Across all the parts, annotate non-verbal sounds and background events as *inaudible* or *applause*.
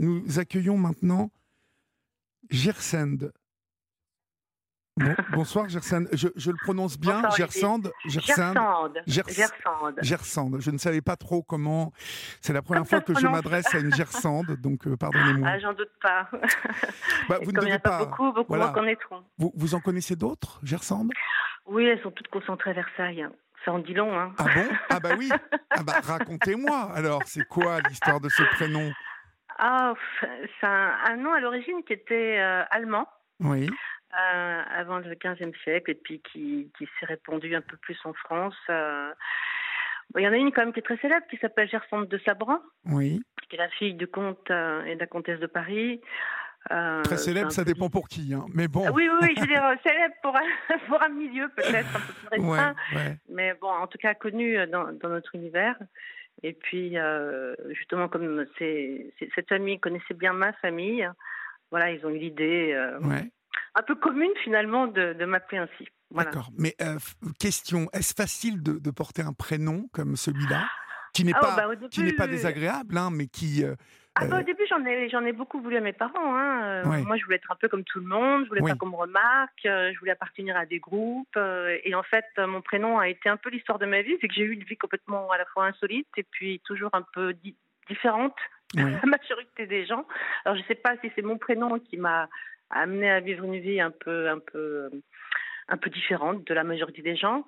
Nous accueillons maintenant Gersend. *laughs* bonsoir Gersand. Je, je, le prononce bien, Gersand? Gersand. Gersand. Je ne savais pas trop comment. C'est la première fois que je m'adresse à une Gersande, donc euh, pardonnez-moi. Ah, j'en doute pas. *laughs* bah, vous ne devez pas. Beaucoup, beaucoup voilà. en connaîtront. Vous, vous en connaissez d'autres, Gersande Oui, elles sont toutes concentrées à Versailles. Ça en dit long, hein. Ah bon? Ah bah oui. *laughs* Ah bah racontez-moi. Alors, c'est quoi l'histoire de ce prénom? Ah, c'est un, nom à l'origine qui était euh, allemand. Oui. Euh, avant le XVe siècle et puis qui, qui s'est répandu un peu plus en France. Euh. il y en a une quand même qui est très célèbre qui s'appelle Gersande de Sabran, oui. qui est la fille du comte et de la comtesse de Paris. Euh, Très célèbre, ça dépend pour qui, hein. mais bon. oui, oui, je veux dire *laughs* célèbre pour un, *laughs* pour un milieu peut-être un peu plus restreint, mais bon, en tout cas connu dans, dans notre univers. Et puis, euh, justement, comme c'est, cette famille connaissait bien ma famille, voilà, ils ont eu l'idée euh, un peu commune finalement de, de m'appeler ainsi. D'accord. Mais question, est-ce facile de, de, porter un prénom comme celui-là, qui n'est ah, pas, bah, qui n'est pas désagréable, hein, mais qui ah bah, au début, j'en ai, j'en ai beaucoup voulu à mes parents. Hein. Euh, moi, je voulais être un peu comme tout le monde. Je voulais pas qu'on me remarque. Euh, je voulais appartenir à des groupes. Euh, et en fait, mon prénom a été un peu l'histoire de ma vie. C'est que j'ai eu une vie complètement à la fois insolite et puis toujours un peu différente de la *laughs* majorité des gens. Alors, je sais pas si c'est mon prénom qui m'a amené à vivre une vie un peu, un peu, un peu différente de la majorité des gens,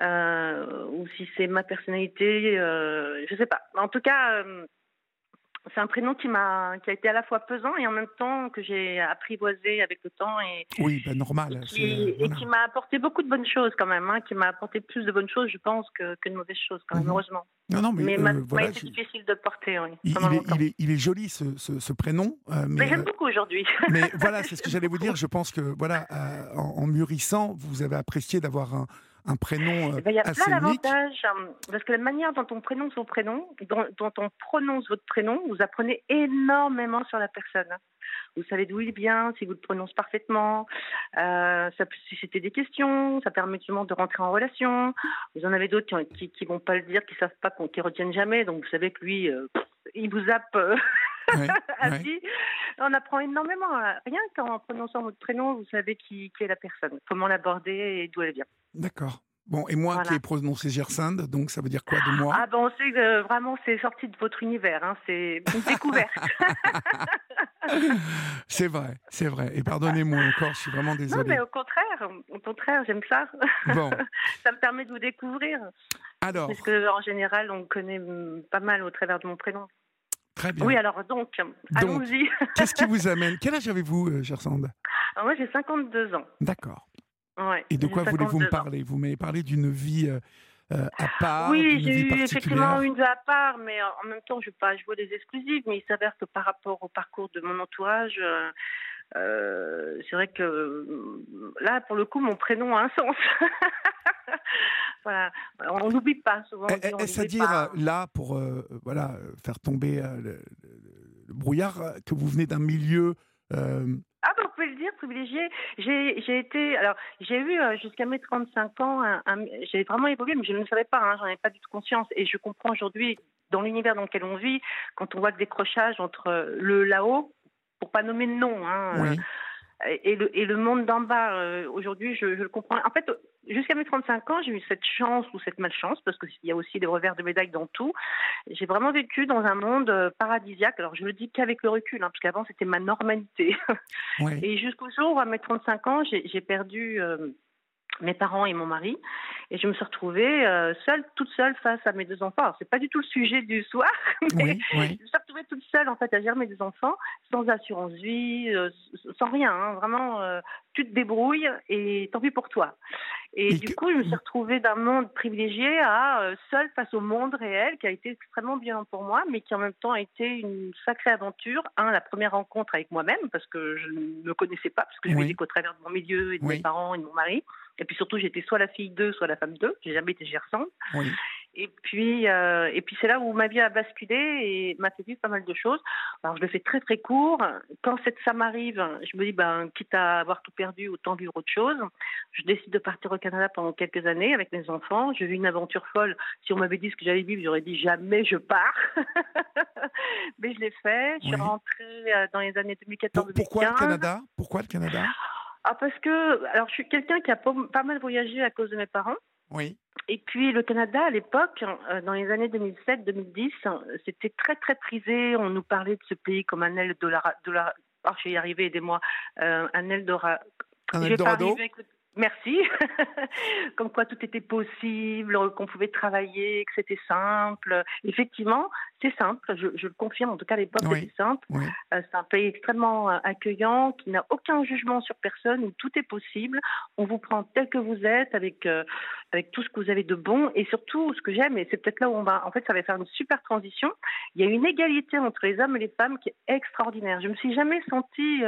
ou si c'est ma personnalité. je sais pas. En tout cas c'est un prénom qui m'a qui a été à la fois pesant et en même temps que j'ai apprivoisé avec le temps et oui ben normal et qui, m'a apporté beaucoup de bonnes choses quand même hein, qui m'a apporté plus de bonnes choses je pense que, que de mauvaises choses quand même mhm. heureusement. Non non mais, mais euh, voilà, c'est difficile de porter oui, il, il, est, il, est, il, est, joli ce, ce, ce prénom euh, mais, j'aime euh, beaucoup aujourd'hui. *laughs* mais voilà c'est ce que j'allais vous dire. *laughs* Je pense que voilà euh, en, en, mûrissant vous avez apprécié d'avoir un un prénom euh, eh ben, Il y a plein d'avantages, hein, parce que la manière dont on prononce son prénom, dont, dont, on prononce votre prénom, vous apprenez énormément sur la personne. Vous savez d'où il vient, si vous le prononcez parfaitement. Euh, ça peut susciter des questions, ça permet justement de rentrer en relation. Vous en avez d'autres qui, qui, vont pas le dire, qui savent pas, qui retiennent jamais. Donc vous savez que lui, euh, il vous zappe. *laughs* Euh, *laughs* On apprend énormément. Rien qu'en prononçant votre prénom, vous savez qui, qui est la personne, comment l'aborder et d'où elle vient. D'accord. Bon, et moi qui ai prononcé Gersinde, donc ça veut dire quoi de moi? Ah ben on sait que vraiment c'est sorti de votre univers, hein, c'est une découverte. *laughs* c'est vrai, c'est vrai. Et pardonnez-moi encore, je suis vraiment désolé. Non mais au contraire, au contraire, j'aime ça. Bon. *laughs* ça me permet de vous découvrir. Alors. Parce que en général, on connaît pas mal au travers de mon prénom. Très bien. Oui, alors donc, allons-y. *laughs* Qu'est-ce qui vous amène Quel âge avez-vous, euh, Gersande Moi j'ai 52 ans. D'accord. Et de quoi voulez-vous me parler? Vous m'avez parlé d'une vie euh, euh, à part Oui, j'ai eu effectivement une vie à part, mais en même temps, je ne vais pas jouer des exclusives, mais il s'avère que par rapport au parcours de mon entourage, euh, c'est vrai que là, pour le coup, mon prénom a un sens. *laughs* voilà, on n'oublie pas souvent. Est-ce à dire là, pour voilà, faire tomber le, le, brouillard, que vous venez d'un milieu ah ben, vous pouvez le dire, privilégié. J'ai été, alors j'ai eu euh, jusqu'à mes 35 ans, j'ai vraiment évolué, mais je ne le savais pas, hein, j'en avais pas du tout conscience. Et je comprends aujourd'hui, dans l'univers dans lequel on vit, quand on voit le décrochage entre le là-haut, pour pas nommer le nom, hein, oui et le, et le monde d'en bas, euh, aujourd'hui, je, je, le comprends. En fait, jusqu'à mes 35 ans, j'ai eu cette chance ou cette malchance, parce qu'il y a aussi des revers de médaille dans tout. J'ai vraiment vécu dans un monde euh, paradisiaque. Alors, je le dis qu'avec le recul, hein, parce qu'avant, c'était ma normalité. *laughs* Et jusqu'au jour où, à mes 35 ans, j'ai perdu... Euh, mes parents et mon mari. Et je me suis retrouvée euh, seule, toute seule face à mes deux enfants. c'est pas du tout le sujet du soir, *laughs* mais oui, oui. je me suis retrouvée toute seule en fait à gérer mes deux enfants, sans assurance vie, euh, sans rien. Hein, vraiment, euh, tu te débrouilles et tant pis pour toi. Et, et du que... coup, je me suis retrouvée d'un monde privilégié à euh, seule face au monde réel, qui a été extrêmement bien pour moi, mais qui en même temps a été une sacrée aventure. Un, la première rencontre avec moi-même, parce que je ne me connaissais pas, parce que je oui. qu'au travers de mon milieu et de oui. mes parents et de mon mari. Et puis surtout, j'étais soit la fille d'eux, soit la femme d'eux. J'ai jamais été gersante. Oui. Et puis, euh, et puis c'est là où ma vie a basculé et m'a fait vivre pas mal de choses. Alors je le fais très très court. Quand cette, ça m'arrive, je me dis, ben, quitte à avoir tout perdu, autant vivre autre chose. Je décide de partir au Canada pendant quelques années avec mes enfants. J'ai vu une aventure folle. Si on m'avait dit ce que j'allais vivre, j'aurais dit jamais je pars. *laughs* Mais je l'ai fait. Je suis rentrée euh, dans les années 2014 Pourquoi le Canada? Pourquoi le Canada? Ah, parce que, alors, je suis quelqu'un qui a pas mal voyagé à cause de mes parents. Oui. Et puis le Canada, à l'époque, euh, dans les années 2007-2010, c'était très très prisé. On nous parlait de ce pays comme un Eldorado. Oh, je vais y arriver, aidez-moi. Euh, un Eldorado. Un Eldorado Merci. *laughs* Comme quoi tout était possible, qu'on pouvait travailler, que c'était simple. Effectivement, c'est simple, je, le confirme, en tout cas à l'époque c'est simple. Euh, c'est un pays extrêmement euh, accueillant, qui n'a aucun jugement sur personne, où tout est possible. On vous prend tel que vous êtes, avec, euh, avec tout ce que vous avez de bon. Et surtout, ce que j'aime, et c'est peut-être là où on va, en fait, ça va faire une super transition, il y a une égalité entre les hommes et les femmes qui est extraordinaire. Je me suis jamais sentie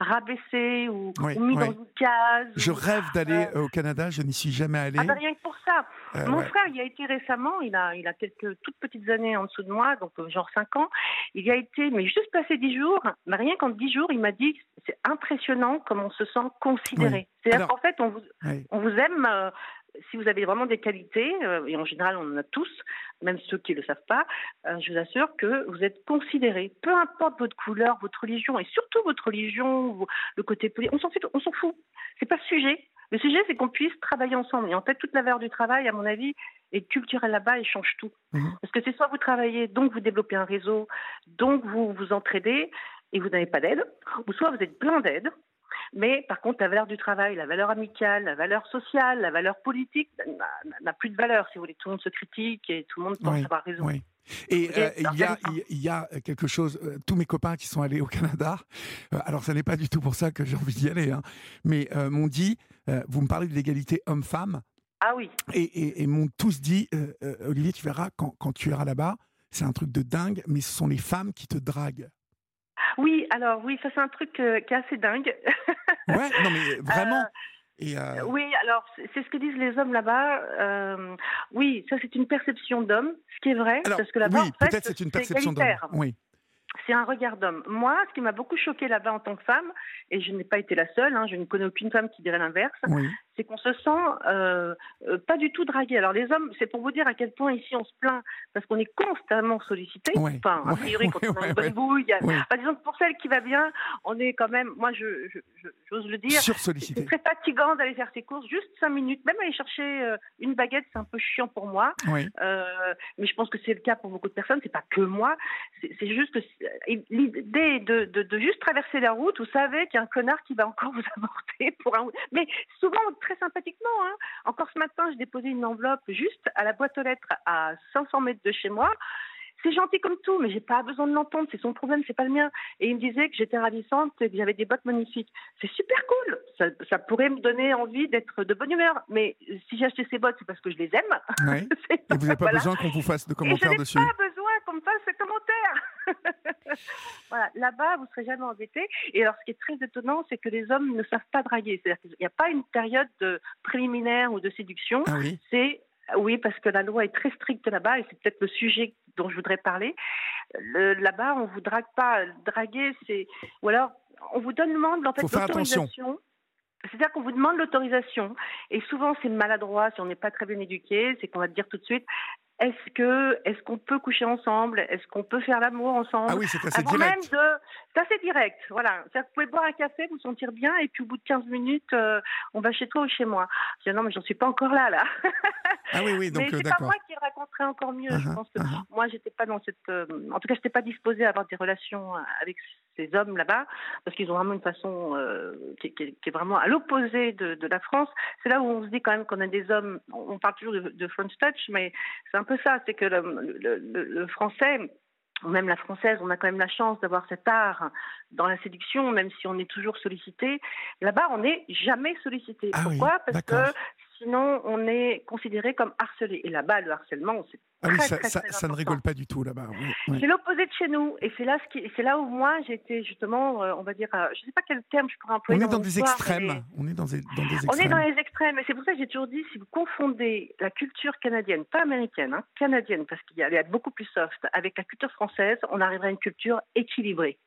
rabaissée ou, mise dans une case rêve d'aller euh, au Canada, je n'y suis jamais allé. Ah bah, rien que pour ça. Euh, Mon frère, il y a été récemment, il a, il a quelques toutes petites années en dessous de moi, donc euh, genre 5 ans. Il y a été, mais juste passé 10 jours, mais rien qu'en 10 jours, il m'a dit c'est impressionnant comme on se sent considéré. C'est-à-dire qu'en fait, on vous, on vous aime si vous avez vraiment des qualités, euh, et en général on en a tous, même ceux qui ne le savent pas, euh, je vous assure que vous êtes considérés, peu importe votre couleur, votre religion, et surtout votre religion, le côté politique, on s'en fout, on s'en fout. C'est pas le sujet. Le sujet, c'est qu'on puisse travailler ensemble. Et en fait, toute la valeur du travail, à mon avis, est culturelle là-bas et change tout. Mhm. Parce que c'est soit vous travaillez, donc vous développez un réseau, donc vous vous entraidez, et vous n'avez pas d'aide, ou soit vous êtes plein d'aide, mais par contre, la valeur du travail, la valeur amicale, la valeur sociale, la valeur politique n'a plus de valeur, si vous voulez. Tout le monde se critique et tout le monde pense avoir raison. Et euh, il, y a, il y, a, quelque chose, euh, tous mes copains qui sont allés au Canada, *laughs* euh, alors ce n'est pas du tout pour ça que j'ai envie d'y aller, hein, mais m'ont dit, vous me parlez de l'égalité homme-femme. Ah oui. Et, et, m'ont tous dit, Olivier, tu verras, quand, quand tu iras là-bas, c'est un truc de dingue, mais ce sont les femmes qui te draguent. Oui, alors oui, ça c'est un truc euh, qui est assez dingue. ouais, non mais *laughs* vraiment. Euh, euh, oui, alors c'est ce que disent les hommes là-bas. oui, ça c'est une perception d'homme, ce qui est vrai, parce que là-bas, oui, peut-être c'est une perception d'homme. Oui c'est un regard d'homme. Moi, ce qui m'a beaucoup choqué là-bas en tant que femme, et je n'ai pas été la seule, hein, je ne connais aucune femme qui dirait l'inverse, c'est qu'on se sent euh, euh, pas du tout dragué. Alors les hommes, c'est pour vous dire à quel point ici on se plaint, parce qu'on est constamment sollicité. Enfin, a priori, *laughs* quand on a une bonne bouille, par exemple, pour celle qui va bien, on est quand même, moi je, j'ose le dire, c'est très fatigant d'aller faire ses courses, juste cinq minutes, même aller chercher euh, une baguette, c'est un peu chiant pour moi. mais je pense que c'est le cas pour beaucoup de personnes, c'est pas que moi, c'est juste que l'idée de, de, juste traverser la route, vous savez qu'il y a un connard qui va encore *laughs* vous aborder pour un. Mais souvent très sympathiquement. Hein. Encore ce matin, j'ai déposé une enveloppe juste à la boîte aux lettres à 500 mètres de chez moi. C'est gentil comme tout, mais j'ai pas besoin de l'entendre. C'est son problème, c'est pas le mien. Et il me disait que j'étais ravissante et que j'avais des bottes magnifiques. C'est super cool. Ça, ça, pourrait me donner envie d'être de bonne humeur. Mais si j'ai acheté ces bottes, c'est parce que je les aime. *laughs* Et vous n'avez pas besoin qu'on vous fasse de commentaires dessus. Je n'ai pas besoin qu'on me fasse de commentaires. *laughs* voilà. Là-bas, vous serez jamais embêté. Et alors, ce qui est très étonnant, c'est que les hommes ne savent pas draguer. C'est-à-dire qu'il n'y a pas une période de préliminaire ou de séduction. Ah oui. C'est oui, parce que la loi est très stricte là-bas et c'est peut-être le sujet dont je voudrais parler. Là-bas, on vous drague pas. Draguer, c'est ou alors on vous demande en fait l'autorisation. C'est-à-dire qu'on vous demande l'autorisation et souvent c'est maladroit si on n'est pas très bien éduqué, c'est qu'on va te dire tout de suite est-ce que est-ce qu'on peut coucher ensemble? Est-ce qu'on peut faire l'amour ensemble? Ah oui, c'est assez direct. C'est assez direct, voilà. Vous pouvez boire un café, vous sentir bien, et puis au bout de 15 minutes, euh, on va chez toi ou chez moi. Je dis non, mais j'en suis pas encore là, là. ah oui, oui, *laughs* donc mais c'est pas moi qui raconterai encore mieux. je uh-huh, pense que uh-huh. moi, j'étais pas dans cette. Euh, en tout cas, j'étais pas disposée à avoir des relations avec ces hommes là-bas, parce qu'ils ont vraiment une façon euh, qui, est vraiment à l'opposé de, la France. C'est là où on se dit quand même qu'on a des hommes. On parle toujours de, de French touch, mais c'est un peu ça. C'est que le, français ou même la française, on a quand même la chance d'avoir cet art dans la séduction, même si on est toujours sollicité. Là-bas, on n'est jamais sollicité. Ah Pourquoi? Parce que sinon on est considéré comme harcelé. Et là-bas, le harcèlement, c'est ah oui, ça, ne rigole pas du tout là-bas. C'est l'opposé de chez nous, et c'est là, ce qui, c'est là où moi j'étais justement, euh, on va dire, euh, je ne sais pas quel terme je pourrais employer. On est dans, des extrêmes. On est dans des, dans des extrêmes. On est dans les extrêmes, et c'est pour ça que j'ai toujours dit, si vous confondez la culture canadienne, pas américaine, hein, canadienne, parce qu'il y a, beaucoup plus soft, avec la culture française, on arriverait à une culture équilibrée.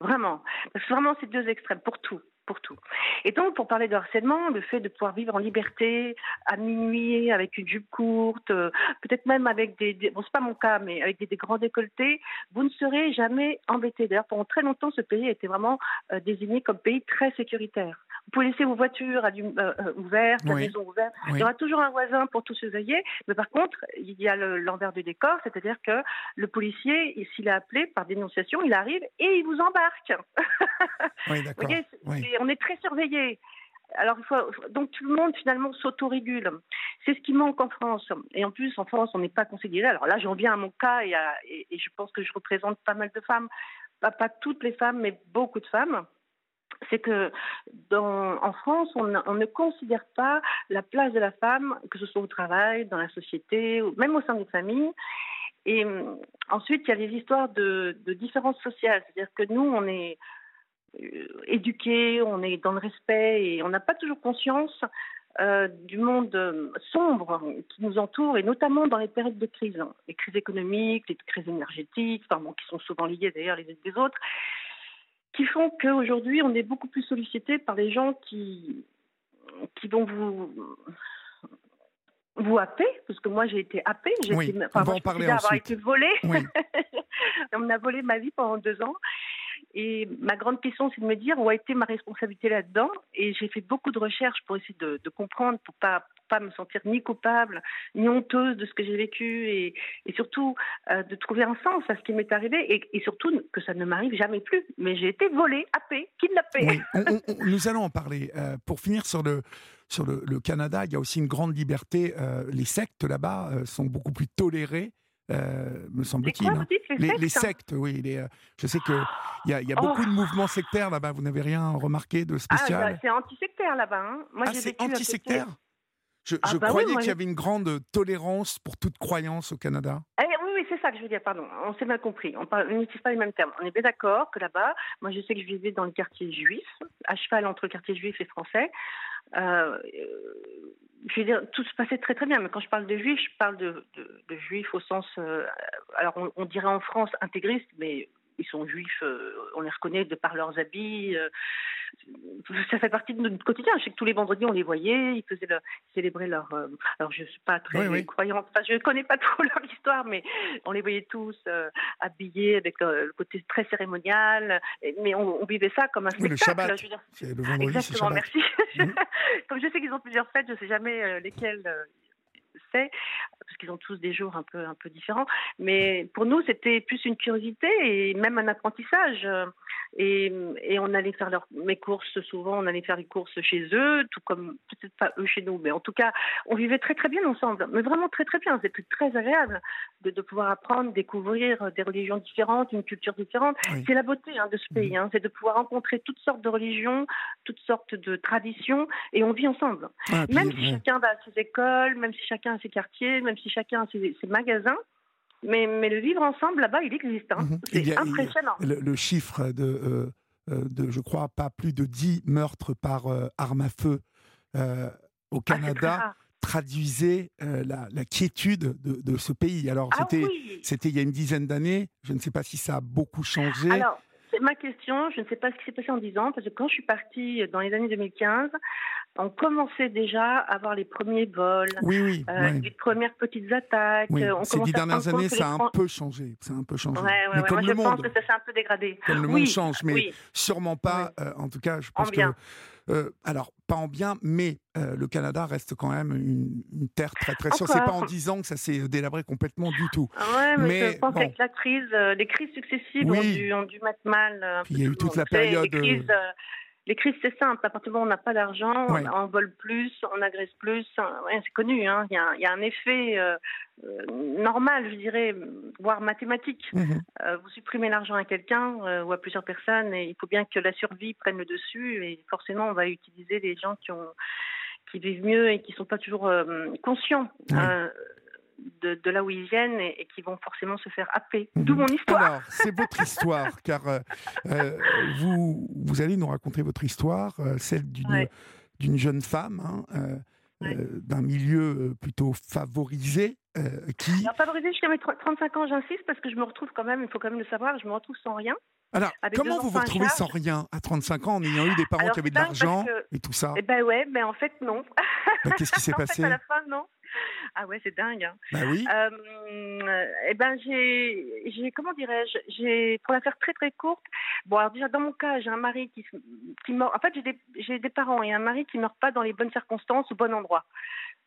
Vraiment. Parce que vraiment, c'est deux extrêmes pour tout pour tout. Et donc, pour parler de harcèlement, le fait de pouvoir vivre en liberté, à minuit, avec une jupe courte, euh, peut-être même avec des, bon, c'est pas mon cas, mais avec des, grands décolletés, vous ne serez jamais embêté. D'ailleurs, pendant très longtemps, ce pays a été vraiment euh, désigné comme pays très sécuritaire. Vous pouvez laisser vos voitures euh, euh, ouvertes, la maison ouverte. Il y aura toujours un voisin pour tout surveiller. Mais par contre, il y a l'envers du décor, c'est-à-dire que le policier, s'il est appelé par dénonciation, il arrive et il vous embarque. Oui, *laughs* d'accord. On est très surveillé. Alors, faut, donc tout le monde finalement s'autorégule. C'est ce qui manque en France. Et en plus, en France, on n'est pas considéré. Alors là, j'en viens à mon cas et, et, je pense que je représente pas mal de femmes. pas toutes les femmes, mais beaucoup de femmes c'est que en France, on, ne considère pas la place de la femme, que ce soit au travail, dans la société, ou même au sein des familles. Et ensuite, il y a les histoires de, de différences sociales. C'est-à-dire que nous, on est éduqués, on est dans le respect et on n'a pas toujours conscience euh, du monde sombre qui nous entoure, et notamment dans les périodes de crise, les crises économiques, les crises énergétiques, enfin, qui sont souvent liées d'ailleurs les unes des autres qui font qu'aujourd'hui, on est beaucoup plus sollicité par les gens qui, qui vont vous vous happer, parce que moi j'ai été happée, j'ai oui, été, enfin, on va en parler avoir été volée. *laughs* on m'a volé ma vie pendant deux ans. Et ma grande question, c'est de me dire où a été ma responsabilité là-dedans. Et j'ai fait beaucoup de recherches pour essayer de, de comprendre, pour pas pas me sentir ni coupable, ni honteuse de ce que j'ai vécu, et, et surtout euh, de trouver un sens à ce qui m'est arrivé, et, et, surtout que ça ne m'arrive jamais plus. Mais j'ai été volée, happée, kidnappée. Oui, *laughs* nous allons en parler. Euh, pour finir sur le sur le, le, Canada, il y a aussi une grande liberté. Euh, les sectes là-bas sont beaucoup plus tolérées euh, me semble-t-il. Hein. Les, les, sectes, oui. Les, euh, je sais qu'il y a, y a beaucoup oh. de mouvements sectaires là-bas. Vous n'avez rien remarqué de ah, spécial? ah, C'est anti-sectaire là-bas. Hein. ah, c'est anti-sectaire? Je, ah, je bah croyais qu'il y avait une grande tolérance pour toute croyance au Canada. Eh, oui, oui, c'est ça que je veux dire, pardon. On s'est mal compris. On n'utilise pas les mêmes termes. On est bien d'accord que là-bas, moi je sais que je vivais dans le quartier juif, à cheval entre le quartier juif et français. Euh, je veux dire, tout se passait très très bien. Mais quand je parle de juifs, je parle de, de, juifs au sens, euh, alors on, dirait en France intégriste, mais ils sont juifs, euh, on les reconnaît de par leurs habits. Euh, ça fait partie de notre quotidien. Je sais que tous les vendredis, on les voyait, ils faisaient célébrer leur. Euh, alors, je ne suis pas très croyante, enfin, je ne connais pas *laughs* trop leur histoire, mais on les voyait tous habillés avec le côté très cérémonial. Mais on, vivait ça comme un spectacle. Le Shabbat. le vendredi, Exactement, merci. Mmh. *laughs* comme je sais qu'ils ont plusieurs fêtes, je ne sais jamais lesquelles parce qu'ils ont tous des jours un peu, un peu différents. Mais pour nous, c'était plus une curiosité et même un apprentissage. Et, et on allait faire mes courses souvent, on allait faire les courses chez eux, tout comme peut-être pas eux chez nous, mais en tout cas, on vivait très très bien ensemble, mais vraiment très très bien. C'était très agréable de, de, pouvoir apprendre, découvrir des religions différentes, une culture différente. C'est la beauté hein, de ce pays, mhm. hein, c'est de pouvoir rencontrer toutes sortes de religions, toutes sortes de traditions, et on vit ensemble. Ah, même si chacun va à ses écoles, même si chacun a ses quartiers, même si chacun a ses, ses magasins, mais, mais le vivre ensemble là-bas, il existe. Hein. Mhm. C'est impressionnant. Le, chiffre de, euh, euh, de, je crois, pas plus de 10 meurtres par euh, arme à feu au ah, Canada. traduisait la, la, quiétude de, de, ce pays. Alors, ah c'était, c'était il y a une dizaine d'années. Je ne sais pas si ça a beaucoup changé. Alors, c'est ma question. Je ne sais pas ce qui s'est passé en 10 ans, parce que quand je suis partie dans les années 2015, on commençait déjà à avoir les premiers vols, oui, euh, les premières petites attaques. Ces dix dernières années, ça a un peu changé. Ça un peu changé. mais comme le je monde, pense que ça s'est un peu dégradé. Comme le monde change, mais sûrement pas. Euh, en tout cas, je pense que. Euh, alors, pas en bien, mais le Canada reste quand même une, terre très très sûre. C'est pas en dix ans que ça s'est délabré complètement du tout. Ouais, mais, je pense que la crise, les crises successives ont dû, ont, dû, mettre mal. il y a eu toute la période. Les crises, c'est simple. À partir du moment où on n'a pas d'argent, on, vole plus, on agresse plus. c'est connu. Hein. Il, y a, un effet euh, euh, normal, je dirais, voire mathématique. Mhm. Euh, vous supprimez l'argent à quelqu'un ou à plusieurs personnes et il faut bien que la survie prenne le dessus. Et forcément, on va utiliser les gens qui ont qui vivent mieux et qui sont pas toujours conscients. De, là où ils viennent et, qui vont forcément se faire happer. Mhm. D'où mon histoire. Alors, c'est votre histoire, *laughs* car vous, vous allez nous raconter votre histoire, celle d'une d'une jeune femme hein, d'un milieu plutôt favorisé, qui... Alors, favorisé jusqu'à mes 35 ans, j'insiste, parce que je me retrouve quand même, il faut quand même le savoir, je me retrouve sans rien. Alors, comment vous vous retrouvez sans rien à 35 ans en ayant eu des parents qui avaient de l'argent et tout ça Eh ben ouais, mais en fait non. Bah, qu'est-ce qui s'est *laughs* passé À la fin, non. *laughs* Ah ouais, c'est dingue. Hein. Bah oui. Euh, eh ben j'ai, j'ai comment dirais-je, j'ai pour la faire très très courte. Bon alors déjà dans mon cas, j'ai un mari qui qui meurt. En fait, j'ai des j'ai des parents et un mari qui meurt pas dans les bonnes circonstances au bon endroit.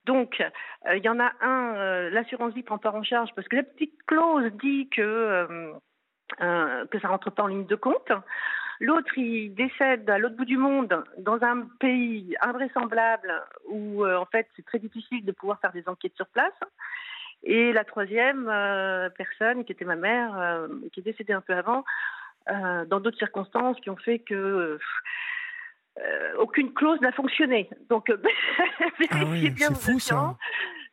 Donc, euh, il y en a un, euh, l'assurance vie prend pas en charge parce que la petite clause dit que euh, que ça rentre pas en ligne de compte. L'autre, il décède à l'autre bout du monde, dans un pays invraisemblable où, euh, en fait, c'est très difficile de pouvoir faire des enquêtes sur place. Et la troisième euh, personne, qui était ma mère, qui est décédée un peu avant, dans d'autres circonstances qui ont fait que aucune clause n'a fonctionné. Donc, *laughs* ah oui, c'est fou ça.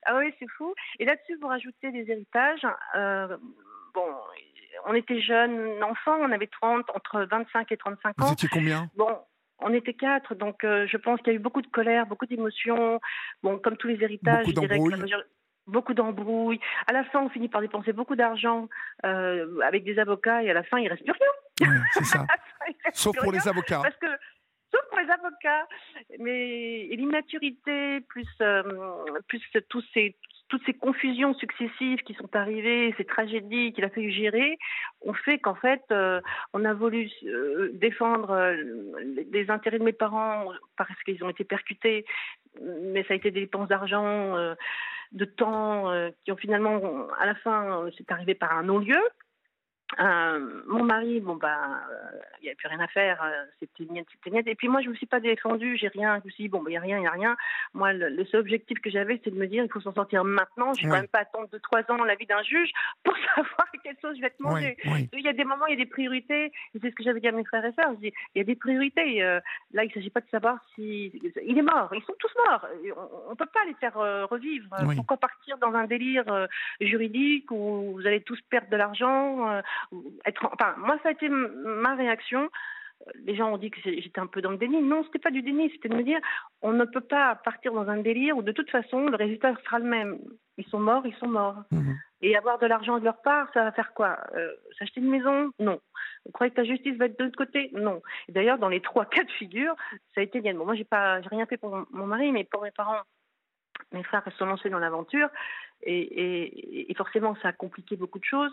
Ah oui, c'est fou. Et là-dessus, vous rajoutez des héritages. bon, on était jeunes enfants, on avait 30, entre 25 et 35 ans. Vous étiez combien? Bon, on était quatre, donc euh, je pense qu'il y a eu beaucoup de colère, beaucoup d'émotions. Bon, comme tous les héritages, beaucoup d'embrouilles. Beaucoup d'embrouilles. À la fin, on finit par dépenser beaucoup d'argent euh, avec des avocats et à la fin, il reste plus rien. c'est ça. *laughs* Sauf pour les avocats. Parce que sauf pour les avocats. Mais l'immaturité, plus, euh, plus tous ces, toutes ces confusions successives qui sont arrivées, ces tragédies qu'il a fallu gérer, ont fait qu'en fait, euh, on a voulu euh, défendre euh, les intérêts de mes parents parce qu'ils ont été percutés, mais ça a été des dépenses d'argent, de temps, qui ont finalement, à la fin, c'est arrivé par un non-lieu. Euh, mon mari, bon bah, il n'y avait plus rien à faire, euh, c'était net, c'était net. Et puis moi, je me suis pas défendue, j'ai rien. Je me suis dit bon, il bah, n'y a rien, il n'y a rien. Moi, le, seul objectif que j'avais, c'était de me dire, il faut s'en sortir maintenant. Je ne vais quand même pas attendre de trois ans la vie d'un juge pour *laughs* savoir quelle chose je vais te manger. Il y a des moments, il y a des priorités. c'est ce que j'avais dit à mes frères et sœurs. Il y a des priorités. Euh, là, il ne s'agit pas de savoir si il est mort. Ils sont tous morts. On, ne peut pas les faire revivre. Pourquoi partir dans un délire juridique où vous allez tous perdre de l'argent? Être. Enfin, moi, ça a été ma réaction. Les gens ont dit que j'étais un peu dans le déni. Non, c'était pas du déni, c'était de me dire on ne peut pas partir dans un délire où de toute façon le résultat sera le même. Ils sont morts, ils sont morts. Mhm. Et avoir de l'argent de leur part, ça va faire quoi? Euh, S'acheter une maison? Non. Vous croyez que la justice va être de l'autre côté? Non. D'ailleurs, dans les trois *laughs* cas de figure, ça a été bien. Bon, moi, j'ai pas, j'ai rien fait pour mon mari, mais pour mes parents, mes frères se sont lancés dans l'aventure et, forcément ça a compliqué beaucoup de choses.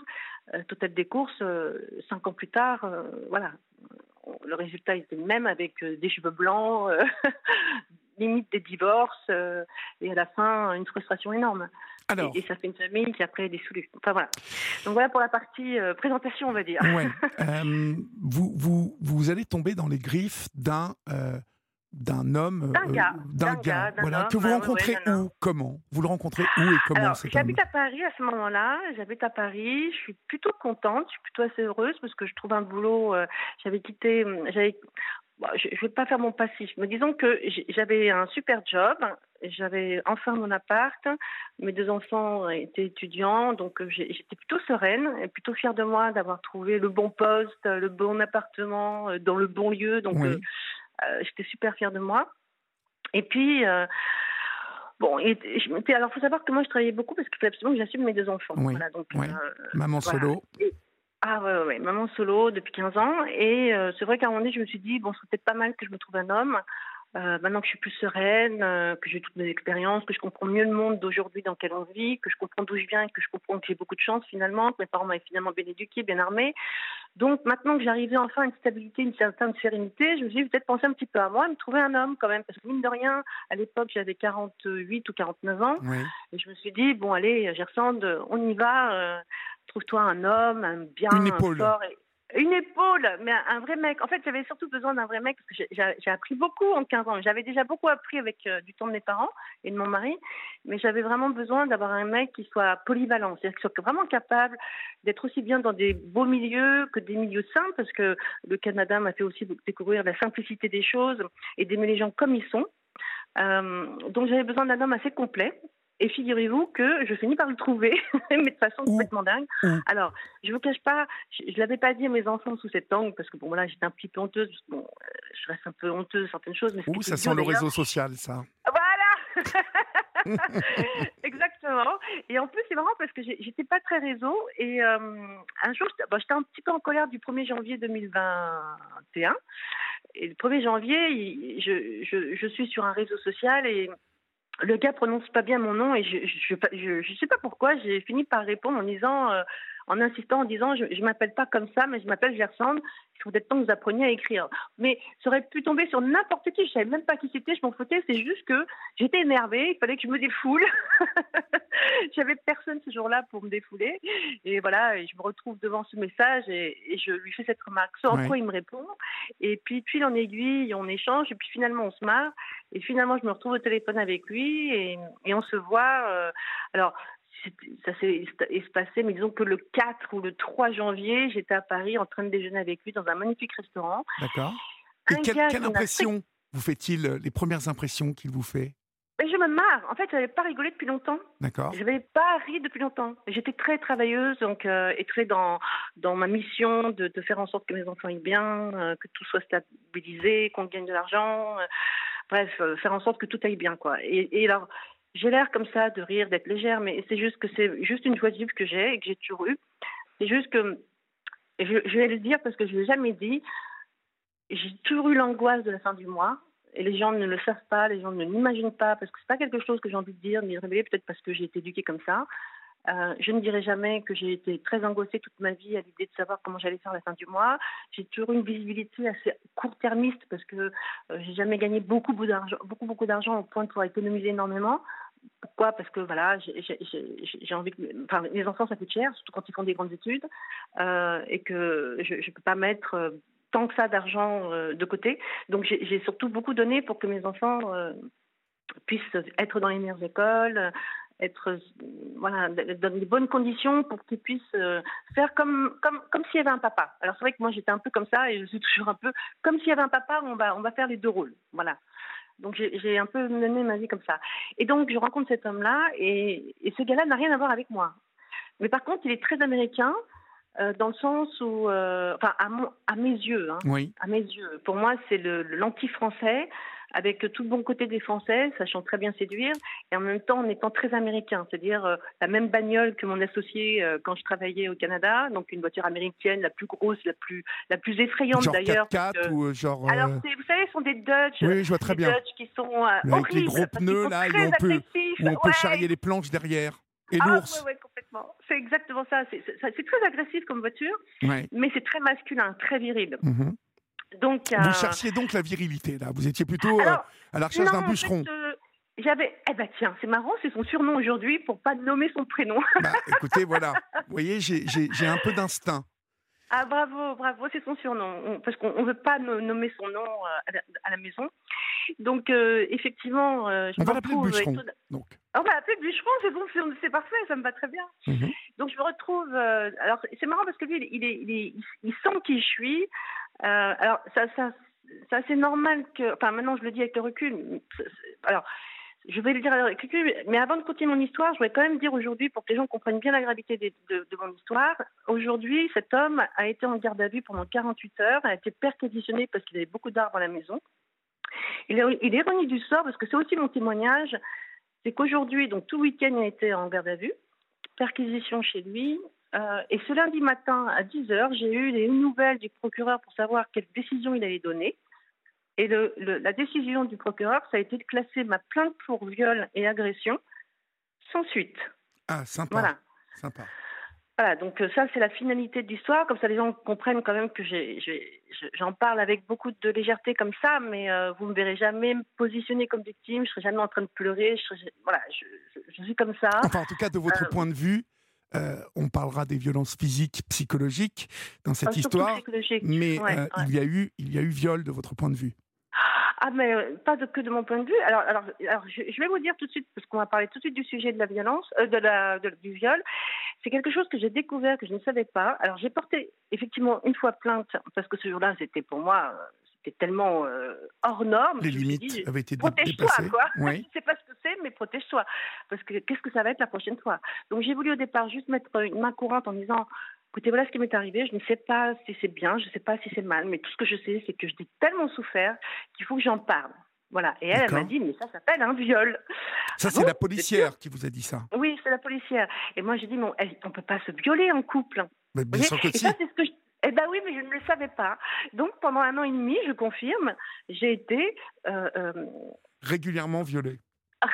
Euh, Total des courses, euh, cinq ans plus tard, euh, voilà, le résultat était le même avec des cheveux blancs, *laughs* limite des divorces et à la fin une frustration énorme. Alors, et, ça fait une famille qui après est dissolue. Enfin voilà. Donc voilà pour la partie présentation, on va dire. Ouais. vous, vous, vous allez tomber dans les griffes d'un d'un homme, d'un gars, d'un gars, voilà, que vous rencontrez où, comment? Vous le rencontrez où et comment J'habite à Paris à ce moment-là. J'habite à Paris. Je suis plutôt contente. Je suis plutôt assez heureuse parce que je trouve un boulot. Euh, j'avais quitté, j'avais je ne vais pas faire mon passif, mais disons que j'avais un super job, j'avais enfin mon appart, mes deux enfants étaient étudiants, donc euh, j'étais plutôt sereine et plutôt fière de moi d'avoir trouvé le bon poste, le bon appartement, euh, dans le bon lieu. Donc euh, j'étais super fière de moi. Et puis, euh, bon, et, alors, il faut savoir que moi, je travaillais beaucoup parce qu'il fallait absolument que j'assume mes deux enfants. Voilà, donc, euh, maman solo. ah ouais, ouais, maman solo depuis 15 ans. Et c'est vrai qu'à un moment donné, je me suis dit, bon, c'est peut-être pas mal que je me trouve un homme. Euh, maintenant que je suis plus sereine, euh, que j'ai toutes mes expériences, que je comprends mieux le monde d'aujourd'hui dans lequel on vit, que je comprends d'où je viens, que je comprends que j'ai beaucoup de chance finalement, que mes parents m'avaient finalement bien éduquée, bien armée. Donc maintenant que j'arrivais enfin à une stabilité, une certaine sérénité, je me suis peut-être penser un petit peu à moi, me trouver un homme quand même, parce que mine de rien, à l'époque j'avais 48 ou 49 ans, et je me suis dit bon allez, Gersande, on y va, euh, trouve-toi un homme, un bien, un fort. Et une épaule, mais un vrai mec. En fait, j'avais surtout besoin d'un vrai mec parce que j'ai appris beaucoup en 15 ans. J'avais déjà beaucoup appris avec euh, du temps de mes parents et de mon mari, mais j'avais vraiment besoin d'avoir un mec qui soit polyvalent, c'est-à-dire qui soit vraiment capable d'être aussi bien dans des beaux milieux que des milieux simples, parce que le Canada m'a fait aussi découvrir la simplicité des choses et d'aimer les gens comme ils sont. donc j'avais besoin d'un homme assez complet. Et figurez-vous que je finis par le trouver, *laughs* mais de façon complètement dingue. Alors, je ne vous cache pas, je ne l'avais pas dit à mes enfants sous cette angle, parce que bon, voilà, j'étais un petit peu honteuse. Bon, je reste un peu honteuse de certaines choses. Mais Ouh, ça sent le réseau social, ça. Voilà *laughs* *laughs* Exactement. Et en plus, c'est marrant parce que j'étais pas très réseau. Et euh, un jour, j'étais un petit peu en colère du 1er janvier 2021. Et le 1er janvier, je, je, je suis sur un réseau social et le gars prononce pas bien mon nom et je je, je, sais pas pourquoi j'ai fini par répondre en disant euh, en insistant en disant je, je m'appelle pas comme ça mais je m'appelle Gersand il faudrait temps que vous appreniez à écrire. Mais ça aurait pu tomber sur n'importe qui. Je savais même pas qui c'était. Je m'en foutais. C'est juste que j'étais énervée. Il fallait que je me défoule. *laughs* J'avais personne ce jour-là pour me défouler. Et voilà et je me retrouve devant ce message et, je lui fais cette remarque. Sans quoi il me répond. Et puis puis en aiguille on échange. Et puis finalement on se marre. Et finalement, je me retrouve au téléphone avec lui. Et, on se voit. Euh, alors, ça s'est espacé, mais disons que le 4 ou le 3 janvier, j'étais à Paris en train de déjeuner avec lui dans un magnifique restaurant. D'accord. Et quelle, impression vous fait-il, euh, les premières impressions qu'il vous fait? Mais je me marre. En fait, je n'avais pas rigolé depuis longtemps. D'accord. Je n'avais pas ri depuis longtemps. J'étais très travailleuse donc, euh, et très dans, dans ma mission de, de, faire en sorte que mes enfants aillent bien, que tout soit stabilisé, qu'on gagne de l'argent bref, euh, faire en sorte que tout aille bien, quoi. Et, alors, j'ai l'air comme ça de rire, d'être légère, mais c'est juste que c'est juste une joie de vivre que j'ai et que j'ai toujours eu. C'est juste que, je, vais le dire parce que je ne l'ai jamais dit, j'ai toujours eu l'angoisse de la fin du mois. Et les gens ne le savent pas, les gens ne l'imaginent pas, parce que c'est pas quelque chose que j'ai envie de dire, ni de révéler, peut-être parce que j'ai été éduquée comme ça. Euh, je ne dirai jamais que j'ai été très angoissée toute ma vie à l'idée de savoir comment j'allais faire la fin du mois. J'ai toujours une visibilité assez court-termiste parce que euh, j'ai jamais gagné beaucoup, beaucoup beaucoup, beaucoup d'argent au point de pouvoir économiser énormément. Pourquoi? Parce que voilà, j'ai envie que, enfin, les enfants ça coûte cher, surtout quand ils font des grandes études, euh, et que je ne peux pas mettre tant que ça d'argent de côté. Donc j'ai surtout beaucoup donné pour que mes enfants puissent être dans les meilleures écoles, être voilà, dans les bonnes conditions pour qu'ils puissent euh, faire comme, comme, comme s'il y avait un papa. Alors c'est vrai que moi j'étais un peu comme ça et je suis toujours un peu comme s'il y avait un papa, on va, on va faire les deux rôles. Voilà. Donc j'ai un peu mené ma vie comme ça. Et donc je rencontre cet homme-là et, et, ce gars-là n'a rien à voir avec moi. Mais par contre, il est très américain. Euh, dans le sens où, euh, enfin, à, à, mes yeux, hein, oui. à mes yeux, pour moi, c'est l'anti-français avec tout le bon côté des Français, sachant très bien séduire, et en même temps en étant très américain, c'est-à-dire euh, la même bagnole que mon associé euh, quand je travaillais au Canada, donc une voiture américaine, la plus grosse, la plus, la plus effrayante d'ailleurs. Genre 4 ou euh, genre. Alors, vous savez, ce sont des Dodge. Oui, je vois très bien. Dodge qui sont avec les gros pneus là, et on peut, où on peut charrier les planches derrière. Et ah, l'ours. Ouais, complètement. C'est exactement ça. C'est très agressif comme voiture, mais c'est très masculin, très viril. Mm donc, Vous euh, cherchiez donc la virilité, là. Vous étiez plutôt euh, à la recherche d'un bûcheron. Euh, j'avais. Eh ben tiens, c'est marrant, c'est son surnom aujourd'hui pour pas nommer son prénom. Bah, *laughs* écoutez, voilà. Vous voyez, j'ai un peu d'instinct. Ah bravo, bravo, c'est son surnom, parce qu'on ne veut pas nommer son nom à la, maison. Donc effectivement, je on va l'appeler bûcheron. Donc. On va l'appeler bûcheron, c'est bon, c'est parfait, ça me va très bien. Mhm. Donc je me retrouve. alors c'est marrant parce que lui, il, est, il, est, il sent qui je suis. Euh, alors, ça, ça, ça c'est normal que. Enfin, maintenant, je le dis avec le recul. Alors, je vais le dire avec le recul, mais avant de continuer mon histoire, je voudrais quand même dire aujourd'hui, pour que les gens comprennent bien la gravité de, mon histoire, aujourd'hui, cet homme a été en garde à vue pendant 48 heures, a été perquisitionné parce qu'il avait beaucoup d'arbres à la maison. Il est, il est du sort, parce que c'est aussi mon témoignage, c'est qu'aujourd'hui, donc tout week-end, il a été en garde à vue, perquisition chez lui, euh, et ce lundi matin à 10h, j'ai eu les nouvelles du procureur pour savoir quelle décision il allait donner. Et le, la décision du procureur, ça a été de classer ma plainte pour viol et agression sans suite. Ah, sympa. Voilà. Sympa. Voilà, donc euh, ça, c'est la finalité de l'histoire. Comme ça, les gens comprennent quand même que j'en parle avec beaucoup de légèreté comme ça, mais euh, vous ne me verrez jamais me positionner comme victime. Je ne serai jamais en train de pleurer. Je, voilà, je, suis comme ça. Enfin, en tout cas, de votre point de vue, euh, on parlera des violences physiques, psychologiques dans cette histoire, mais euh, il y a eu il y a eu viol de votre point de vue. Ah mais euh, pas que de mon point de vue. Alors alors, alors je, vais vous dire tout de suite parce qu'on va parler tout de suite du sujet de la violence, de la du viol. C'est quelque chose que j'ai découvert que je ne savais pas. Alors j'ai porté effectivement une fois plainte parce que ce jour-là c'était pour moi c'était tellement euh, hors norme. Les limites avaient été dépassées. Quoi. Oui. Je sais pas ce que c'est, mais protège-toi. Parce que qu'est-ce que ça va être la prochaine fois? Donc j'ai voulu au départ juste mettre une main courante en disant écoutez, voilà ce qui m'est arrivé, je ne sais pas si c'est bien, je ne sais pas si c'est mal, mais tout ce que je sais, c'est que je dis tellement souffert qu'il faut que j'en parle. Voilà. Et elle, elle m'a dit, mais ça s'appelle un viol. Ça, c'est la policière qui vous a dit ça Oui, c'est la policière. Et moi, j'ai dit, on ne peut pas se violer en couple. Mais bien sûr que et ça, c'est ce que je... Eh bien oui, mais je ne le savais pas. Donc pendant un an et demi, je confirme, j'ai été... Euh, euh, régulièrement violée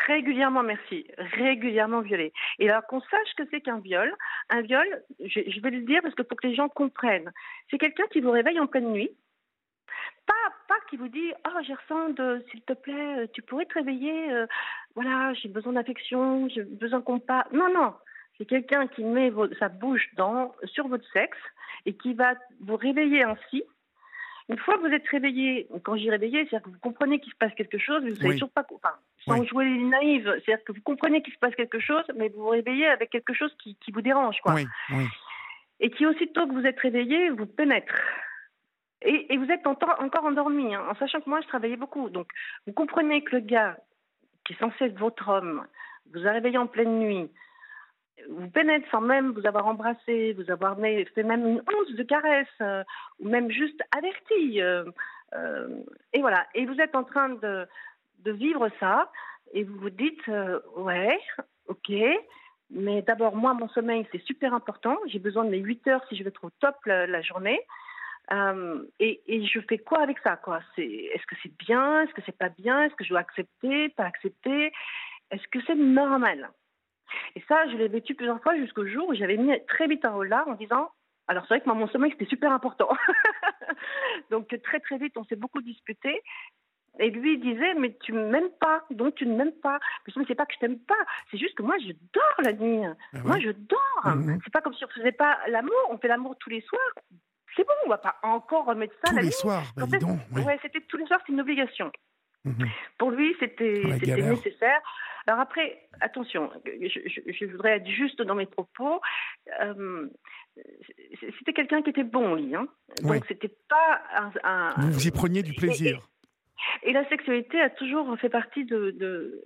Régulièrement, merci. Régulièrement violée. Et alors qu'on sache que c'est qu'un viol, un viol, je, vais le dire parce que pour que les gens comprennent, c'est quelqu'un qui vous réveille en pleine nuit, pas, pas qui vous dit Oh, Gersande, s'il te plaît, tu pourrais te réveiller, euh, voilà, j'ai besoin d'affection, j'ai besoin qu'on parle. Non, non, c'est quelqu'un qui met sa bouche dans, sur votre sexe et qui va vous réveiller ainsi. Une fois que vous êtes réveillé, quand j'y réveillé, c'est-à-dire que vous comprenez qu'il se passe quelque chose, mais vous ne savez toujours pas. Enfin, sans jouer les naïves, c'est-à-dire que vous comprenez qu'il se passe quelque chose, mais vous vous réveillez avec quelque chose qui, qui vous dérange, quoi. Et qui, aussitôt que vous êtes réveillé, vous pénètre. Et, et vous êtes encore endormi, hein, en sachant que moi, je travaillais beaucoup. Donc, vous comprenez que le gars, qui est censé être votre homme, vous a réveillé en pleine nuit, vous pénètre sans même vous avoir embrassé, vous avoir fait même une once de caresse, euh, ou même juste averti. Euh, euh, et voilà. Et vous êtes en train de, vivre ça, et vous vous dites, ouais, ok, mais d'abord, moi, mon sommeil, c'est super important. J'ai besoin de mes 8 heures si je veux être au top la, journée. et, je fais quoi avec ça quoi? Est-ce que c'est bien? Est-ce que c'est pas bien? Est-ce que je dois accepter? Pas accepter? Est-ce que c'est normal? Et ça, je l'ai vécu plusieurs fois jusqu'au jour où j'avais mis très vite un haut là en disant alors c'est vrai que moi, mon sommeil, c'était super important. *laughs* donc très très vite, on s'est beaucoup disputé. Et lui il disait, mais tu ne m'aimes pas, donc tu ne m'aimes pas. Mais je sais pas que je t'aime pas, c'est juste que moi je dors la nuit. Ah moi je dors. Mhm. C'est pas comme si on faisait pas l'amour, on fait l'amour tous les soirs. C'est bon, on va pas encore remettre ça tous la les soirs, bah, ouais. c'était tous les soirs, c'est une obligation. Mhm. Pour lui, c'était nécessaire. Alors après, attention, je, voudrais être juste dans mes propos. Euh, c'était quelqu'un qui était bon lit. Hein. Donc c'était pas un, Vous vous y preniez du plaisir. Et, la sexualité a toujours fait partie de,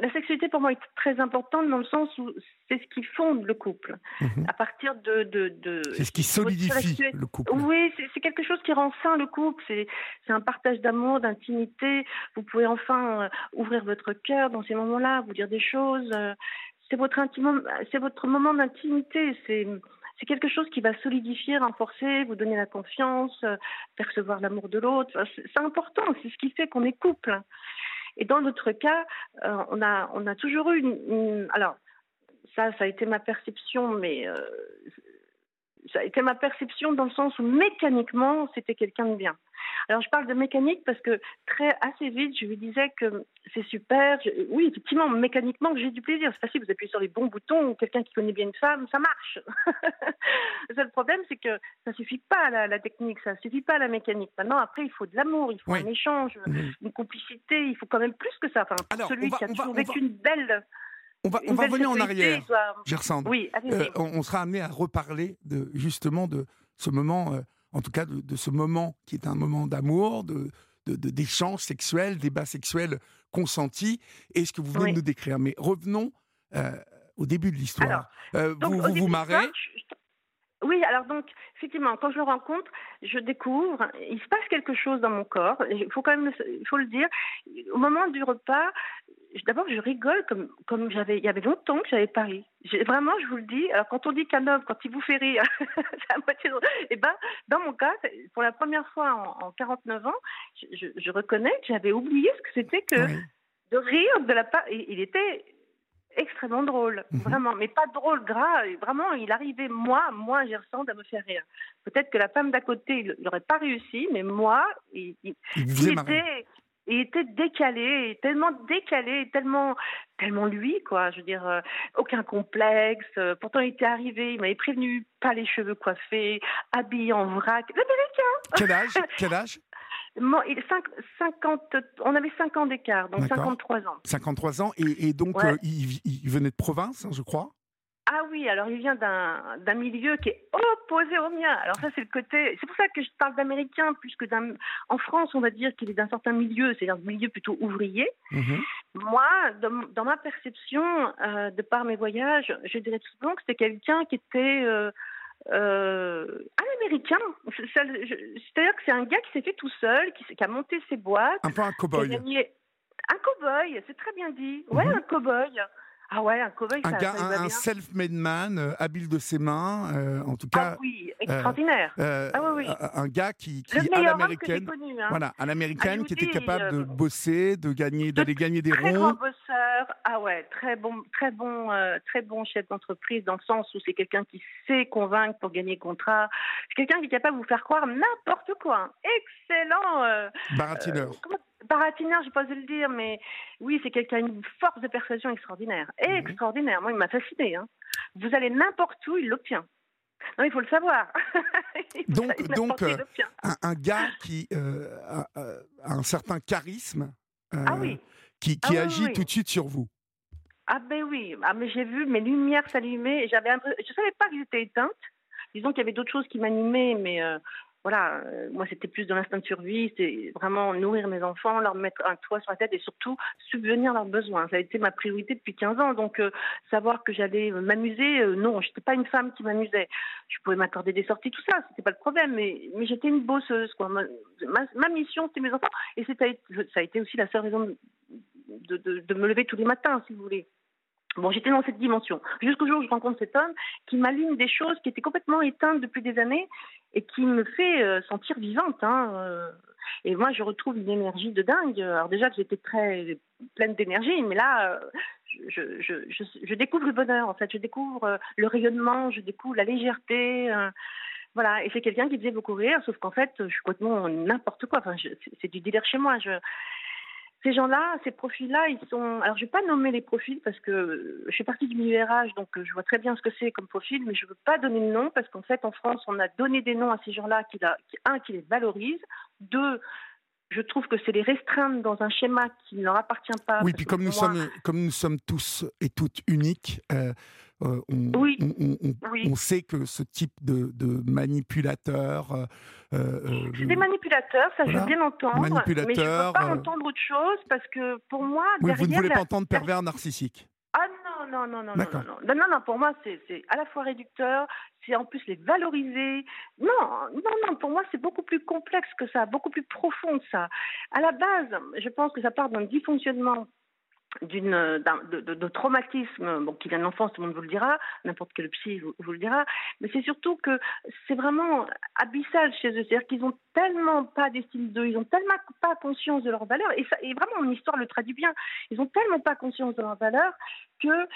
la sexualité pour moi est très importante dans le sens où c'est ce qui fonde le couple. Mhm. À partir de, de, c'est ce qui solidifie le couple. Oui, c'est quelque chose qui rend sain le couple. C'est un partage d'amour, d'intimité. Vous pouvez enfin euh, ouvrir votre cœur dans ces moments-là, vous dire des choses. Euh, c'est votre c'est votre moment d'intimité. C'est c'est quelque chose qui va solidifier, renforcer, vous donner la confiance, euh, percevoir l'amour de l'autre. C'est important, c'est ce qui fait qu'on est couple. Et dans notre cas, euh, on, a, on a toujours eu une, Alors, ça, ça a été ma perception, mais euh, ça a été ma perception dans le sens où mécaniquement, c'était quelqu'un de bien. Alors je parle de mécanique parce que très assez vite, je lui disais que c'est super. oui, effectivement, mécaniquement, j'ai du plaisir. C'est facile, vous appuyez sur les bons boutons. Quelqu'un qui connaît bien une femme, ça marche. *laughs* le seul problème, c'est que ça suffit pas la, la, technique, ça suffit pas la mécanique. Maintenant, après, il faut de l'amour, il faut un échange, une complicité. Il faut quand même plus que ça. Enfin, celui qui a toujours vécu une belle on va, on va revenir en arrière, Gersande. Oui, euh, on, sera amené à reparler de, justement de ce moment, euh, en tout cas de, ce moment qui est un moment d'amour, de d'échange sexuel, débat sexuel consenti, et ce que vous venez de nous décrire? Mais revenons euh, au début de l'histoire. vous vous, vous marrez? Oui, alors donc, effectivement, quand je le rencontre, je découvre, il se passe quelque chose dans mon corps. Il faut quand même, il faut le dire. Au moment du repas, d'abord, je rigole comme, comme j'avais, il y avait longtemps que j'avais pas ri. Vraiment, je vous le dis. Alors, quand on dit qu'un homme, quand il vous fait rire, *laughs* c'est à moitié drôle. Eh ben, dans mon cas, pour la première fois en, 49 ans, je, je, reconnais que j'avais oublié ce que c'était que de rire de la part. Il était extrêmement drôle, mhm. vraiment, mais pas drôle gras. Vraiment, il arrivait, moi, moi, Gersand, à me faire rire. Peut-être que la femme d'à côté, il n'aurait pas réussi, mais moi, il, était, il était décalé, tellement décalé, tellement, tellement lui, quoi. Je veux dire, euh, aucun complexe. Euh, pourtant, il était arrivé, il m'avait prévenu, pas les cheveux coiffés, habillé en vrac. L'américain *laughs* Quel âge? Quel âge? Il, 50, on avait 5 ans d'écart, donc 53 ans. 53 ans, et, donc euh, il, venait de province, hein, je crois? Ah oui, alors il vient d'un milieu qui est opposé au mien. Alors ça, c'est le côté. C'est pour ça que je parle d'américain plus que d'un. En France, on va dire qu'il est d'un certain milieu, c'est-à-dire un milieu plutôt ouvrier. Mhm. Moi, dans, ma perception, euh, de par mes voyages, je dirais tout simplement que c'était quelqu'un qui était. Euh, euh, un américain. C'est-à-dire que c'est un gars qui s'est fait tout seul, qui, qui, a monté ses boîtes. Un peu un cow-boy. Un cow-boy, c'est très bien dit. Ouais, mhm. un cow-boy. Ah ouais, un cow un, gars, un, self-made man, euh, habile de ses mains, euh, en tout cas. Ah oui, extraordinaire. Euh, ah oui, oui. Un gars qui, qui à l'américaine, hein. voilà, à l'américaine, qui était capable de bosser, de gagner, d'aller gagner des très ronds. Très bosseur. Ah ouais, très bon, très bon, très bon chef d'entreprise dans le sens où c'est quelqu'un qui sait convaincre pour gagner contrat. C'est quelqu'un qui est capable de vous faire croire n'importe quoi. Excellent. Baratineur baratineur, je pas de le dire, mais oui, c'est quelqu'un qui a une force de persuasion extraordinaire. Mhm. Extraordinaire. Moi, il m'a fasciné. Hein. Vous allez n'importe où, il l'obtient. Non, il faut le savoir. *laughs* donc, donc euh, un, gars qui euh, a, un certain charisme, euh, ah oui. qui, qui ah agit tout de suite sur vous. Ah ben oui, ah, mais j'ai vu mes lumières s'allumer. J'avais, je savais pas qu'ils étaient éteintes. Disons qu'il y avait d'autres choses qui m'animaient, mais voilà, euh, moi c'était plus de l'instinct de survie, c'est vraiment nourrir mes enfants, leur mettre un toit sur la tête et surtout subvenir leurs besoins. Ça a été ma priorité depuis 15 ans. Donc euh, savoir que j'allais m'amuser, euh, non, je n'étais pas une femme qui m'amusait. Je pouvais m'accorder des sorties, tout ça, c'était pas le problème. Mais, j'étais une bosseuse. Quoi. Ma, mission, c'était mes enfants. Et ça a été aussi la seule raison de me lever tous les matins, si vous voulez. Bon, j'étais dans cette dimension. Jusqu'au jour où je rencontre cet homme qui m'allume des choses qui étaient complètement éteintes depuis des années et qui me fait euh, sentir vivante. Hein, euh. Et moi, je retrouve une énergie de dingue. Alors déjà que j'étais très pleine d'énergie, mais là, euh, je, découvre le bonheur, en fait. Je découvre le rayonnement, je découvre la légèreté. Voilà, et c'est quelqu'un qui faisait beaucoup rire, sauf qu'en fait, je suis complètement n'importe quoi. Enfin, c'est du délire chez moi. Je, ces gens-là, ces profils-là, ils sont. Alors, je ne vais pas nommer les profils parce que je suis partie du milieu RH, donc je vois très bien ce que c'est comme profil, mais je ne veux pas donner de nom parce qu'en fait, en France, on a donné des noms à ces gens-là qui, un, qui les valorise, deux, je trouve que c'est les restreindre dans un schéma qui ne leur appartient pas. Oui, puis comme nous, sommes, comme nous sommes tous et toutes uniques, euh, euh, on, oui. on, sait que ce type de, de manipulateur. Euh, euh, c'est des manipulateurs, ça je veux bien entendre. Mais je ne veux pas entendre autre chose parce que pour moi. Oui, vous ne voulez pas entendre pervers narcissique. Ah non, non, non, non, non, non, non, non, non, pour moi c'est à la fois réducteur, c'est en plus les valoriser. Non, non, non, pour moi c'est beaucoup plus complexe que ça, beaucoup plus profond que ça. À la base, je pense que ça part d'un dysfonctionnement d'une de, traumatisme qui vient de l'enfance, tout le monde vous le dira, n'importe quel psy vous, le dira, mais c'est surtout que c'est vraiment abyssal chez eux, c'est-à-dire qu'ils ont tellement pas d'estime d'eux, ils ont tellement pas conscience de leurs valeurs, et, et vraiment mon histoire le traduit bien, ils ont tellement pas conscience de leurs valeurs que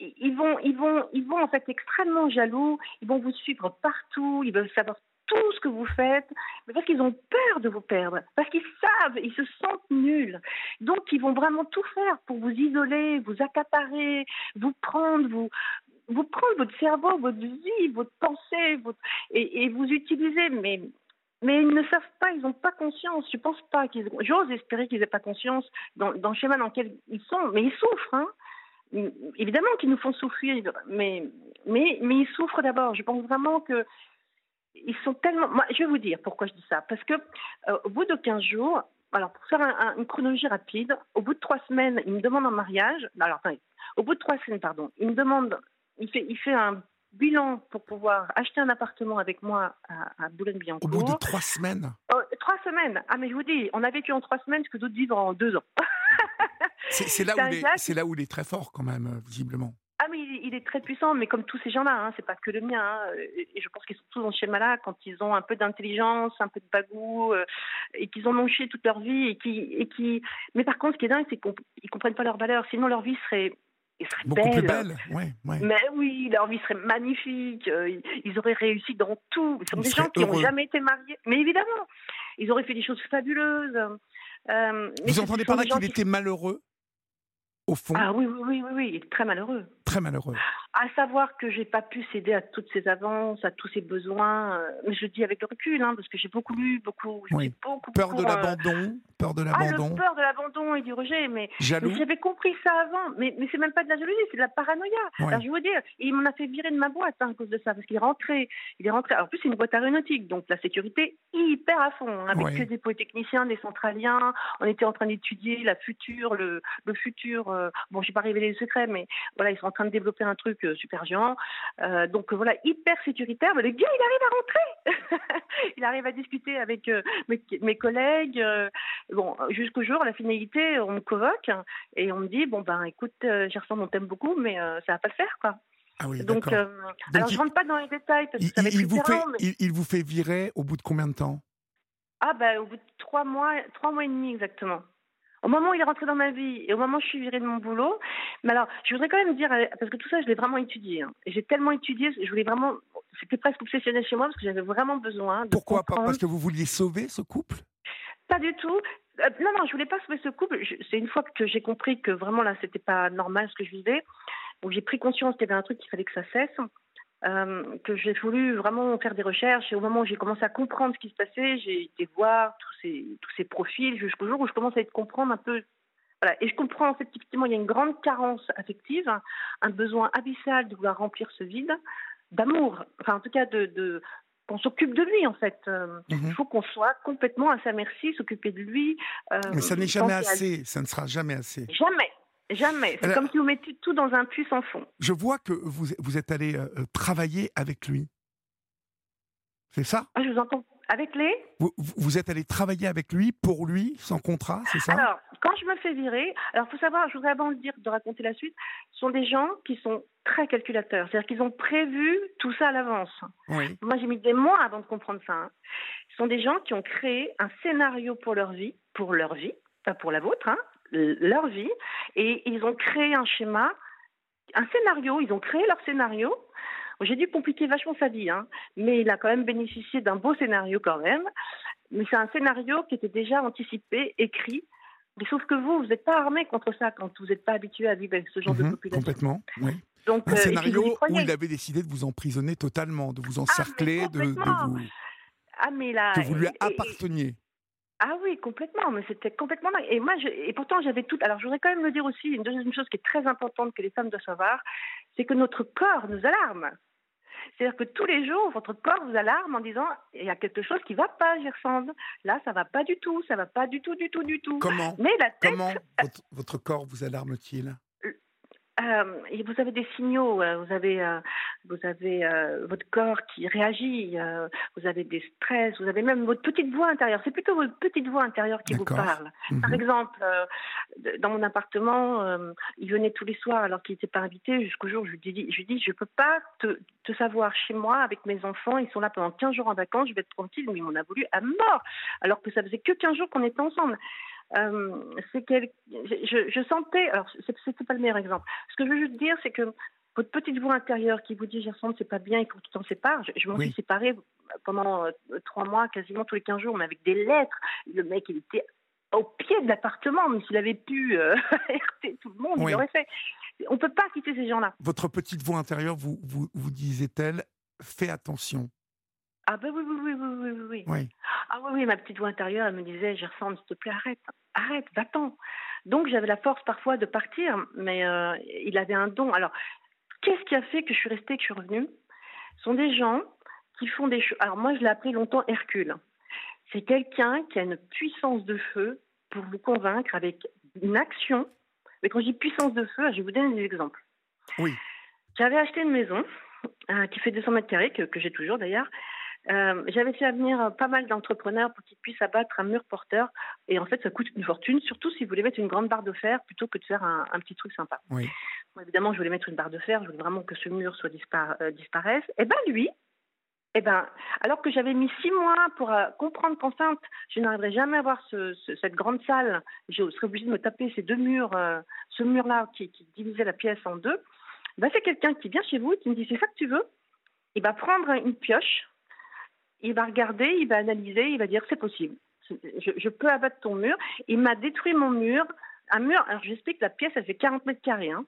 ils vont, ils vont, ils vont en fait extrêmement jaloux. Ils vont vous suivre partout. Ils veulent savoir tout ce que vous faites, mais parce qu'ils ont peur de vous perdre, parce qu'ils savent, ils se sentent nuls. Donc, ils vont vraiment tout faire pour vous isoler, vous accaparer, vous prendre, vous, prendre votre cerveau, votre vie, votre pensée. Et, vous utiliser. Mais, mais ils ne savent pas, ils n'ont pas conscience. Je pense pas qu'ils. J'ose espérer qu'ils n'aient pas conscience dans, le schéma dans lequel ils sont, mais ils souffrent. Hein. Évidemment qu'ils nous font souffrir, mais, mais ils souffrent d'abord. Je pense vraiment que ils sont tellement. Moi, je vais vous dire pourquoi je dis ça. Parce que euh, au bout de 15 jours, alors pour faire une chronologie rapide, au bout de trois semaines, il me demande un mariage. Alors attendez, au bout de trois semaines, pardon, il me demande, il fait, il fait un bilan pour pouvoir acheter un appartement avec moi à, Boulogne-Billancourt. Au bout de trois semaines oh, Trois semaines. Ah mais je vous dis, on a vécu en trois semaines ce que d'autres vivent en deux ans. c'est là, là, où il est très fort quand même, euh, visiblement. Ah mais il, est très puissant, mais comme tous ces gens-là, hein, c'est pas que le mien. Hein, et je pense qu'ils sont tous dans ce schéma-là quand ils ont un peu d'intelligence, un peu de bagou, euh, et qu'ils ont chié toute leur vie, et qui, et qui. Mais par contre, ce qui est dingue, c'est qu'ils comprennent pas leurs valeurs. Sinon, leur vie serait Beaucoup belle. plus belle, ouais, ouais. Mais oui, leur vie serait magnifique. Euh, ils auraient réussi dans tout. Ce sont des gens qui n'ont jamais été mariés. Mais évidemment, ils auraient fait des choses fabuleuses. Euh, Vous entendez par là qu'il était malheureux? Au fond. Ah oui, oui, oui, oui, il est très malheureux. Très malheureux. À savoir que j'ai pas pu céder à toutes ces avances, à tous ces besoins. Euh, mais je dis avec le recul, hein, parce que j'ai beaucoup lu, beaucoup, oui. beaucoup peur de l'abandon, peur de l'abandon. Ah, peur de l'abandon et du rejet. Mais, j'avais compris ça avant. Mais, mais c'est même pas de la jalousie, c'est de la paranoïa. Alors je veux dire, il m'en a fait virer de ma boîte hein, à cause de ça, parce qu'il est rentré, il est rentré. Alors, en plus, c'est une boîte aéronautique, donc la sécurité hyper à fond, hein, avec que des polytechniciens, des centraliens. On était en train d'étudier la future, le, le futur. Euh, bon, j'ai pas révélé le secret, mais voilà, ils sont en train de développer un truc euh, super géant. Euh, donc voilà, hyper sécuritaire. Mais le gars, il arrive à rentrer. *laughs* il arrive à discuter avec mes, mes, collègues. bon, jusqu'au jour, la finalité, on me convoque et on me dit bon ben, écoute, Gerson, on t'aime beaucoup, mais ça va pas le faire, quoi. Ah oui, donc, alors, je rentre pas dans les détails parce que ça va il, vous fait, il, vous fait virer au bout de combien de temps? Ah ben, au bout de trois mois, trois mois et demi exactement. Au moment où il est rentré dans ma vie et au moment où je suis virée de mon boulot, mais alors, je voudrais quand même dire, euh, parce que tout ça, je l'ai vraiment étudié. Hein. J'ai tellement étudié, je voulais vraiment. C'était presque obsessionnel chez moi parce que j'avais vraiment besoin de. Pourquoi pas? Parce que vous vouliez sauver ce couple? Pas du tout. Euh, non, non, je voulais pas sauver ce couple. C'est une fois que j'ai compris que vraiment là, c'était pas normal ce que je vivais, où j'ai pris conscience qu'il y avait un truc qu'il fallait que ça cesse. Euh, que j'ai voulu vraiment faire des recherches et au moment où j'ai commencé à comprendre ce qui se passait, j'ai été voir tous ces, tous ces profils jusqu'au jour où je commence à être comprendre un peu. Voilà. Et je comprends en fait effectivement il y a une grande carence affective, un besoin abyssal de vouloir remplir ce vide, d'amour, enfin en tout cas de, de qu'on s'occupe de lui en fait. Euh, mhm. Il faut qu'on soit complètement à sa merci, s'occuper de lui. Euh, Mais ça n'est jamais assez, ça ne sera jamais assez. Jamais. Jamais. C'est comme si vous mettiez tout dans un puits sans fond. Je vois que vous, vous êtes allé euh, euh, travailler avec lui. C'est ça? Ah, Je vous entends. Avec les? Vous, vous, êtes allé travailler avec lui, pour lui, sans contrat, c'est ça? Alors, quand je me fais virer, alors il faut savoir, je voudrais avant de dire, de raconter la suite, ce sont des gens qui sont très calculateurs. C'est-à-dire qu'ils ont prévu tout ça à l'avance. Oui. Moi, j'ai mis des mois avant de comprendre ça. Hein. Ce sont des gens qui ont créé un scénario pour leur vie, pour leur vie, pas pour la vôtre, hein, leur vie et ils ont créé un schéma, un scénario, ils ont créé leur scénario. J'ai dû compliquer vachement sa vie, hein, mais il a quand même bénéficié d'un beau scénario quand même. Mais c'est un scénario qui était déjà anticipé, écrit. Mais sauf que vous, vous n'êtes pas armé contre ça quand vous n'êtes pas habitué à vivre avec ce genre de mhm, population. Complètement, oui. Donc, un euh, scénario où il avait décidé de vous emprisonner totalement, de vous ah, encercler, de, vous, ah, mais là, que vous lui apparteniez. Ah oui, complètement, mais c'était complètement Et moi, je, et pourtant, j'avais tout. Alors, je voudrais quand même le dire aussi, une deuxième chose qui est très importante que les femmes doivent savoir, c'est que notre corps nous alarme. C'est-à-dire que tous les jours, votre corps vous alarme en disant il y a quelque chose qui va pas, Gersande. Là, ça va pas du tout, ça va pas du tout, du tout, du tout. Comment? Mais la tête... Comment *laughs* votre corps vous alarme-t-il? Euh, vous avez des signaux, euh, vous avez, euh, vous avez votre corps qui réagit, vous avez des stress, vous avez même votre petite voix intérieure. C'est plutôt votre petite voix intérieure qui vous parle. Par mhm. exemple, dans mon appartement, il venait tous les soirs alors qu'il n'était pas invité. Jusqu'au jour où je lui dis, je lui dis, je peux pas te, te, savoir chez moi avec mes enfants. Ils sont là pendant 15 jours en vacances. Je vais être tranquille, mais il m'en a voulu à mort, alors que ça faisait que 15 jours qu'on était ensemble. Euh, c'est je, je, sentais, alors c'était pas le meilleur exemple. Ce que je veux juste dire, c'est que votre petite voix intérieure qui vous dit Gerson, c'est pas bien, il faut que tu t'en sépares. Je, je m'en suis séparée pendant euh, trois mois, quasiment tous les quinze jours, mais avec des lettres. Le mec, il était au pied de l'appartement, mais s'il avait pu euh, *laughs* tout le monde, il l'aurait fait. On peut pas quitter ces gens-là. Votre petite voix intérieure vous, vous, vous disait-elle Fais attention. Ah ben oui, oui, oui, oui, oui, oui. Ah oui, oui, ma petite voix intérieure, elle me disait, Gerson, s'il te plaît, arrête, arrête, va-t'en. Donc j'avais la force parfois de partir, mais euh, il avait un don. Alors, qu'est-ce qui a fait que je suis restée, que je suis revenue? Ce sont des gens qui font des choses. Alors moi, je l'ai appelé longtemps Hercule. C'est quelqu'un qui a une puissance de feu pour vous convaincre avec une action. Mais quand je dis puissance de feu, je vais vous donner des exemples. Oui. J'avais acheté une maison euh, qui fait 200 mètres carrés, que j'ai toujours d'ailleurs, euh, j'avais fait venir pas mal d'entrepreneurs pour qu'ils puissent abattre un mur porteur. Et en fait, ça coûte une fortune, surtout si vous voulez mettre une grande barre de fer plutôt que de faire un, petit truc sympa. Oui. évidemment, je voulais mettre une barre de fer, je voulais vraiment que ce mur soit euh, disparaisse. Et eh ben lui, eh ben, alors que j'avais mis six mois pour euh, comprendre qu'enceinte, je n'arriverais jamais à voir cette grande salle, je serais obligée de me taper ces deux murs, ce mur-là qui, divisait la pièce en deux. Ben, c'est quelqu'un qui vient chez vous et qui me dit c'est ça que tu veux? Il va prendre une pioche, il va regarder, il va analyser, il va dire c'est possible. Je, peux abattre ton mur. Il m'a détruit mon mur. Un mur, alors j'explique, la pièce, elle fait 40 mètres carrés. Hein.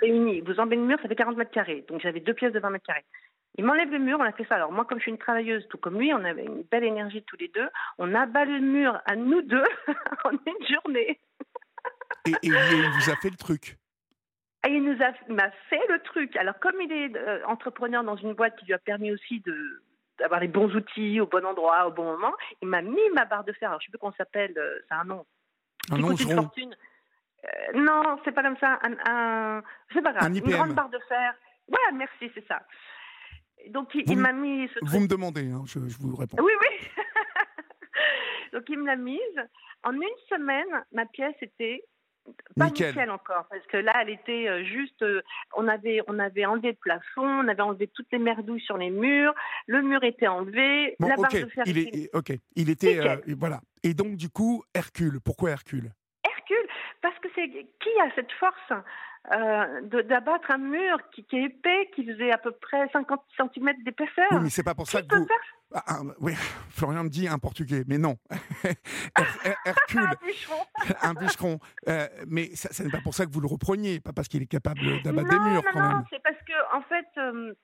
réunis. Vous enlevez le mur, ça fait 40 mètres carrés. Donc j'avais deux pièces de 20 mètres carrés. Il m'enlève le mur, on a fait ça. Alors moi, comme je suis une travailleuse, tout comme lui, on avait une belle énergie tous les deux. On abat le mur à nous deux *laughs* en une journée. et, il vous a fait le truc et il nous a m'a fait le truc. Alors comme il est euh, entrepreneur dans une boîte qui lui a permis aussi de d'avoir les bons outils au bon endroit au bon moment, il m'a mis ma barre de fer. Alors je sais plus comment ça s'appelle, euh, c'est un nom. Un nom une fortune. Euh, non, c'est pas comme ça. Un, un c'est pas grave. Une grande barre de fer. Ouais, merci, c'est ça. Donc il, m'a mis. Ce vous me demandez, hein, je, vous réponds. Oui, oui. *laughs* Donc il me l'a mise. En une semaine, ma pièce était pas nickel. encore, parce que là, elle était euh, juste. Euh, on avait, on avait enlevé le plafond, on avait enlevé toutes les merdouilles sur les murs, le mur était enlevé, la barre de fer. Il est, ok, il était. Euh, voilà. Et donc, du coup, Hercule. Pourquoi Hercule? Hercule, parce que c'est qui a cette force? Euh, d'abattre un mur qui, qui, est épais, qui faisait à peu près 50 cm d'épaisseur. Oui, mais c'est pas pour ça que vous. Ah, ah, oui, *laughs* Florian me dit un portugais, mais non. *laughs* *laughs* Hercule. un bûcheron. un bûcheron. Euh, mais ça, n'est pas pour ça que vous le repreniez, pas parce qu'il est capable d'abattre des murs non, quand non, Non, c'est parce que, en fait. Euh,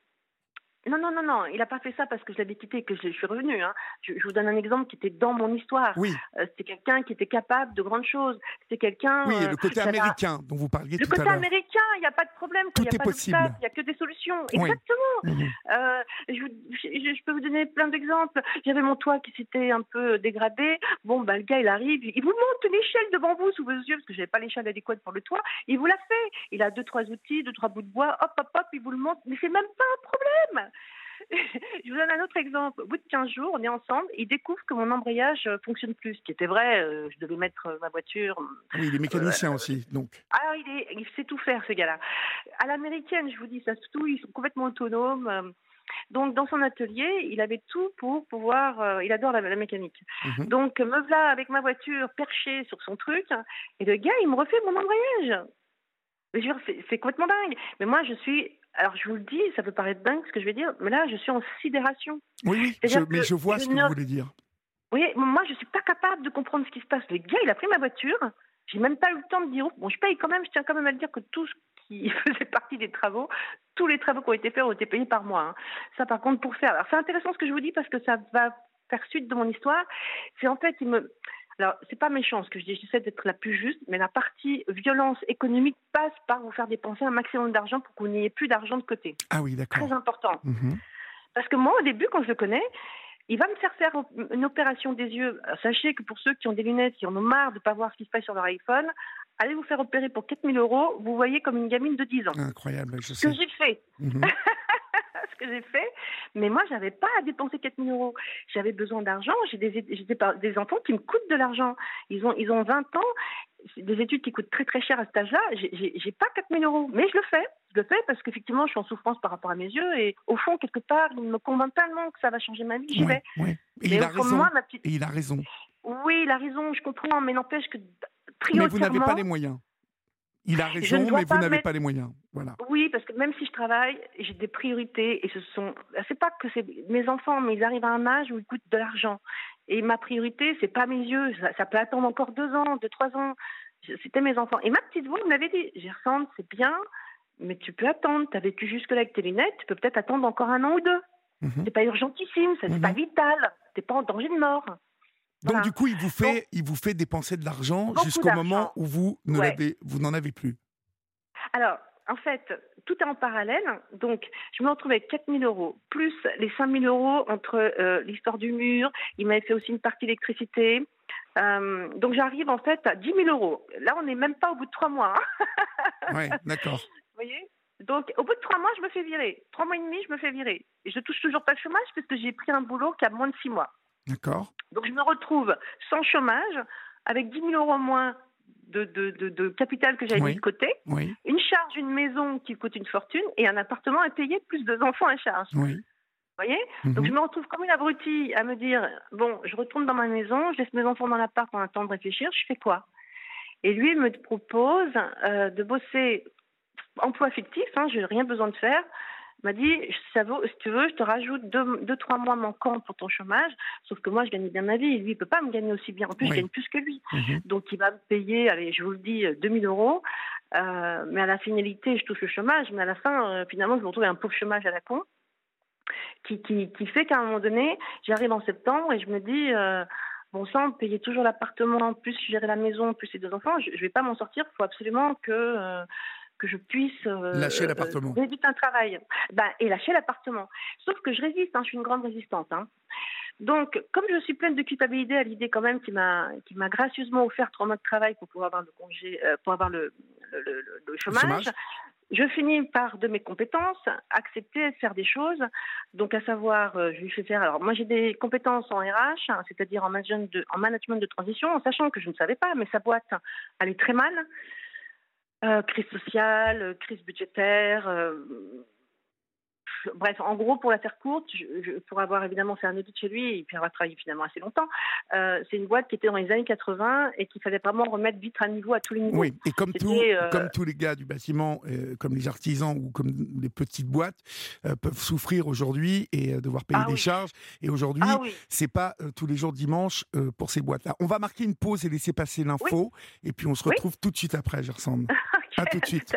non, non, non, non, il n'a pas fait ça parce que je l'avais quitté et que je, suis revenue. Hein. Je, vous donne un exemple qui était dans mon histoire. Oui. Euh, c'était quelqu'un qui était capable de grandes choses. C'était quelqu'un. Oui, le côté américain dont vous parliez tout à l'heure. Le côté américain, il n'y a pas de problème. Tout il est possible. Il n'y a que des solutions. Exactement. Mhm. Euh, je, je, peux vous donner plein d'exemples. J'avais mon toit qui s'était un peu dégradé. Bon, bah, le gars, il arrive, il vous monte une échelle de bambou sous vos yeux parce que j'avais pas l'échelle adéquate pour le toit. Il vous l'a fait. Il a deux, trois outils, deux, trois bouts de bois. Hop, hop, hop, il vous le monte. Mais c'est même pas un problème. *laughs* je vous donne un autre exemple. Au bout de 15 jours, on est ensemble, il découvre que mon embrayage euh, fonctionne plus, ce qui était vrai. Euh, je devais mettre euh, ma voiture. Oui, il est mécanicien aussi, donc. Ah, il, est, il sait tout faire, ce gars-là. À l'américaine, je vous dis, ça se tout, ils sont complètement autonomes. Donc, dans son atelier, il avait tout pour pouvoir. il adore la, mécanique. Mhm. Donc, me voilà avec ma voiture perchée sur son truc, et le gars, il me refait mon embrayage. C'est complètement dingue. Mais moi, je suis alors je vous le dis, ça peut paraître dingue ce que je vais dire, mais là je suis en sidération. Oui, mais je vois ce que vous voulez dire. Oui, moi je suis pas capable de comprendre ce qui se passe. Le gars, il a pris ma voiture, j'ai même pas eu le temps de dire, bon, je paye quand même, je tiens quand même à le dire que tout ce qui *laughs* faisait partie des travaux, tous les travaux qui ont été faits ont été payés par moi. Hein. Ça par contre pour faire. Alors c'est intéressant ce que je vous dis parce que ça va faire suite de mon histoire. C'est en fait, il me alors, c'est pas méchant ce que je dis, j'essaie d'être la plus juste, mais la partie violence économique passe par vous faire dépenser un maximum d'argent pour que vous n'ayez plus d'argent de côté. Ah oui, d'accord. Très important. Mhm. Parce que moi, au début, quand je le connais, il va me faire faire une opération des yeux. Sachez que pour ceux qui ont des lunettes, qui en ont marre de ne pas voir ce qui se passe sur leur iPhone, allez vous faire opérer pour 4000 euros, vous voyez comme une gamine de 10 ans. Incroyable, je sais. Que j'ai fait. *laughs* Que j'ai fait. Mais moi, j'avais pas à dépenser 4 000 euros. J'avais besoin d'argent. J'ai des, des, enfants qui me coûtent de l'argent. Ils ont, ils ont 20 ans. Des études qui coûtent très très cher à cet âge-là. J'ai pas 4 000 euros. Mais je le fais. Je le fais parce qu'effectivement, je suis en souffrance par rapport à mes yeux. Et au fond, quelque part, il me convainc tellement que ça va changer ma vie. J'y vais. Et, il a raison. Et il a raison. Oui, il a raison. Je comprends. Mais n'empêche que. Mais vous n'avez pas les moyens. Il a raison, mais vous n'avez pas les moyens. Voilà. Oui, parce que même si je travaille, j'ai des priorités et ce sont. C'est pas que c'est mes enfants, mais ils arrivent à un âge où ils coûtent de l'argent. Et ma priorité, c'est pas mes yeux. Ça, peut attendre encore deux ans, deux, trois ans. C'était mes enfants. Et ma petite voix m'avait dit Gersande, c'est bien, mais tu peux attendre. Tu as vécu jusque-là avec tes lunettes, tu peux peut-être attendre encore un an ou deux. Mhm. C'est pas urgentissime, c'est n'est pas mhm. vital. T'es pas en danger de mort. Donc du coup, il vous fait, il vous fait dépenser de l'argent jusqu'au moment où vous ne l'avez, vous n'en avez plus. Alors, en fait, tout est en parallèle. Donc, je me retrouve avec 4 000 euros, plus les 5 000 euros entre euh, l'histoire du mur. Il m'avait fait aussi une partie d'électricité. Euh, donc, j'arrive en fait à 10 000 euros. Là, on n'est même pas au bout de trois mois. Hein. *laughs* oui, d'accord. Vous voyez? Donc, au bout de trois mois, je me fais virer. Trois mois et demi, je me fais virer. Et je touche toujours pas le chômage parce que j'ai pris un boulot qui a moins de six mois. D'accord. Donc je me retrouve sans chômage, avec 10 000 euros moins de, de, de, capital que j'avais mis de côté, une charge, une maison qui coûte une fortune et un appartement à payer, plus deux enfants à charge. Oui. Vous voyez? Donc je mhm. me retrouve comme une abrutie à me dire bon, je retourne dans ma maison, je laisse mes enfants dans l'appart en attendant de réfléchir, je fais quoi? Et lui me propose euh, de bosser emploi fictif, hein, je n'ai rien besoin de faire, m'a dit ça vaut, si tu veux, je te rajoute deux, deux, trois mois manquants pour ton chômage. Sauf que moi, je gagne bien ma vie. Et lui, il peut pas me gagner aussi bien. En plus, je gagne plus que lui. Mhm. Donc, il va me payer, allez, je vous le dis, 2000 euros. mais à la finalité, je touche le chômage, mais à la fin, finalement, je me retrouve un pauvre chômage à la con, qui, qui, qui fait qu'à un moment donné, j'arrive en septembre et je me dis, bon sang, payer toujours l'appartement, plus gérer la maison, plus les deux enfants, je, ne vais pas m'en sortir. Il faut absolument que que je puisse lâcher l'appartement, euh, un travail, ben, et lâcher l'appartement. Sauf que je résiste, hein, je suis une grande résistante. Hein. Donc, comme je suis pleine de culpabilité à l'idée quand même qui m'a qui m'a gracieusement offert trois mois de travail pour pouvoir avoir le congé, euh, pour avoir le, le, le, chômage, je finis par de mes compétences accepter de faire des choses. Donc, à savoir, euh, je lui fais faire. Alors, moi, j'ai des compétences en RH, hein, c'est-à-dire en management de en management de transition, en sachant que je ne savais pas, mais sa boîte allait très mal. Euh, crise sociale, crise budgétaire, euh, bref, en gros, pour la faire courte, pour avoir évidemment fait un audit chez lui et puis avoir travaillé finalement assez longtemps, euh, c'est une boîte qui était dans les années 80 et qu'il fallait vraiment remettre vite à niveau à tous les niveaux. Oui, et comme, tout, euh, comme tous les gars du bâtiment, euh, comme les artisans ou comme les petites boîtes, peuvent souffrir aujourd'hui et devoir payer ah des charges. Et aujourd'hui, ah c'est pas tous les jours dimanche pour ces boîtes-là. On va marquer une pause et laisser passer l'info, et puis on se retrouve tout de suite après, je ressemble. *laughs* à tout de suite.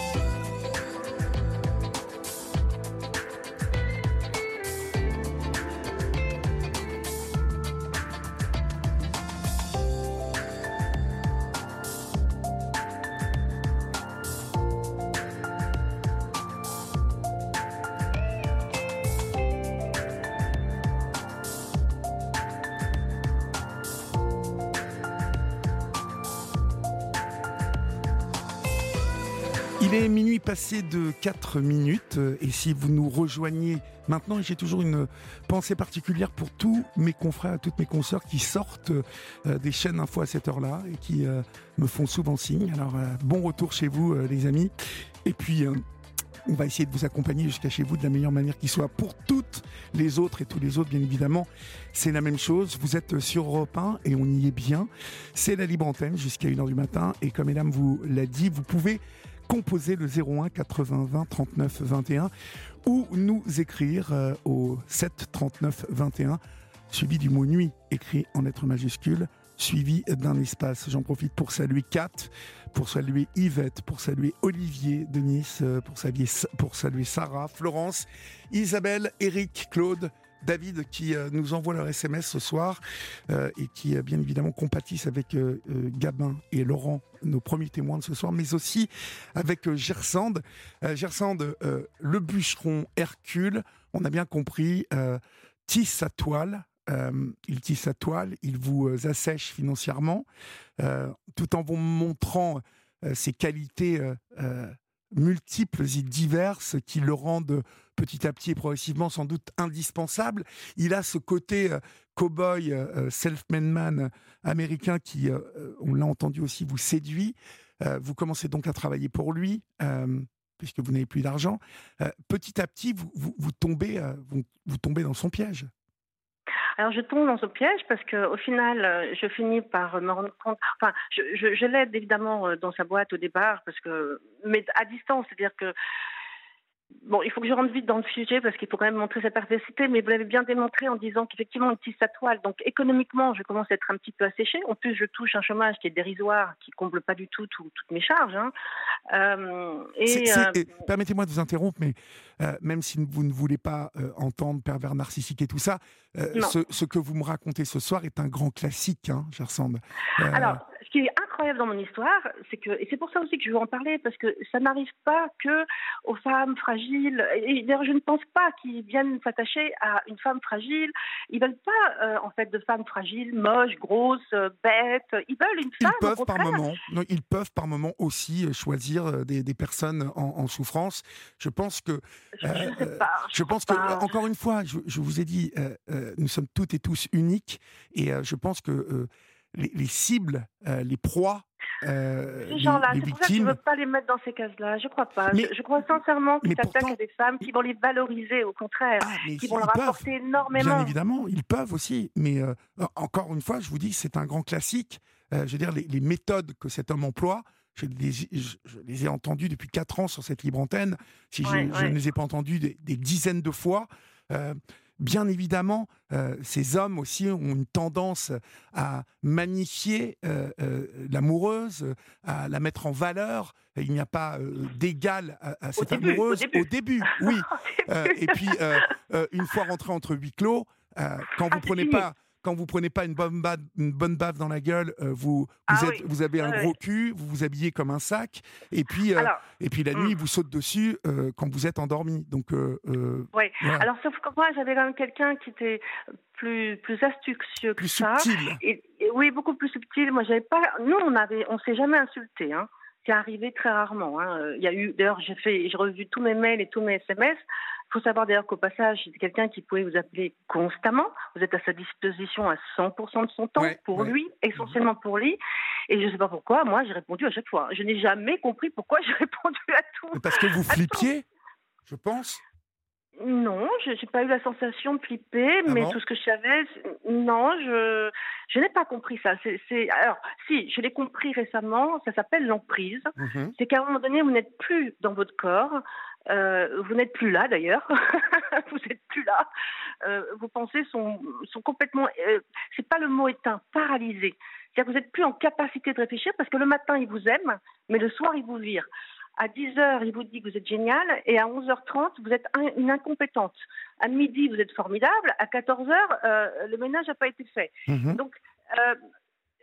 Minuit passé de 4 minutes et si vous nous rejoignez maintenant, j'ai toujours une pensée particulière pour tous mes confrères, toutes mes consoeurs qui sortent euh, des chaînes info à cette heure-là et qui euh, me font souvent signe. Alors euh, bon retour chez vous les amis. Et puis on va essayer de vous accompagner jusqu'à chez vous de la meilleure manière qui soit pour toutes les autres et tous les autres, bien évidemment. C'est la même chose. Vous êtes sur Europe 1 et on y est bien. C'est la libre antenne jusqu'à 1h du matin. Et comme Madame vous l'a dit, vous pouvez composer le 01 80 20 39 21 ou nous écrire euh, au 7 39 21 suivi du mot nuit écrit en lettres majuscules suivi d'un espace. J'en profite pour saluer Kat, pour saluer Yvette, pour saluer Olivier Denis, euh, pour saluer, pour saluer Sarah, Florence, Isabelle, Eric, Claude, David qui euh, nous envoie leur SMS ce soir euh, et qui euh, bien évidemment compatissent avec Gabin et Laurent, nos premiers témoins de ce soir, mais aussi avec Gersande. Gersande, le bûcheron Hercule, on a bien compris, tisse sa toile. il tisse sa toile, il vous assèche financièrement, tout en vous montrant ses qualités multiples et diverses qui le rendent petit à petit et progressivement sans doute indispensable. Il a ce côté euh, cow-boy, euh, euh, self-made man américain qui, on l'a entendu aussi, vous séduit. vous commencez donc à travailler pour lui puisque vous n'avez plus d'argent. petit à petit, vous, vous, tombez, vous tombez dans son piège. Alors je tombe dans ce piège parce que au final, euh, je finis par me rendre compte. Enfin, je, je, je l'aide évidemment euh, dans sa boîte au départ parce que, mais à distance, c'est-à-dire que Bon, il faut que je rentre vite dans le sujet parce qu'il faut quand même montrer sa perversité, mais vous l'avez bien démontré en disant qu'effectivement, on utilise sa toile. Donc, économiquement, je commence à être un petit peu asséché. En plus, je touche un chômage qui est dérisoire, qui comble pas du tout, toutes mes charges. Hein. Euh, et, Permettez-moi de vous interrompre, mais euh, même si vous ne voulez pas euh, entendre pervers narcissique et tout ça, ce, ce, que vous me racontez ce soir est un grand classique, hein, ressemble. Alors, ce qui est incroyable dans mon histoire, c'est que, et c'est pour ça aussi que je veux en parler, parce que ça n'arrive pas que aux femmes fragiles. Et d'ailleurs, je ne pense pas qu'ils viennent s'attacher à une femme fragile. Ils veulent pas, euh, en fait, de femmes fragiles, moches, grosses, euh, bêtes. Ils veulent une femme. Ils peuvent par moment. Non, ils peuvent par moment aussi euh, choisir des, des personnes en, souffrance. Je pense que. Je, sais pas, je pense que, encore une fois, je, je vous ai dit, nous sommes toutes et tous uniques, et je pense que les, cibles, euh, les proies. Euh, ces gens-là, c'est pour ça que je ne veux pas les mettre dans ces cases-là. Je ne crois pas. je, crois sincèrement qu'ils s'attaquent à des femmes qui vont les valoriser, au contraire, ah, qui vont leur apporter énormément. Bien évidemment, ils peuvent aussi. Mais euh, encore une fois, je vous dis, c'est un grand classique. je veux dire, les, méthodes que cet homme emploie je les, ai entendus depuis quatre ans sur cette libre antenne, si je, ne les ai pas entendus des, dizaines de fois. Euh, bien évidemment, euh, ces hommes aussi ont une tendance à magnifier euh, l'amoureuse, à la mettre en valeur. Il n'y a pas d'égal à, cette amoureuse au début, oui. *laughs* et puis, une fois rentré entre huis clos, quand vous ah, prenez pas quand vous prenez pas une bonne bave, une bonne bave dans la gueule, euh, vous vous, ah êtes, vous avez un gros cul, vous vous habillez comme un sac, et puis euh, et puis la nuit, hmm. vous saute dessus euh, quand vous êtes endormi. Donc oui. Alors sauf que moi, j'avais quand même quelqu'un qui était plus plus astucieux que ça. Subtil. Et, oui, beaucoup plus subtil. Moi, j'avais pas. Nous, on avait, on s'est jamais insulté. Hein. C'est arrivé très rarement. Hein. Il y a eu, d'ailleurs, j'ai fait, j'ai revu tous mes mails et tous mes SMS. Il faut savoir d'ailleurs qu'au passage, c'est quelqu'un qui pouvait vous appeler constamment. Vous êtes à sa disposition à 100% de son temps pour lui, essentiellement pour lui. Et je ne sais pas pourquoi, moi, j'ai répondu à chaque fois. Je n'ai jamais compris pourquoi j'ai *laughs* répondu à tout. Parce que vous flippiez, je pense. Non, je n'ai pas eu la sensation de flipper, ah mais tout ce que je savais, non, je, je n'ai pas compris ça. C'est, alors, si, je l'ai compris récemment, ça s'appelle l'emprise. Mhm. C'est qu'à un moment donné, vous n'êtes plus dans votre corps, euh, vous n'êtes plus là d'ailleurs, *laughs* vous n'êtes plus là. Euh, vos pensées sont, sont complètement, euh, c'est pas le mot éteint, paralysé. C'est-à-dire que vous n'êtes plus en capacité de réfléchir parce que le matin il vous aime, mais le soir il vous vire. À 10h, il vous dit que vous êtes génial, et à 11h30, vous êtes une incompétente. À midi, vous êtes formidable. À 14h, le ménage n'a pas été fait. Mhm. Donc,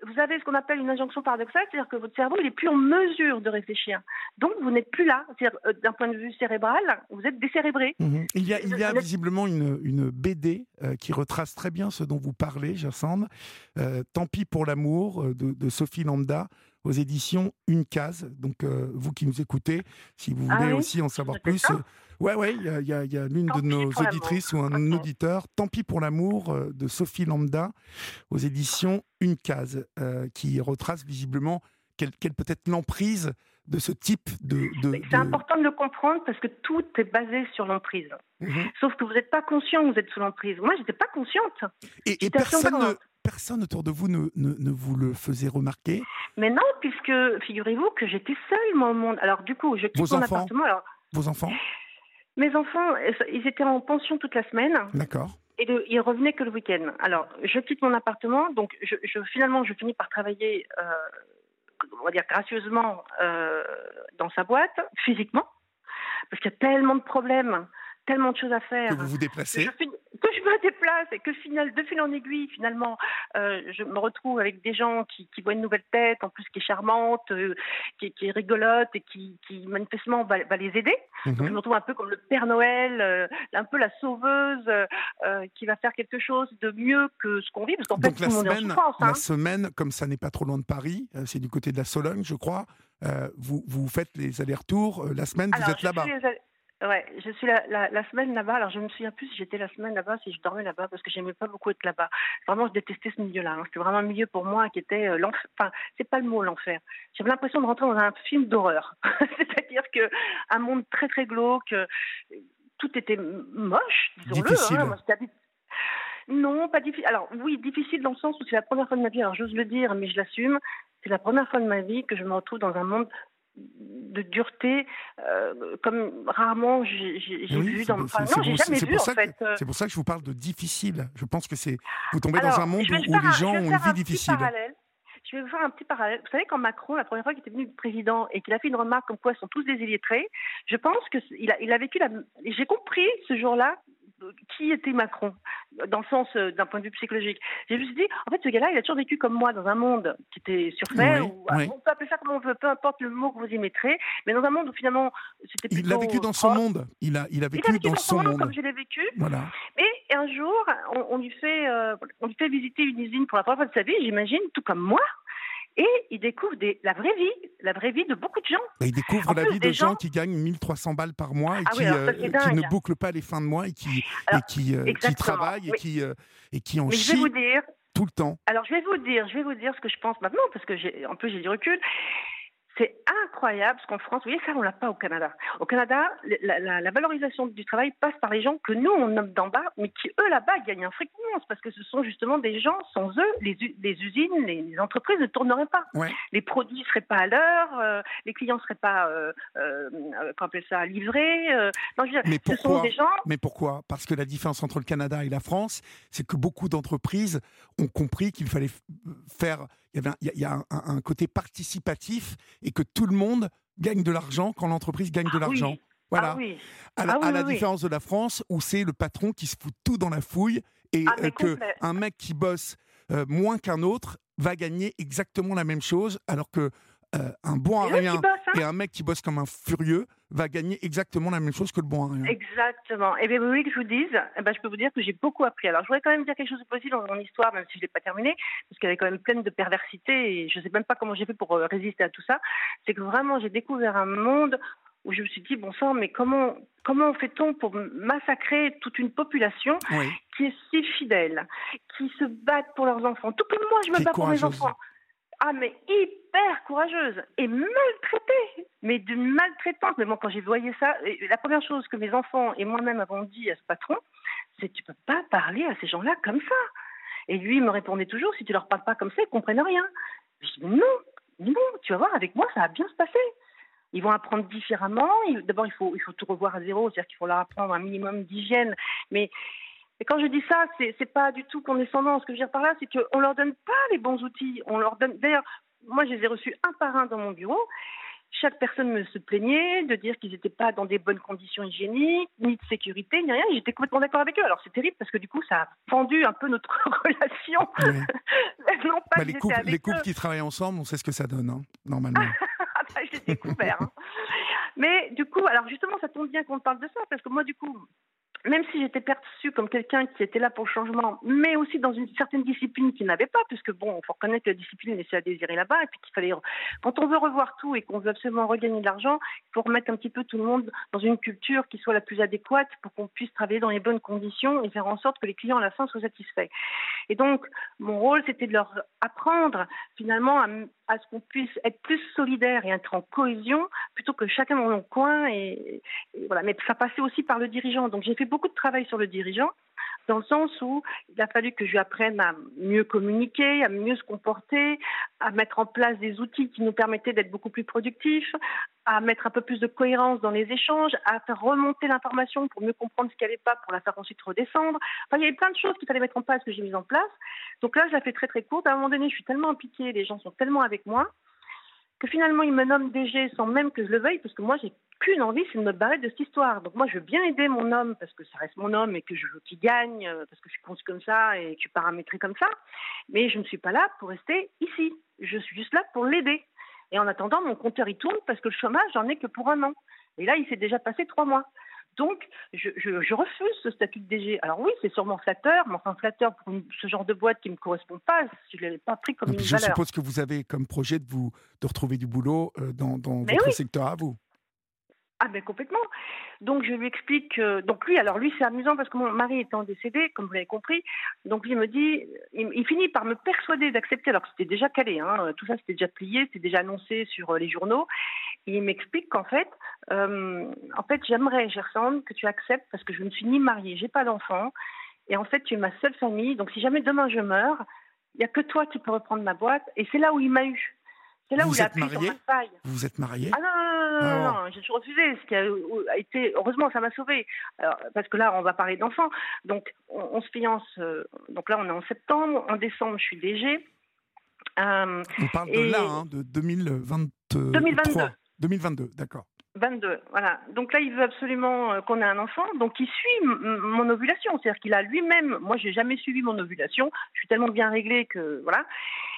vous avez ce qu'on appelle une injonction paradoxale, c'est-à-dire que votre cerveau il est plus en mesure de réfléchir. Donc vous n'êtes plus là. C'est-à-dire euh, d'un point de vue cérébral, vous êtes décérébré. Mhm. Il y a, il y a visiblement une, une BD euh, qui retrace très bien ce dont vous parlez, Jacinthe. Euh, Tant pis pour l'amour de, de, Sophie Lambda aux éditions Une Case. Donc vous qui nous écoutez, si vous voulez ah aussi en savoir plus. Ouais, ouais, il y a, y a l'une de nos auditrices ou un auditeur, Tant pis pour l'amour, euh, de Sophie Lambda, aux éditions Une Case, euh, qui retrace visiblement quelle, peut être l'emprise de ce type de. C'est important de le comprendre parce que tout est basé sur l'emprise. Mhm. Sauf que vous n'êtes pas conscient que vous êtes sous l'emprise. Moi, je n'étais pas consciente. Et, personne, personne autour de vous ne, ne, vous le faisait remarquer Mais non, puisque figurez-vous que j'étais seule, moi, au monde. Alors, du coup, je quitte Vos mon appartement. Alors... Vos enfants mes enfants, ils étaient en pension toute la semaine. D'accord. Et ils revenaient que le week-end. Alors, je quitte mon appartement, donc je, finalement, je finis par travailler, euh, on va dire gracieusement, euh, dans sa boîte, physiquement, parce qu'il y a tellement de problèmes tellement de choses à faire. Que vous vous déplacez que je, me déplace et que final, de fil en aiguille, finalement, euh, je me retrouve avec des gens qui, voient une nouvelle tête, en plus qui est charmante, euh, qui, est rigolote et qui, manifestement va, les aider. Mhm. je me retrouve un peu comme le Père Noël, euh, un peu la sauveuse qui va faire quelque chose de mieux que ce qu'on vit. Parce qu'en fait, la, semaine, la hein. semaine, comme ça n'est pas trop loin de Paris, c'est du côté de la Sologne, je crois. vous, vous faites les allers-retours. la semaine, vous êtes là-bas. Ouais, je suis la, la, la semaine là-bas. Alors, je me souviens plus si j'étais la semaine là-bas, si je dormais là-bas, parce que j'aimais pas beaucoup être là-bas. Vraiment, je détestais ce milieu-là. Hein. C'était vraiment un milieu pour moi qui était euh, l'enfer. Enfin, c'est pas le mot l'enfer. J'avais l'impression de rentrer dans un film d'horreur. *laughs* C'est-à-dire que un monde très très glauque. Euh, tout était moche, disons-le. Hein. Non, pas difficile. Alors oui, difficile dans le sens où c'est la première fois de ma vie. Alors j'ose le dire, mais je l'assume. C'est la première fois de ma vie que je me retrouve dans un monde de dureté euh, comme rarement j'ai vu dans. Enfin, non, j'ai jamais vu en fait. Euh. C'est pour ça que je vous parle de difficile. Je pense que c'est vous tombez dans un monde où, les gens ont une vie difficile. Je vais vous faire un petit parallèle. Vous savez, quand Macron, la première fois qu'il était venu président et qu'il a fait une remarque comme quoi ils sont tous des illettrés, je pense qu'il a, il a vécu la. J'ai compris ce jour-là qui était Macron dans le sens euh, d'un point de vue psychologique. J'ai juste dit, en fait, ce gars-là, il a toujours vécu comme moi dans un monde qui était surfait, ou, on peut appeler ça comme on veut, peu importe le mot que vous y mettrez, mais dans un monde où finalement c'était plutôt. Il a vécu dans son monde. Il a, il a vécu, dans, son monde, comme je l'ai vécu. Voilà. Et un jour, on, lui fait, euh, on lui fait visiter une usine pour la première fois de sa vie, j'imagine, tout comme moi. Et il découvre des, la vraie vie, la vraie vie de beaucoup de gens. il découvre la vie de gens... qui gagnent 1300 balles par mois et ah qui, euh, qui, ne bouclent pas les fins de mois et qui, et qui, euh, qui travaillent et, qui, euh, et qui en Mais je vais vous dire, tout le temps. Alors je vais vous dire, je vais vous dire ce que je pense maintenant parce que en plus j'ai du recul C'est incroyable, parce qu'en France, vous voyez, ça, on l'a pas au Canada. Au Canada, la, valorisation du travail passe par les gens que nous, on nomme d'en bas, mais qui, eux, là-bas, gagnent un fric parce que ce sont justement des gens, sans eux, les, usines, les, entreprises ne tourneraient pas. Les produits ne seraient pas à l'heure, euh, les clients ne seraient pas, euh, euh, ça, livrés. mais, pourquoi, des gens... mais pourquoi? Parce que la différence entre le Canada et la France, c'est que beaucoup d'entreprises ont compris qu'il fallait faire il y, a, un, côté participatif et que tout le monde gagne de l'argent quand l'entreprise gagne de ah l'argent. Voilà. Ah à la, ah différence de la France où c'est le patron qui se fout tout dans la fouille et euh, que un mec qui bosse euh, moins qu'un autre va gagner exactement la même chose alors que euh, un bon à rien hein. et un mec qui bosse comme un furieux va gagner exactement la même chose que le bon à rien. Exactement. Et bien, vous voulez que je vous dise, eh ben, je peux vous dire que j'ai beaucoup appris. Alors, je voudrais quand même dire quelque chose de positif dans mon histoire, même si je ne l'ai pas terminée, parce qu'elle est quand même pleine de perversité et je ne sais même pas comment j'ai fait pour euh, résister à tout ça. C'est que vraiment, j'ai découvert un monde où je me suis dit, bon sang, mais comment, comment fait-on pour massacrer toute une population qui est si fidèle, qui se bat pour leurs enfants, tout comme moi, je me bats pour mes enfants. Ah, mais hyper courageuse et maltraitée, mais d'une maltraitance. Mais moi, quand j'ai voyé ça, la première chose que mes enfants et moi-même avons dit à ce patron, c'est tu peux pas parler à ces gens-là comme ça. Et lui, me répondait toujours, si tu leur parles pas comme ça, ils comprennent rien. Je dis, non, non, tu vas voir, avec moi, ça va bien se passer. Ils vont apprendre différemment. D'abord, il faut, il faut tout revoir à zéro, c'est-à-dire qu'il faut leur apprendre un minimum d'hygiène. Mais et quand je dis ça, c'est n'est pas du tout condescendant. Ce que je veux dire par là, c'est qu'on leur donne pas les bons outils. On leur donne. D'ailleurs, moi, je les ai reçus un par un dans mon bureau. Chaque personne me se plaignait de dire qu'ils n'étaient pas dans des bonnes conditions hygiéniques, ni de sécurité, ni rien. J'étais complètement d'accord avec eux. Alors c'est terrible parce que du coup, ça a fendu un peu notre *laughs* relation. non, pas bah, les couples, les couples qui travaillent ensemble, on sait ce que ça donne, hein, normalement. *laughs* bah, J'ai découvert. Hein. Mais du coup, alors justement, ça tombe bien qu'on parle de ça parce que moi, du coup, même si j'étais perçue comme quelqu'un qui était là pour le changement, mais aussi dans une certaine discipline qui n'avait pas, puisque bon, il faut reconnaître que la discipline laissait à désirer là-bas, et puis qu'il fallait, quand on veut revoir tout et qu'on veut absolument regagner de l'argent, il faut remettre un petit peu tout le monde dans une culture qui soit la plus adéquate pour qu'on puisse travailler dans les bonnes conditions et faire en sorte que les clients à la fin soient satisfaits. Et donc, mon rôle, c'était de leur apprendre finalement à, à ce qu'on puisse être plus solidaire et être en cohésion plutôt que chacun dans son coin. Et, voilà. Mais ça passait aussi par le dirigeant. Donc j'ai fait beaucoup de travail sur le dirigeant dans le sens où il a fallu que je lui apprenne à mieux communiquer, à mieux se comporter, à mettre en place des outils qui nous permettaient d'être beaucoup plus productifs, à mettre un peu plus de cohérence dans les échanges, à faire remonter l'information pour mieux comprendre ce qui n'allait pas, pour la faire ensuite redescendre. Enfin, il y avait plein de choses qu'il fallait mettre en place que j'ai mises en place. Donc là, je la fais très très courte. À un moment donné, je suis tellement impliquée, les gens sont tellement avec moi, que finalement, ils me nomment DG sans même que je le veuille, parce que moi, j'ai qu'une envie, c'est de me barrer de cette histoire. Donc moi, je veux bien aider mon homme, parce que ça reste mon homme et que je veux qu'il gagne, euh, parce que je suis conçue comme ça et que je suis paramétrée comme ça. Mais je ne suis pas là pour rester ici. Je suis juste là pour l'aider. Et en attendant, mon compteur, il tourne parce que le chômage, j'en ai que pour un an. Et là, il s'est déjà passé trois mois. Donc, je, refuse ce statut de DG. Alors oui, c'est sûrement flatteur, mais enfin flatteur pour ce genre de boîte qui ne me correspond pas, je ne l'ai pas pris comme une je valeur. Je suppose que vous avez comme projet de vous de retrouver du boulot euh, dans, dans votre secteur à vous. Ah ben complètement. Donc je lui explique. donc lui, alors lui c'est amusant parce que mon mari étant décédé, comme vous l'avez compris, donc lui me dit, il, finit par me persuader d'accepter alors que c'était déjà calé, hein, tout ça c'était déjà plié, c'était déjà annoncé sur euh, les journaux. Il m'explique qu'en fait, euh, en fait j'aimerais Gerson que tu acceptes parce que je ne suis ni mariée, j'ai pas d'enfant, et en fait tu es ma seule famille. Donc si jamais demain je meurs, il y a que toi qui peux reprendre ma boîte. Et c'est là où il m'a eu. C'est là vous où il a Vous êtes marié Ah non, non, non, non, ah j'ai refusé. Ce qui a, été, heureusement, ça m'a sauvé. parce que là, on va parler d'enfants. Donc, on, se fiance. Euh, donc là, on est en septembre. En décembre, je suis DG. Euh, on parle de là, hein, de 2023. 2022. 2022, d'accord. 22, voilà. Donc là, il veut absolument euh, qu'on ait un enfant. Donc il suit mon ovulation. C'est-à-dire qu'il a lui-même, moi, j'ai jamais suivi mon ovulation. Je suis tellement bien réglée que, voilà.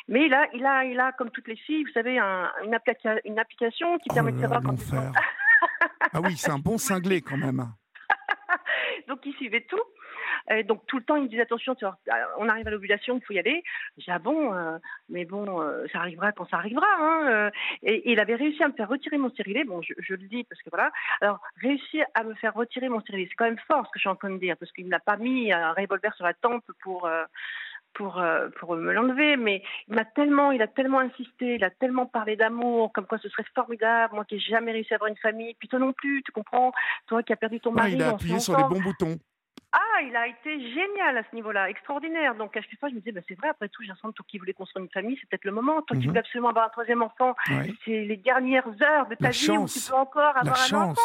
Mais il a, il a, il a, comme toutes les filles, vous savez, une, une, application qui permet de savoir quand *laughs* Ah oui, c'est un bon cinglé quand même. *laughs* donc il suivait tout. Donc tout le temps, il me disait attention, on arrive à l'ovulation, il faut y aller. J'ai ah bon, euh, mais bon, euh, ça arrivera quand ça arrivera. Hein, euh. et, il avait réussi à me faire retirer mon stérilet. Bon, je, le dis parce que voilà. Alors réussir à me faire retirer mon stérilet, c'est quand même fort ce que je suis en train de dire, parce qu'il n'a pas mis un revolver sur la tempe pour pour, euh, pour me l'enlever, mais il m'a tellement, il a tellement insisté, il a tellement parlé d'amour, comme quoi ce serait formidable, moi qui n'ai jamais réussi à avoir une famille, puis toi non plus, tu comprends, toi qui as perdu ton mari. il a appuyé sur les bons boutons. Ah, il a été génial à ce niveau-là, extraordinaire. Donc à chaque fois, je me disais, bah, c'est vrai, après tout, j'ai l'impression toi qui voulais construire une famille, c'est peut-être le moment. Toi qui mhm. veux absolument avoir un troisième enfant, c'est les dernières heures de ta vie où tu peux encore avoir un enfant.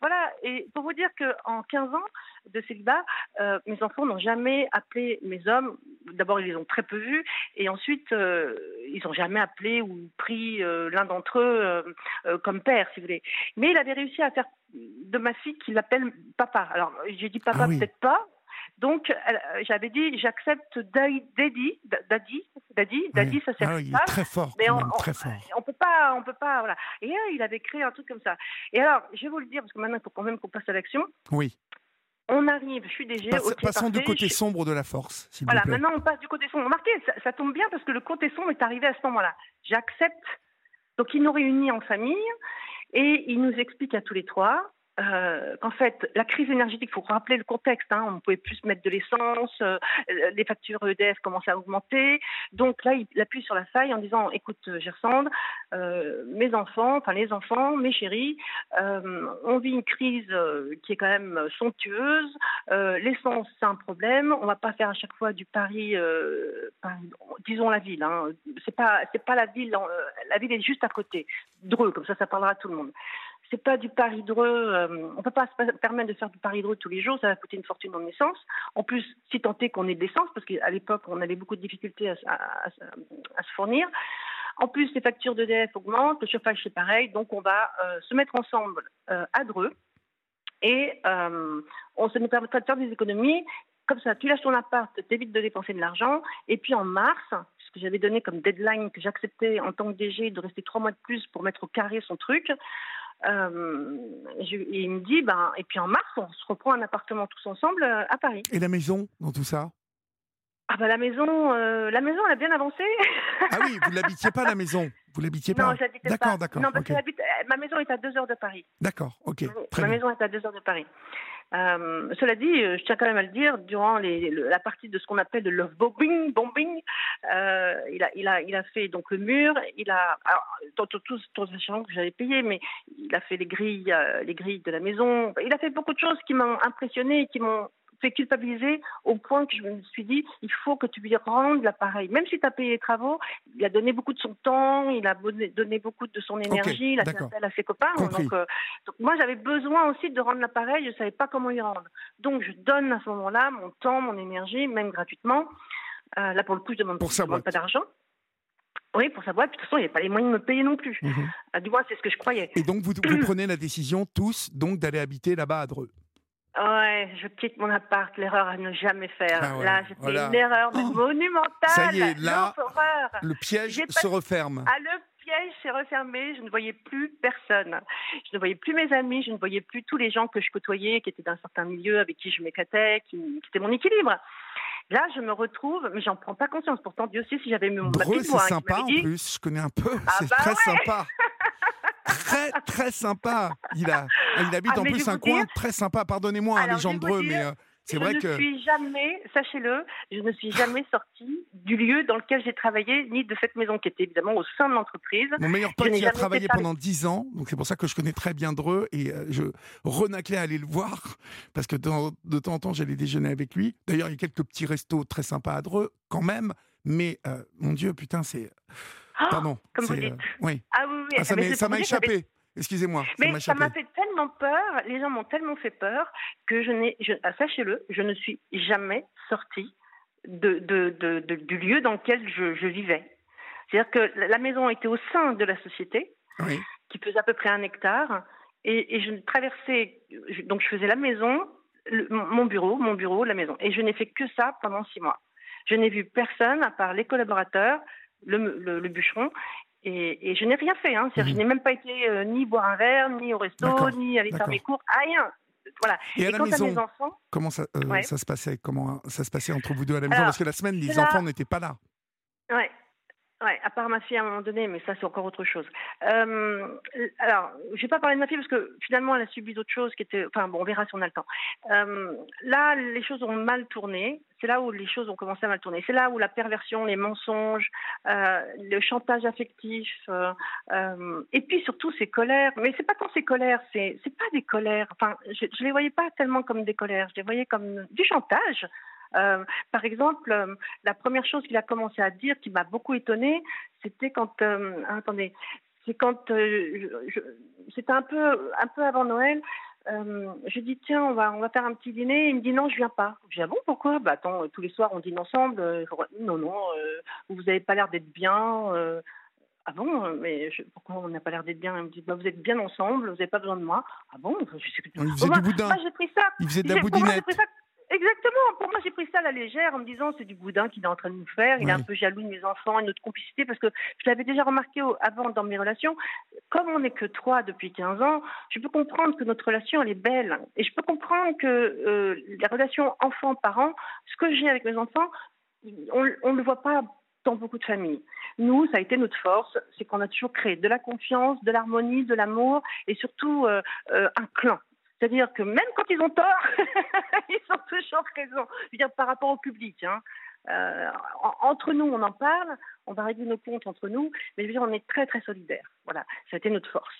Voilà, et pour vous dire qu'en 15 ans de célibat, euh, mes enfants n'ont jamais appelé mes hommes. D'abord, ils les ont très peu vus, et ensuite, euh, ils n'ont jamais appelé ou pris euh, l'un d'entre eux comme père, si vous voulez. Mais il avait réussi à faire de ma fille qu'il l'appelle papa. Alors, j'ai dit papa, ah peut-être pas. Donc, j'avais dit, j'accepte Daddy, Daddy, Daddy, Daddy, ça sert ah, très fort, mais on, très fort. On, peut pas, on peut pas, voilà. Et il avait créé un truc comme ça. Et alors, je vais vous le dire parce que maintenant, il faut quand même qu'on passe à l'action. Oui. On arrive, je suis DG. passons du côté sombre de la force, s'il voilà, vous plaît. maintenant on passe du côté sombre. Remarquez, ça, ça, tombe bien parce que le côté sombre est arrivé à ce moment-là. J'accepte. Donc il nous réunit en famille et il nous explique à tous les trois euh, qu'en fait, la crise énergétique, il faut rappeler le contexte, hein, on ne pouvait plus mettre de l'essence, euh, les factures EDF commençaient à augmenter. Donc là, il appuie sur la faille en disant, écoute, Gersande, euh, mes enfants, enfin les enfants, mes chéris, euh, on vit une crise qui est quand même somptueuse. l'essence, c'est un problème. On ne va pas faire à chaque fois du pari, disons la ville. Hein. C'est pas, pas la ville. la ville est juste à côté. Dreux, comme ça, ça parlera à tout le monde c'est pas du Dreux. Euh, on peut pas se permettre de faire du Paris Dreux tous les jours, ça va coûter une fortune en essence. En plus, si tant est qu'on ait de l'essence, parce qu'à l'époque, on avait beaucoup de difficultés à, se fournir. En plus, les factures d'EDF augmentent, le chauffage c'est pareil, donc on va euh, se mettre ensemble euh, à Dreux et on se nous permettra de faire des économies. Comme ça, tu lâches ton appart, t'évites de dépenser de l'argent, et puis en mars, ce que j'avais donné comme deadline que j'acceptais en tant que DG de rester trois mois de plus pour mettre au carré son truc, euh, il me dit, ben, et puis en mars, on se reprend un appartement tous ensemble euh, à Paris. Et la maison dans tout ça? Ah bah la maison, euh, la maison elle a bien avancé. ah oui, vous l'habitiez pas la maison, vous l'habitiez pas. Non, j'habitais pas. D'accord, d'accord. Non, parce que ma maison est à deux heures de Paris. D'accord, ok. ma maison est à deux heures de Paris. Euh, cela dit, euh, je tiens quand même à le dire, durant la partie de ce qu'on appelle le love bombing, euh, il, a, fait donc le mur, il a, alors, tout, tout, tout que j'avais payé, mais il a fait les grilles, les grilles de la maison. Il a fait beaucoup de choses qui m'ont impressionné, qui m'ont fait culpabiliser au point que je me suis dit, il faut que tu lui rendes l'appareil. Même si tu as payé les travaux, il a donné beaucoup de son temps, il a donné beaucoup de son énergie, il a fait appel à ses copains. Euh, donc, moi, j'avais besoin aussi de rendre l'appareil, je ne savais pas comment y rendre. Donc je donne à ce moment-là mon temps, mon énergie, même gratuitement. Euh, là, pour le coup, je ne demande, demande pas d'argent. Oui, pour sa boîte. de toute façon, il n'y avait pas les moyens de me payer non plus. Mhm. Euh, du moins, c'est ce que je croyais. Et donc, vous, vous *clears throat* prenez la décision tous donc d'aller habiter là-bas à Dreux Ouais, je quitte mon appart, l'erreur à ne jamais faire. Ah là, j'ai fait une erreur oh. monumentale. Ça y est, là, le piège se referme. Ah, le piège s'est refermé, je ne voyais plus personne. Je ne voyais plus mes amis, je ne voyais plus tous les gens que je côtoyais, qui étaient d'un certain milieu, avec qui je m'éclatais, qui, qui étaient mon équilibre. Là, je me retrouve, mais j'en prends pas conscience. Pourtant, Dieu sait si j'avais mis mon Breu, c'est sympa en plus, je connais un peu, ah c'est bah très sympa. *laughs* très très sympa. Il a, il habite ah, en plus un coin très sympa. Pardonnez-moi, hein, les gens de Dreux, mais euh, c'est vrai que. Je ne suis jamais, sachez-le, je ne suis jamais sortie du lieu dans lequel j'ai travaillé, ni de cette maison qui était évidemment au sein de l'entreprise. Mon meilleur pote y a travaillé pendant dix ans, donc c'est pour ça que je connais très bien Dreux et euh, je renaclais à aller le voir parce que de, temps en temps j'allais déjeuner avec lui. D'ailleurs, il y a quelques petits restos très sympas à Dreux quand même, mais euh, mon Dieu, putain, c'est. Oh, Pardon. Comme vous dites. oui. Ah oui, oui. Ah, ça m'a échappé. Excusez-moi. Mais ça m'a fait tellement peur, les gens m'ont tellement fait peur que je n'ai, ah, sachez-le, je ne suis jamais sortie de, de, du lieu dans lequel je, vivais. C'est-à-dire que la maison était au sein de la société, qui faisait à peu près un hectare, et, je traversais, donc je faisais la maison, mon bureau, mon bureau, la maison, et je n'ai fait que ça pendant six mois. Je n'ai vu personne à part les collaborateurs, le, le bûcheron et, je n'ai rien fait. Hein. Je mhm. n'ai même pas été euh, ni boire un verre, ni au resto, ni aller faire mes cours, rien. Voilà. Et, à la maison, mes enfants, comment ça, euh, ça, se passait? Comment ça se passait entre vous deux à la maison? Parce que la semaine, les enfants n'étaient pas là. Ouais. Ouais, à part ma fille à un moment donné, mais ça c'est encore autre chose. Euh, alors, je vais pas parler de ma fille parce que finalement elle a subi d'autres choses qui étaient. Enfin bon, on verra si on a le temps. Euh, là, les choses ont mal tourné. C'est là où les choses ont commencé à mal tourner. C'est là où la perversion, les mensonges, euh, le chantage affectif, et puis surtout ces colères. Mais c'est pas tant ces colères, c'est c'est pas des colères. Enfin, je, je les voyais pas tellement comme des colères. Je les voyais comme du chantage. Euh, par exemple, euh, la première chose qu'il a commencé à dire, qui m'a beaucoup étonnée, c'était quand, euh, attendez, c'est quand, c'était un peu, un peu avant Noël. je dis tiens on va on va faire un petit dîner il me dit non je viens pas je dis ah bon pourquoi? Bah attends tous les soirs on dîne ensemble non non vous avez pas l'air d'être bien ah bon, mais pourquoi on n'a pas l'air d'être bien? Il me dit, bah, vous êtes bien ensemble, vous n'avez pas besoin de moi. Ah bon je sais... Il faisait du boudin. Moi, pris ça. Il faisait de la boudinette. Exactement. Pour moi, j'ai pris ça à la légère en me disant c'est du boudin qu'il est en train de nous faire. Il est un peu jaloux de mes enfants et notre complicité parce que je l'avais déjà remarqué avant dans mes relations. Comme on n'est que trois depuis 15 ans, je peux comprendre que notre relation elle est belle et je peux comprendre que euh, la relation enfant-parent, ce que j'ai avec mes enfants, on ne le voit pas dans beaucoup de familles. Nous, ça a été notre force, c'est qu'on a toujours créé de la confiance, de l'harmonie, de l'amour et surtout euh, euh, un clan. C'est-à-dire que même quand ils ont tort, *laughs* ils sont toujours présents. Je veux dire, par rapport au public. Hein. Euh, entre nous, on en parle, on va régler nos comptes entre nous, mais je veux dire, on est très très solidaires. Voilà, ça a été notre force.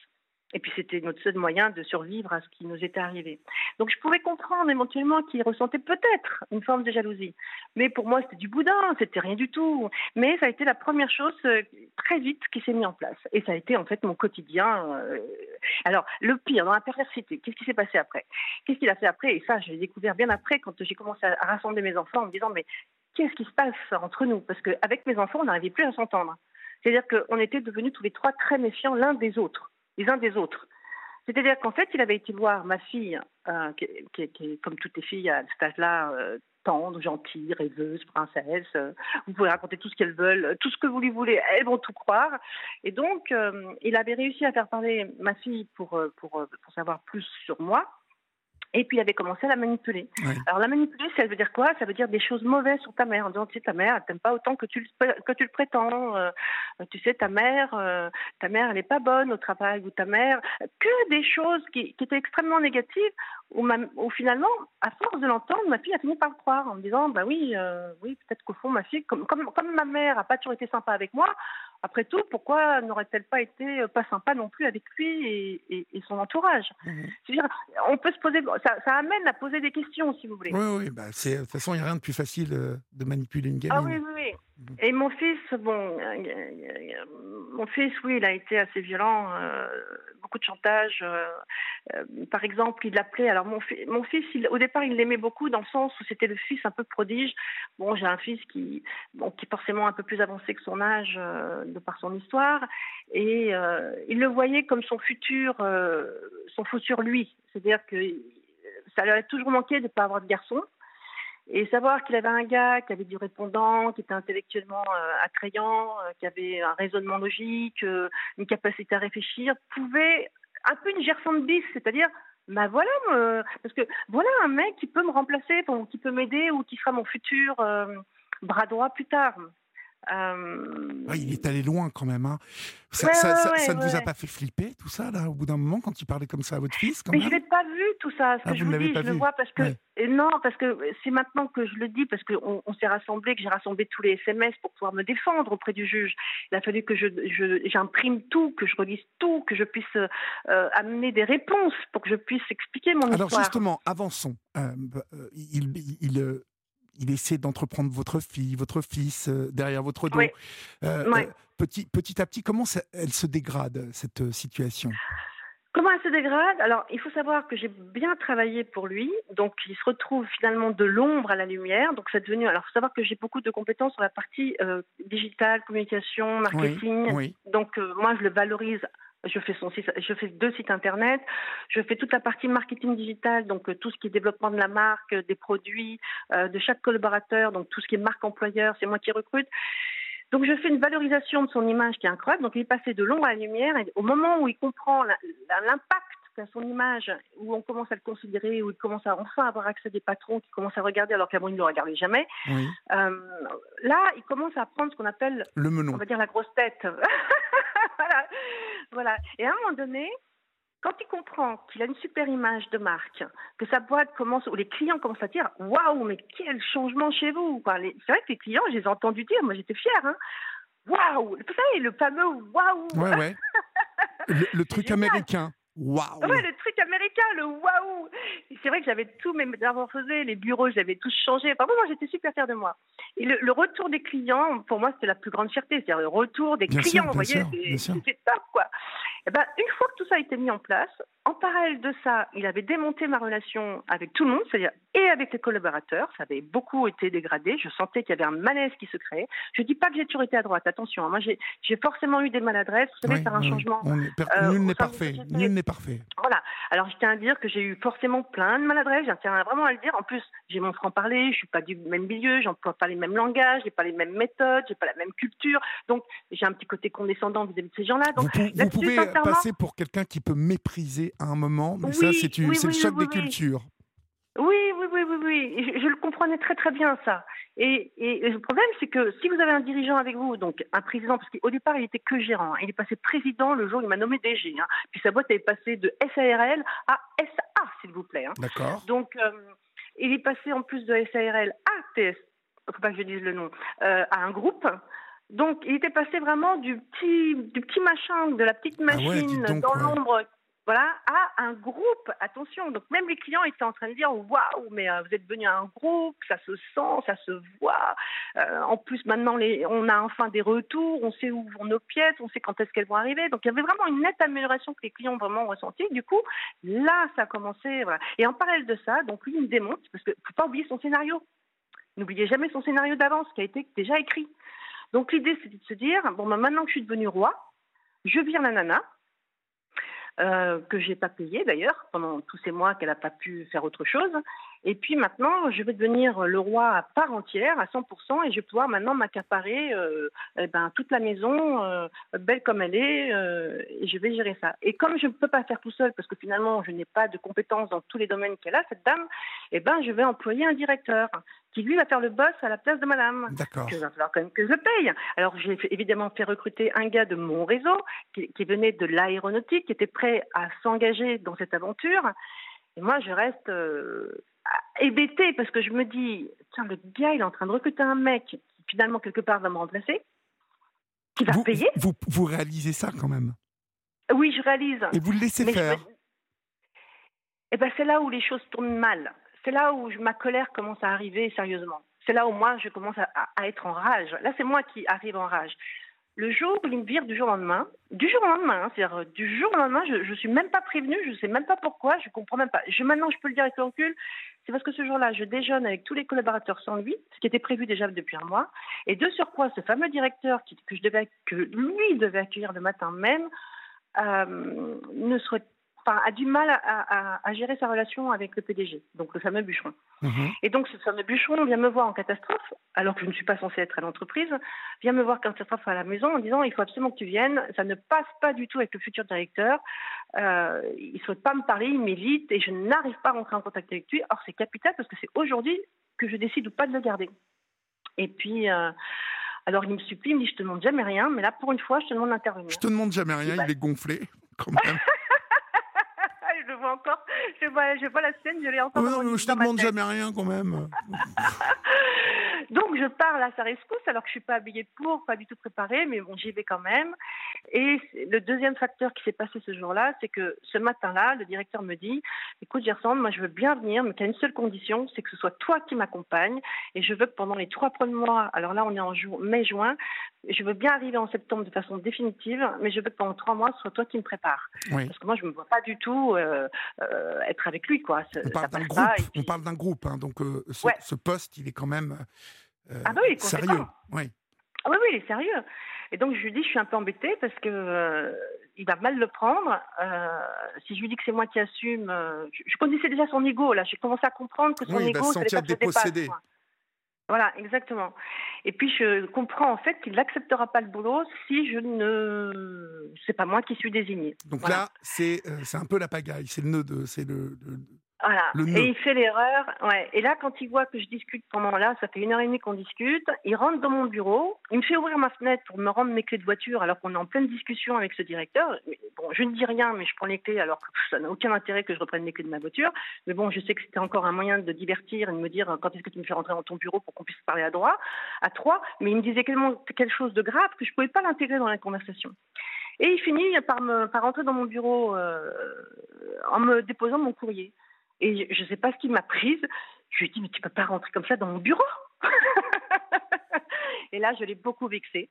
Et puis c'était notre seul moyen de survivre à ce qui nous était arrivé. Donc je pouvais comprendre éventuellement qu'il ressentait peut-être une forme de jalousie. Mais pour moi c'était du boudin, c'était rien du tout. Mais ça a été la première chose euh, très vite qui s'est mise en place. Et ça a été en fait mon quotidien. Euh. Alors le pire dans la perversité, qu'est-ce qui s'est passé après? Qu'est-ce qu'il a fait après? Et ça je l'ai découvert bien après quand j'ai commencé à rassembler mes enfants en me disant mais qu'est-ce qui se passe entre nous? Parce qu'avec mes enfants on n'arrivait plus à s'entendre. C'est-à-dire qu'on était devenus tous les trois très méfiants l'un des autres les uns des autres. C'est-à-dire qu'en fait, il avait été voir ma fille, euh, qui, est comme toutes les filles à cet âge-là, euh, tendre, gentille, rêveuse, princesse. Euh, vous pouvez raconter tout ce qu'elles veulent, tout ce que vous lui voulez, elles vont tout croire. Et donc, il avait réussi à faire parler ma fille pour, pour, pour savoir plus sur moi. Et puis il avait commencé à la manipuler. Alors la manipuler, ça veut dire quoi? Ça veut dire des choses mauvaises sur ta mère, en disant tu sais ta mère, elle t'aime pas autant que tu le, que tu le prétends. Euh, tu sais ta mère, euh, ta mère elle est pas bonne au travail ou ta mère que des choses qui, qui étaient extrêmement négatives. Où, finalement, à force de l'entendre, ma fille a fini par le croire en me disant bah oui, euh, oui peut-être qu'au fond ma fille, comme, comme, comme ma mère a pas toujours été sympa avec moi, après tout, pourquoi n'aurait-elle pas été euh, pas sympa non plus avec lui et, son entourage? Mhm. On peut se poser, ça, amène à poser des questions, si vous voulez. Oui, oui, bah de toute façon, il n'y a rien de plus facile euh, de manipuler une gamine. Ah oui, oui, oui. Et mon fils, bon, euh, mon fils, oui, il a été assez violent, beaucoup de chantage. par exemple, il l'appelait. Alors mon, fils, au départ, il l'aimait beaucoup dans le sens où c'était le fils un peu prodige. Bon, j'ai un fils qui, qui est forcément un peu plus avancé que son âge de par son histoire, et euh, il le voyait comme son futur, euh, son futur lui. C'est-à-dire que ça lui a toujours manqué de ne pas avoir de garçon. Et savoir qu'il avait un gars qui avait du répondant, qui était intellectuellement euh, attrayant, qui avait un raisonnement logique, une capacité à réfléchir, pouvait un peu une gerson de bis, c'est-à-dire bah voilà, parce que voilà un mec qui peut me remplacer, qui peut m'aider ou qui sera mon futur bras droit plus tard. Euh, il est allé loin quand même. Hein. Ça, ne vous a pas fait flipper tout ça là au bout d'un moment quand il parlait comme ça à votre fils Mais je l'ai pas vu tout ça. Ce ah, que je vous, dis, je le vois parce que non, parce que c'est maintenant que je le dis parce qu'on on, s'est rassemblés, que j'ai rassemblé tous les SMS pour pouvoir me défendre auprès du juge. Il a fallu que je, j'imprime tout, que je relise tout, que je puisse euh, amener des réponses pour que je puisse expliquer mon histoire. Alors justement, avançons. Euh, il, il il essaie d'entreprendre votre fille, votre fils euh, derrière votre dos. Euh, euh, petit, petit à petit, comment elle se dégrade, cette situation? Comment elle se dégrade? Alors, il faut savoir que j'ai bien travaillé pour lui, donc il se retrouve finalement de l'ombre à la lumière. Donc, c'est devenu. Alors, il faut savoir que j'ai beaucoup de compétences sur la partie digitale, communication, marketing. Donc, moi, je le valorise je fais son site, je fais deux sites internet, je fais toute la partie marketing digital, donc euh, tout ce qui est développement de la marque, euh, des produits, euh, de chaque collaborateur, donc tout ce qui est marque employeur, c'est moi qui recrute. Donc je fais une valorisation de son image qui est incroyable. Donc il est passé de l'ombre à la lumière et au moment où il comprend l'impact à son image, où on commence à le considérer, où il commence à enfin avoir accès à des patrons qui commencent à regarder alors qu'avant il ne le regardait jamais. Euh, là, il commence à prendre ce qu'on appelle, le on va dire la grosse tête. *laughs* voilà. Voilà. Et à un moment donné, quand il comprend qu'il a une super image de marque, que sa boîte commence, ou les clients commencent à dire Waouh, mais quel changement chez vous C'est vrai que les clients, je les ai entendus dire, moi j'étais fière. Hein. Waouh Vous savez, le fameux Waouh Ouais, ouais. *laughs* le, truc américain. Waouh Ouais, le truc américain, le waouh C'est vrai que j'avais tous mes métamorphosés, les bureaux, j'avais tous changé. Enfin, moi, j'étais super fière de moi. Et le, retour des clients, pour moi, c'était la plus grande fierté. C'est-à-dire le retour des clients, vous voyez, c'est top, quoi. Et eh ben, une fois que tout ça a été mis en place, en parallèle de ça, il avait démonté ma relation avec tout le monde, c'est-à-dire et avec les collaborateurs. Ça avait beaucoup été dégradé. Je sentais qu'il y avait un malaise qui se créait. Je ne dis pas que j'ai toujours été à droite. Attention, hein. moi j'ai forcément eu des maladresses. Vous savez, faire un changement. Euh, nul n'est parfait. Nul n'est parfait. Voilà. Alors je tiens à dire que j'ai eu forcément plein de maladresses. Je tiens vraiment à le dire. En plus, j'ai mon franc parler. Je suis pas du même milieu. J'emploie pas les mêmes langages. J'ai pas les mêmes méthodes. J'ai pas la même culture. Donc j'ai un petit côté condescendant vis-à-vis de ces gens-là. Donc vous, pouvez passer pour quelqu'un qui peut mépriser à un moment, mais ça c'est le choc des cultures. Oui, oui. Je, le comprenais très très bien ça. Et, le problème, c'est que si vous avez un dirigeant avec vous, donc un président, parce qu'au départ, il était que gérant, hein, il est passé président le jour où il m'a nommé DG. Hein. puis sa boîte est passée de SARL à SA, s'il vous plaît. Hein. D'accord. Donc, euh, il est passé en plus de SARL à TS, faut pas que je dise le nom, euh, à un groupe. Donc, il était passé vraiment du petit, du petit machin, de la petite ah machine dans l'ombre voilà, à un groupe. Attention, donc même les clients étaient en train de dire waouh, mais euh, vous êtes venu à un groupe, ça se sent, ça se voit. Euh, en plus, maintenant, on a enfin des retours, on sait où vont nos pièces, on sait quand est-ce qu'elles vont arriver. Donc il y avait vraiment une nette amélioration que les clients vraiment ressentie. Du coup, là, ça a commencé. Et en parallèle de ça, donc lui, il me démonte, parce qu'il ne faut pas oublier son scénario. N'oubliez jamais son scénario d'avance qui a été déjà écrit. Donc l'idée, c'était de se dire bon, ben, maintenant que je suis devenue roi, je vire la nana euh, que j'ai pas payé d'ailleurs pendant tous ces mois qu'elle n'a pas pu faire autre chose. Et puis maintenant, je vais devenir le roi à part entière, à 100%, et je vais pouvoir maintenant m'accaparer euh, eh ben, toute la maison, euh, belle comme elle est, et je vais gérer ça. Et comme je ne peux pas faire tout seul, parce que finalement, je n'ai pas de compétences dans tous les domaines qu'elle a, cette dame, eh ben, je vais employer un directeur qui lui va faire le boss à la place de madame. D'accord. Il va falloir quand même que je paye. Alors j'ai évidemment fait recruter un gars de mon réseau qui, venait de l'aéronautique, qui était prêt à s'engager dans cette aventure. Et moi, je reste euh, hébétée parce que je me dis, tiens, le gars, il est en train de recruter un mec qui finalement quelque part va me remplacer, qui va payer. Vous, vous réalisez ça quand même? Oui, je réalise. Et vous le laissez faire Eh ben, c'est là où les choses tournent mal c'est là où ma colère commence à arriver sérieusement. C'est là où moi, je commence à, être en rage. Là, c'est moi qui arrive en rage. Le jour où il me vire du jour au lendemain, du jour au lendemain, hein, c'est-à-dire euh, du jour au lendemain, je ne suis même pas prévenue, je ne sais même pas pourquoi, je comprends même pas. Maintenant, je peux le dire avec le recul, c'est parce que ce jour-là, je déjeune avec tous les collaborateurs sans lui, ce qui était prévu déjà depuis un mois. Et de surcroît, ce fameux directeur que, je devais, que lui devait accueillir le matin même, euh, ne a du mal à, gérer sa relation avec le PDG, donc le fameux bûcheron. Mhm. Et donc ce fameux bûcheron vient me voir en catastrophe, alors que je ne suis pas censée être à l'entreprise, vient me voir en catastrophe à la maison en disant il faut absolument que tu viennes, ça ne passe pas du tout avec le futur directeur, euh, il ne souhaite pas me parler, il m'évite et je n'arrive pas à rentrer en contact avec lui. Or c'est capital parce que c'est aujourd'hui que je décide ou pas de le garder. Et puis... Euh, alors il me supplie, il me dit je te demande jamais rien, mais là pour une fois je te demande d'intervenir. Je te demande jamais rien, il est gonflé *laughs* quand même. *laughs* encore. Je vois, je vois la scène, je l'ai encore. non, je te demande jamais rien quand même. *laughs* Donc je pars à sa rescousse alors que je suis pas habillée pour, pas du tout préparée, mais bon j'y vais quand même. Et le deuxième facteur qui s'est passé ce jour-là, c'est que ce matin-là, le directeur me dit "Écoute Gerson, moi je veux bien venir, mais qu'il y a une seule condition, c'est que ce soit toi qui m'accompagne, et je veux que pendant les trois premiers mois, alors là on est en mai-juin, je veux bien arriver en septembre de façon définitive, mais je veux que pendant trois mois, ce soit toi qui me prépare. Parce que moi, je ne me vois pas du tout euh, euh, être avec lui. Quoi. On parle d'un groupe, on parle d'un groupe hein, donc euh, ce, poste, il est quand même ah bah oui, sérieux. Oui. Ah oui, oui, il est sérieux. Et donc, je lui dis, je suis un peu embêtée parce que il va mal le prendre. si je lui dis que c'est moi qui assume, je, connaissais déjà son ego, là. J'ai commencé à comprendre que son ego, il va se sentir dépossédé. Voilà, exactement. Et puis je comprends en fait qu'il n'acceptera pas le boulot si je ne, c'est pas moi qui suis désignée. Donc là, c'est euh, c'est un peu la pagaille, c'est le nœud de, c'est le, voilà. Et il fait l'erreur. Ouais. Et là, quand il voit que je discute pendant là, ça fait une heure et demie qu'on discute, il rentre dans mon bureau, il me fait ouvrir ma fenêtre pour me rendre mes clés de voiture alors qu'on est en pleine discussion avec ce directeur. Bon, je ne dis rien, mais je prends les clés alors que ça n'a aucun intérêt que je reprenne mes clés de ma voiture. Mais bon, je sais que c'était encore un moyen de divertir et de me dire quand est-ce que tu me fais rentrer dans ton bureau pour qu'on puisse parler à droit, à trois? Mais il me disait quelque chose de grave que je ne pouvais pas l'intégrer dans la conversation. Et il finit par, me, par rentrer dans mon bureau euh, en me déposant mon courrier. Et je ne sais pas ce qui m'a prise. Je lui ai dit, mais tu peux pas rentrer comme ça dans mon bureau. *laughs* et là, je l'ai beaucoup vexé.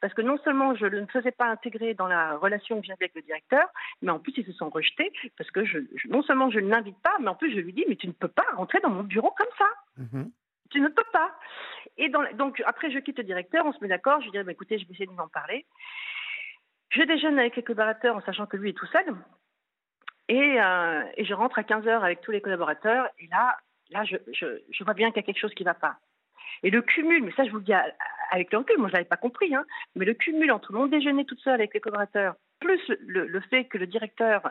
Parce que non seulement je ne me faisais pas intégrer dans la relation que j'avais avec le directeur, mais en plus, ils se sont rejetés. Parce que je, non seulement je ne l'invite pas, mais en plus, je lui dis, mais tu ne peux pas rentrer dans mon bureau comme ça. Mm-hmm. Tu ne peux pas. Et donc, après, je quitte le directeur, on se met d'accord. Je lui dis, bah, écoutez, je vais essayer de m'en parler. Je déjeune avec les collaborateurs en sachant que lui est tout seul. Euh, et, je rentre à 15 heures avec tous les collaborateurs. Et là, là je, vois bien qu'il y a quelque chose qui ne va pas. Et le cumul, mais ça je vous le dis avec le recul, moi je l'avais pas compris, hein, mais le cumul entre mon déjeuner toute seule avec les collaborateurs, plus le, fait que le directeur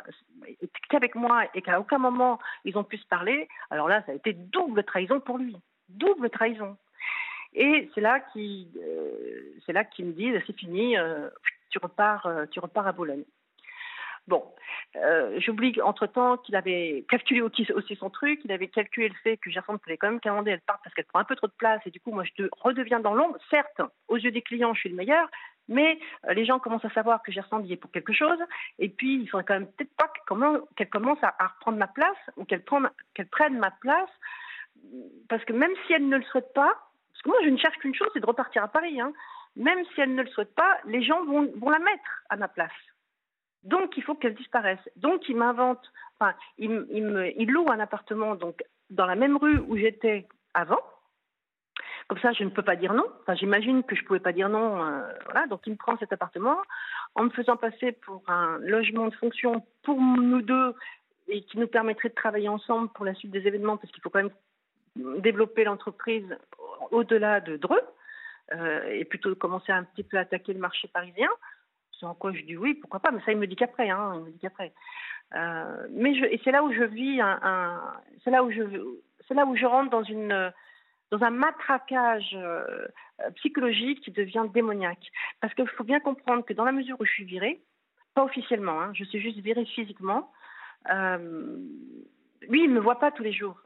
était qu'avec moi et qu'à aucun moment ils ont pu se parler, alors là ça a été double trahison pour lui, double trahison. Et c'est là euh, c'est là qu'il me dit c'est fini, euh, tu repars, tu repars à Boulogne. Bon, euh, j'oublie entre-temps qu'il avait calculé aussi son truc, il avait calculé le fait que Gerson pouvait quand même commander, elle part parce qu'elle prend un peu trop de place et du coup moi je redeviens dans l'ombre. Certes, aux yeux des clients je suis le meilleur, mais euh, les gens commencent à savoir que Gerson y est pour quelque chose et puis il faudrait quand même peut-être pas qu'elle commence à, reprendre ma place ou qu'elle prenne, ma place parce que même si elle ne le souhaite pas, parce que moi je ne cherche qu'une chose, c'est de repartir à Paris, hein, même si elle ne le souhaite pas, les gens vont la mettre à ma place. Donc, il faut qu'elle disparaisse. Donc, il m'invente, enfin, il, loue un appartement donc, dans la même rue où j'étais avant. Comme ça, je ne peux pas dire non. Enfin, j'imagine que je ne pouvais pas dire non. Euh, voilà. Donc, il me prend cet appartement en me faisant passer pour un logement de fonction pour nous deux et qui nous permettrait de travailler ensemble pour la suite des événements parce qu'il faut quand même développer l'entreprise au-delà de Dreux euh, et plutôt commencer un petit peu à attaquer le marché parisien. En quoi je dis oui, pourquoi pas, mais ça il me dit qu'après, hein, il me dit qu'après. Euh, mais et c'est là où je vis un, c'est là où je, c'est là où je rentre dans une, dans un matraquage euh, psychologique qui devient démoniaque. Parce qu'il faut bien comprendre que dans la mesure où je suis virée, pas officiellement, hein, je suis juste virée physiquement. Euh, lui, il ne me voit pas tous les jours.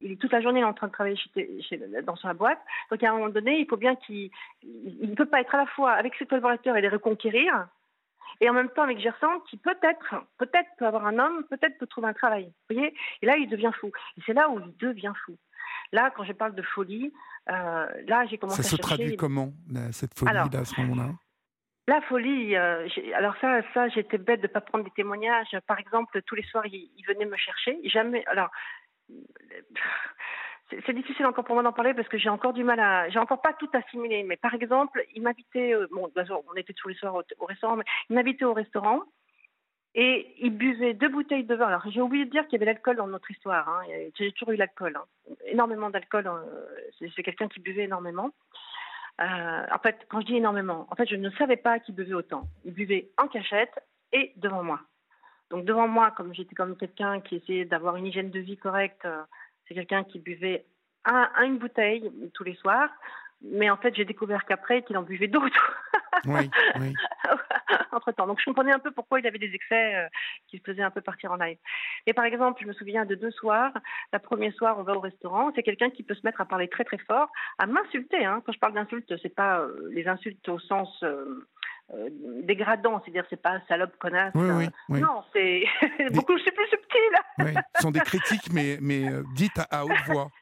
Il est toute la journée en train de travailler chez, dans sa boîte. Donc à un moment donné, il faut bien qu'il ne peut pas être à la fois avec ses collaborateurs et les reconquérir, et en même temps avec Gerson, qui peut-être, peut-être peut avoir un homme, peut-être peut trouver un travail. Vous voyez? Et là, il devient fou. Et c'est là où il devient fou. Là, quand je parle de folie, euh, là, j'ai commencé à Ça se traduit comment, cette folie, là, à ce moment-là? la folie, euh, alors ça, ça, j'étais bête de ne pas prendre des témoignages. Par exemple, tous les soirs, il, il venait me chercher. Jamais. Alors, c'est difficile encore pour moi d'en parler parce que j'ai encore du mal à, j'ai encore pas tout assimilé. Mais par exemple, il m'invitait, euh, bon, on était tous les soirs au, restaurant, mais il m'invitait au restaurant et il buvait deux bouteilles de vin. Alors j'ai oublié de dire qu'il y avait l'alcool dans notre histoire. Hein. J'ai toujours eu l'alcool, hein. énormément d'alcool. Hein. C'est quelqu'un qui buvait énormément. Euh, en fait, quand je dis énormément, en fait, je ne savais pas qu'il buvait autant. Il buvait en cachette et devant moi. Donc devant moi, comme j'étais comme quelqu'un qui essayait d'avoir une hygiène de vie correcte, euh, c'est quelqu'un qui buvait un, une bouteille tous les soirs. Mais en fait, j'ai découvert qu'après, qu'il en buvait d'autres. Oui, oui. *laughs* Entre temps. Donc, je comprenais un peu pourquoi il avait des excès euh, qui se faisaient un peu partir en live. Et par exemple, je me souviens de deux soirs. La première soir, on va au restaurant. C'est quelqu'un qui peut se mettre à parler très, très fort, à m'insulter. Hein. Quand je parle d'insultes, c'est pas euh, les insultes au sens. Euh, dégradant, c'est-à-dire c'est pas salope, connasse. Oui, oui, Non, c'est *laughs* beaucoup c'est plus subtil. ce sont des critiques, mais, mais euh, dites à, haute voix. *laughs*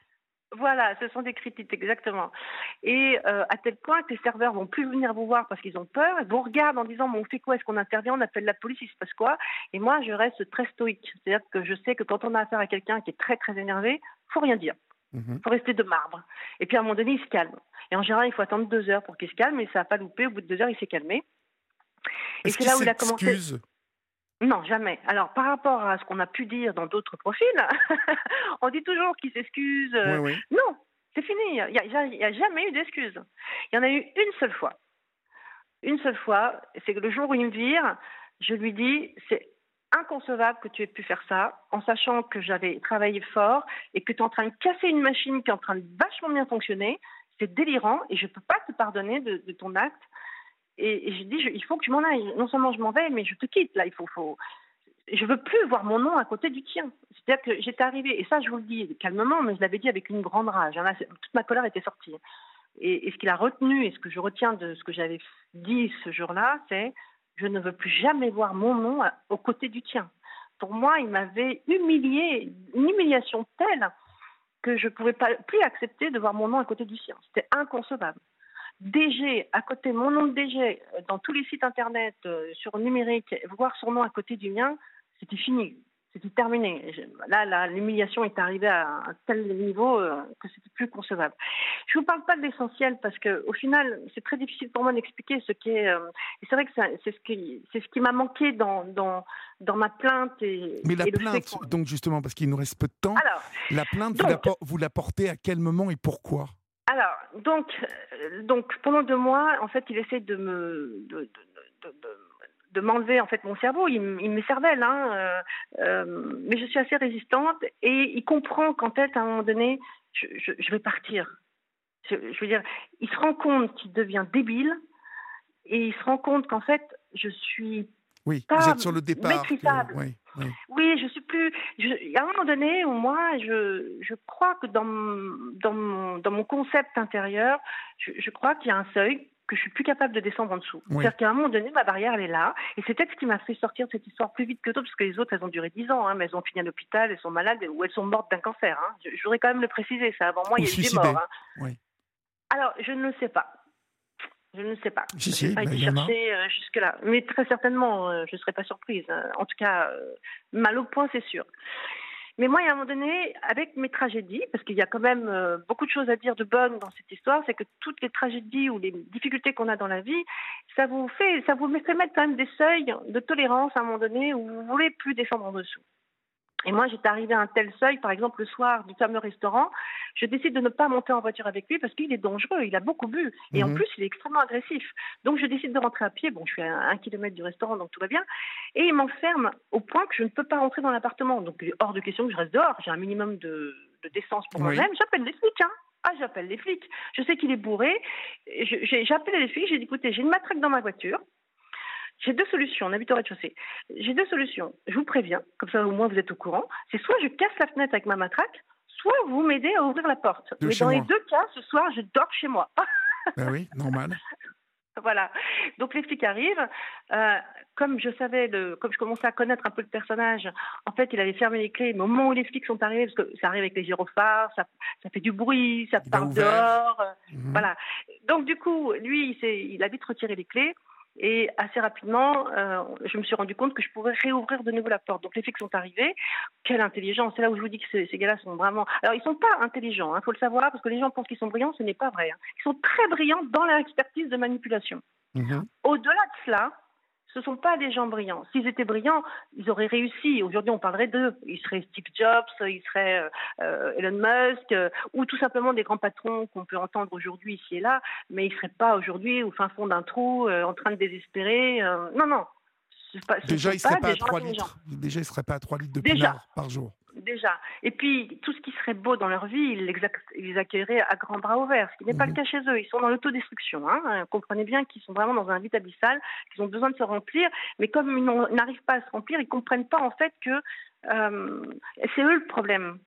Voilà, ce sont des critiques, exactement. Et euh, à tel point que les serveurs vont plus venir vous voir parce qu'ils ont peur, ils vous regardent en disant on fait quoi? Est-ce qu'on intervient? On appelle la police, il se passe quoi? Et moi, je reste très stoïque. C'est-à-dire que je sais que quand on a affaire à quelqu'un qui est très très énervé, faut rien dire. Il mhm. faut rester de marbre. Et puis à un moment donné, il se calme. Et en général, il faut attendre deux heures pour qu'il se calme, et ça n'a pas loupé. Au bout de deux heures, il s'est calmé. Et c'est là où il a commencé. Non, jamais. Alors, par rapport à ce qu'on a pu dire dans d'autres profils, *laughs* on dit toujours qu'il s'excuse. Oui, oui. Non, C'est fini. Il n'y a, jamais eu d'excuse. Il y en a eu une seule fois. Une seule fois, c'est que le jour où il me vire, je lui dis c'est inconcevable que tu aies pu faire ça, en sachant que j'avais travaillé fort et que tu es en train de casser une machine qui est en train de vachement bien fonctionner. C'est délirant et je ne peux pas te pardonner de, ton acte. Et, j'ai dit, il faut que tu m'en ailles. Non seulement je m'en vais, mais je te quitte. Là, il faut, je veux plus voir mon nom à côté du tien. C'est-à-dire que j'étais arrivée, et ça je vous le dis calmement, mais je l'avais dit avec une grande rage. Hein, toute ma colère était sortie. Et, ce qu'il a retenu, et ce que je retiens de ce que j'avais dit ce jour-là, c'est je ne veux plus jamais voir mon nom aux côtés du tien. Pour moi, il m'avait humilié, une humiliation telle que je ne pouvais plus accepter de voir mon nom à côté du sien. C'était inconcevable. DG, à côté, mon nom de DG, dans tous les sites internet, euh, sur numérique, voir son nom à côté du mien, c'était fini, c'était terminé. Là, l'humiliation est arrivée à un tel niveau euh, que c'était plus concevable. Je vous parle pas de l'essentiel parce que, au final, c'est très difficile pour moi d'expliquer ce qui est. Euh, c'est vrai que c'est ce qui, c'est ce qui m'a manqué dans, dans, dans ma plainte. Et, Mais la plainte, donc justement, parce qu'il nous reste peu de temps, la plainte, vous, la, portez à quel moment et pourquoi? Alors, donc, euh, donc, pendant deux mois, en fait, il essaie de me, de, m'enlever en fait mon cerveau, il, il me cervelle, hein, euh, euh, mais je suis assez résistante et il comprend qu'en fait à un moment donné je, vais partir. Je, veux dire, il se rend compte qu'il devient débile et il se rend compte qu'en fait je suis oui, pas vous êtes sur le départ. Maîtrisable. oui, oui. oui, je suis plus. Il y a un moment donné où moi, je, je crois que dans, dans, mon, dans mon concept intérieur, je, je crois qu'il y a un seuil que je suis plus capable de descendre en dessous. C'est-à-dire qu'à un moment donné, ma barrière, elle est là. Et c'est peut-être ce qui m'a fait sortir de cette histoire plus vite que d'autres, parce que les autres, elles ont duré 10 ans, hein, mais elles ont fini à l'hôpital, elles sont malades ou elles sont mortes d'un cancer. Hein. Je, voudrais quand même le préciser, ça. Avant moi, il y a eu des morts. Hein. Alors, je ne le sais pas. Je ne sais pas. je n'ai pas été chercher euh, jusque-là. Mais très certainement, euh, je ne serais pas surprise. En tout cas, euh, mal au point, c'est sûr. Mais moi, à un moment donné, avec mes tragédies, parce qu'il y a quand même euh, beaucoup de choses à dire de bonnes dans cette histoire, c'est que toutes les tragédies ou les difficultés qu'on a dans la vie, ça vous fait, ça vous fait mettre quand même des seuils de tolérance à un moment donné où vous voulez plus descendre en dessous. Et moi, j'étais arrivée à un tel seuil, par exemple, le soir du fameux restaurant, je décide de ne pas monter en voiture avec lui parce qu'il est dangereux, il a beaucoup bu. Et en mhm. plus, il est extrêmement agressif. Donc, je décide de rentrer à pied. Bon, je suis à un kilomètre du restaurant, donc tout va bien. Et il m'enferme au point que je ne peux pas rentrer dans l'appartement. Donc, hors de question que je reste dehors. J'ai un minimum de, décence pour moi-même. J'appelle les flics, hein. Ah, j'appelle les flics. Je sais qu'il est bourré. J'appelle les flics. J'ai dit, écoutez, j'ai une matraque dans ma voiture. J'ai deux solutions, on habite au rez-de-chaussée. J'ai deux solutions. Je vous préviens, comme ça au moins vous êtes au courant. C'est soit je casse la fenêtre avec ma matraque, soit vous m'aidez à ouvrir la porte. Mais dans les deux cas, ce soir, je dors chez moi. *laughs* ben oui, normal. Voilà. Donc les flics arrivent. Euh, comme je savais, comme je commençais à connaître un peu le personnage, en fait, il avait fermé les clés. Mais au moment où les flics sont arrivés, parce que ça arrive avec les gyrophares, ça, ça fait du bruit, ça part dehors. Mhm. Voilà. Donc du coup, lui, il, il a vite retiré les clés. Et assez rapidement, euh, je me suis rendu compte que je pourrais réouvrir de nouveau la porte. Donc les flics sont arrivés. Quelle intelligence C'est là où je vous dis que ces, ces gars-là sont vraiment. Alors ils sont pas intelligents, il hein, faut le savoir, parce que les gens pensent qu'ils sont brillants. Ce n'est pas vrai. Hein. Ils sont très brillants dans leur expertise de manipulation. Mhm. Au-delà de cela, ce ne sont pas des gens brillants. S'ils étaient brillants, ils auraient réussi. Aujourd'hui, on parlerait d'eux. Ils seraient Steve Jobs, ils seraient euh, euh, Elon Musk, euh, ou tout simplement des grands patrons qu'on peut entendre aujourd'hui ici et là, mais ils ne seraient pas aujourd'hui au fin fond d'un trou, en train de désespérer. non, non. Déjà, ils ne seraient pas, à 3 litres. Déjà, ils seraient pas à 3 litres de pinard par jour déjà. Et puis, tout ce qui serait beau dans leur vie, ils les accueilleraient à grands bras ouverts, ce qui n'est pas le mhm. cas chez eux. Ils sont dans l'autodestruction. Hein. Comprenez bien qu'ils sont vraiment dans un vide abyssal, qu'ils ont besoin de se remplir, mais comme ils n'arrivent pas à se remplir, ils ne comprennent pas en fait que euh, c'est eux le problème.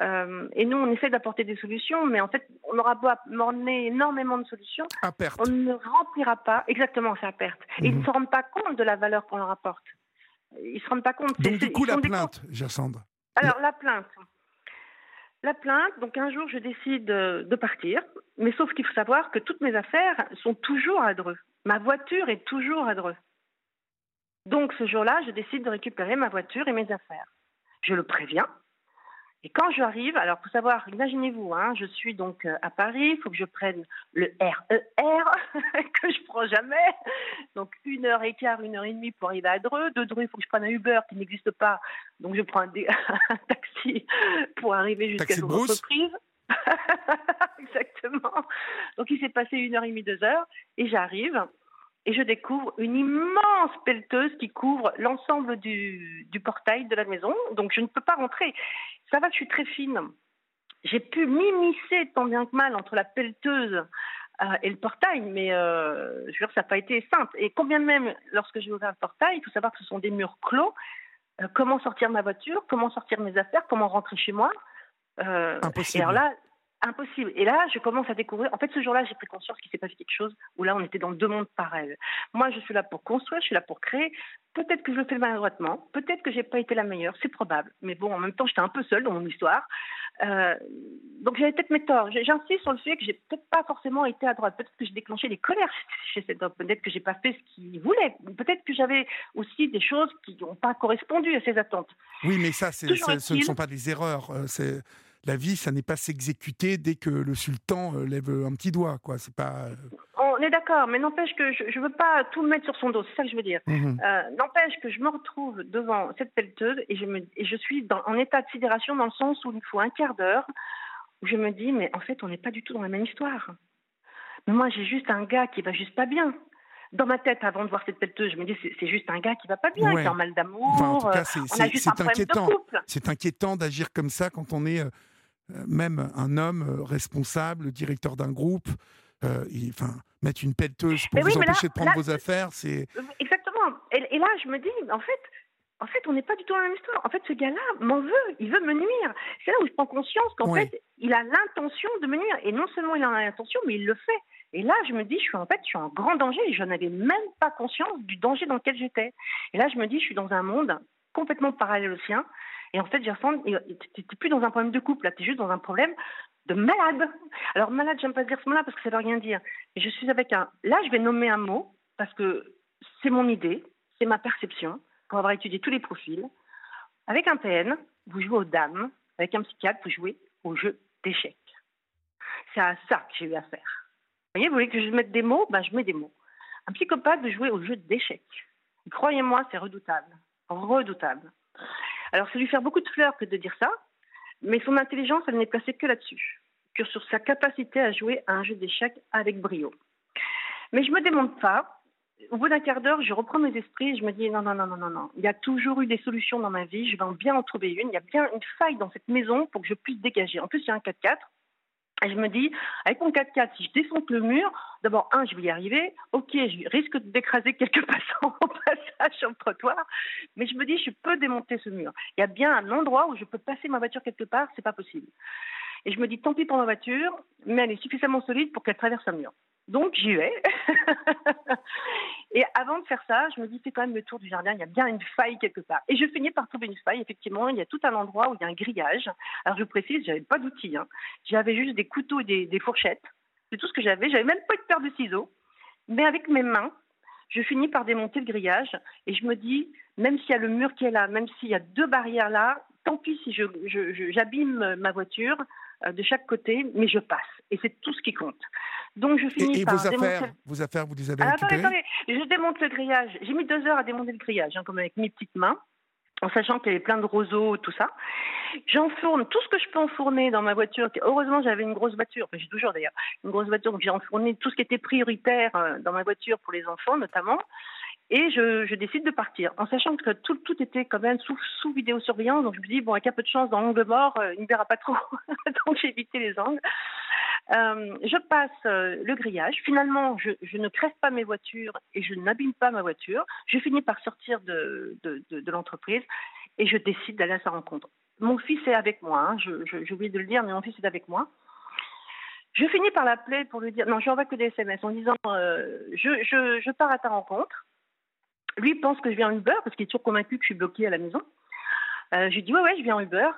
Euh, et nous, on essaie d'apporter des solutions, mais en fait, on aura beau amener énormément de solutions, à perte. on ne remplira pas. Exactement, c'est à perte. Et ils ne mhm. se rendent pas compte de la valeur qu'on leur apporte. Ils se rendent pas compte. Donc du coup, la plainte, Jassandre. Alors, la plainte. La plainte, donc un jour, je décide de partir, mais sauf qu'il faut savoir que toutes mes affaires sont toujours à Dreux. Ma voiture est toujours à Dreux. Donc ce jour-là, je décide de récupérer ma voiture et mes affaires. Je le préviens, et quand j'arrive, alors pour savoir, imaginez-vous, hein, je suis donc euh, à Paris, il faut que je prenne le RER *laughs* que je prends jamais, donc une heure et quart, une heure et demie pour arriver à Dreux. De Dreux, il faut que je prenne un Uber qui n'existe pas, donc je prends un, *laughs* taxi pour arriver jusqu'à entreprise. *laughs* Exactement. Donc il s'est passé une heure et demie, deux heures, et j'arrive et je découvre une immense pelleteuse qui couvre l'ensemble du, du, portail de la maison. Donc je ne peux pas rentrer. Ça va, je suis très fine. J'ai pu m'immiscer tant bien que mal entre la pelleteuse euh, et le portail, mais euh, je veux dire, ça n'a pas été simple. Et combien même, lorsque j'ai ouvert le portail, il faut savoir que ce sont des murs clos. Euh, comment sortir ma voiture Comment sortir mes affaires Comment rentrer chez moi Impossible. Et alors là, impossible. Et là, je commence à découvrir. En fait, ce jour-là, j'ai pris conscience qu'il s'est passé quelque chose où là, on était dans deux mondes parallèles. Moi, je suis là pour construire, je suis là pour créer. Peut-être que je le fais maladroitement, peut-être que j'ai pas été la meilleure, c'est probable. Mais bon, en même temps, j'étais un peu seule dans mon histoire. Euh, donc j'avais peut-être mes torts. J'insiste sur le fait que j'ai peut-être pas forcément été à droite. Peut-être que j'ai déclenché des colères *laughs* chez cet homme. Peut-être que j'ai pas fait ce qu'il voulait. Peut-être que j'avais aussi des choses qui n'ont pas correspondu à ses attentes. Oui, mais ça, ce ne sont pas des erreurs. Euh, c'est la vie, ça n'est pas s'exécuter dès que le sultan euh, lève un petit doigt, quoi. C'est pas. Euh, On est d'accord, mais n'empêche que je ne veux pas tout mettre sur son dos. C'est ça que je veux dire. Euh, n'empêche que je me retrouve devant cette pelleteuse et je me, et je suis dans, en état de sidération dans le sens où il faut un quart d'heure où je me dis, mais en fait, on n'est pas du tout dans la même histoire. Mais moi, j'ai juste un gars qui va juste pas bien dans ma tête, avant de voir cette pelleteuse, je me dis c'est juste un gars qui va pas bien, qui est en mal d'amour. en tout cas, c'est inquiétant. C'est inquiétant d'agir comme ça quand on est euh, même un homme euh, responsable, directeur d'un groupe, euh, enfin, mettre une pelleteuse pour vous empêcher de prendre vos affaires, c'est... Exactement. Et, là, je me dis, en fait, en fait, on n'est pas du tout dans la même histoire. En fait, ce gars-là m'en veut, il veut me nuire. C'est là où je prends conscience qu'en fait, il a l'intention de me nuire. Et non seulement il en a l'intention, mais il le fait. Et là, je me dis, je suis en fait, je suis en grand danger et je n'avais même pas conscience du danger dans lequel j'étais. Et là, je me dis, je suis dans un monde complètement parallèle au sien. Et en fait, j'ai tu n'es plus dans un problème de couple, là, tu es juste dans un problème de malade. Alors, malade, j'aime pas dire ce mot-là parce que ça veut rien dire. Je suis avec un. Là, je vais nommer un mot parce que c'est mon idée, c'est ma perception, pour avoir étudié tous les profils. Avec un PN, vous jouez aux dames. Avec un psychiatre, vous jouez au jeu d'échecs. C'est à ça que j'ai eu affaire. Vous voyez, vous voulez que je mette des mots? Ben, Je mets des mots. Un psychopathe veut jouer au jeu d'échecs. Croyez-moi, c'est redoutable. Redoutable. Alors, c'est lui faire beaucoup de fleurs que de dire ça, mais son intelligence, elle n'est placée que là-dessus, que sur sa capacité à jouer à un jeu d'échecs avec brio. Mais je me démonte pas. Au bout d'un quart d'heure, je reprends mes esprits et je me dis non, non, non, non, non, non. Il y a toujours eu des solutions dans ma vie. Je vais bien en trouver une. Il y a bien une faille dans cette maison pour que je puisse dégager. En plus, il y a un 4x4. Et je me dis, avec mon 4x4, si je descends le mur, d'abord, un, je vais y arriver. Ok, je risque d'écraser quelques *laughs* passants au passage sur le trottoir. Mais je me dis, je peux démonter ce mur. Il y a bien un endroit où je peux passer ma voiture quelque part, c'est pas possible. Et je me dis, tant pis pour ma voiture, mais elle est suffisamment solide pour qu'elle traverse un mur. Donc j'y vais. *laughs* et avant de faire ça, je me dis, fais quand même le tour du jardin, il y a bien une faille quelque part. Et je finis par trouver une faille, effectivement, il y a tout un endroit où il y a un grillage. Alors je précise, j'avais pas d'outils, hein. j'avais juste des couteaux et des, fourchettes. C'est tout ce que j'avais. J'avais même pas de paire de ciseaux. Mais avec mes mains, je finis par démonter le grillage et je me dis, même s'il y a le mur qui est là, même s'il y a deux barrières là, tant pis si j'abîme ma voiture de chaque côté, mais je passe. Et c'est tout ce qui compte. Donc je finis et, par vos affaires, vos affaires, vous les avez ah, attendez, attendez, je démonte le grillage. J'ai mis deux heures à démonter le grillage, hein, comme avec mes petites mains, en sachant qu'il y avait plein de roseaux, tout ça. J'enfourne tout ce que je peux enfourner dans ma voiture. Heureusement, j'avais une grosse voiture, enfin, j'ai toujours d'ailleurs une grosse voiture, donc j'ai enfourné tout ce qui était prioritaire euh, dans ma voiture pour les enfants notamment. Et je, décide de partir, en sachant que tout, tout était quand même sous, sous, vidéosurveillance. Donc je me dis, bon, avec un peu de chance, dans l'angle mort, euh, il ne verra pas trop. *laughs* donc j'ai évité les angles. Euh, je passe euh, le grillage. Finalement, je, ne crève pas mes voitures et je n'abîme pas ma voiture. Je finis par sortir de, de, l'entreprise et je décide d'aller à sa rencontre. Mon fils est avec moi. Hein. J'ai oublié de le dire, mais mon fils est avec moi. Je finis par l'appeler pour lui dire, non, je lui envoie que des SMS en disant, je, je, je pars à ta rencontre. Lui pense que je viens en Uber parce qu'il est toujours convaincu que je suis bloquée à la maison. Euh, je lui dis ouais ouais je viens en Uber.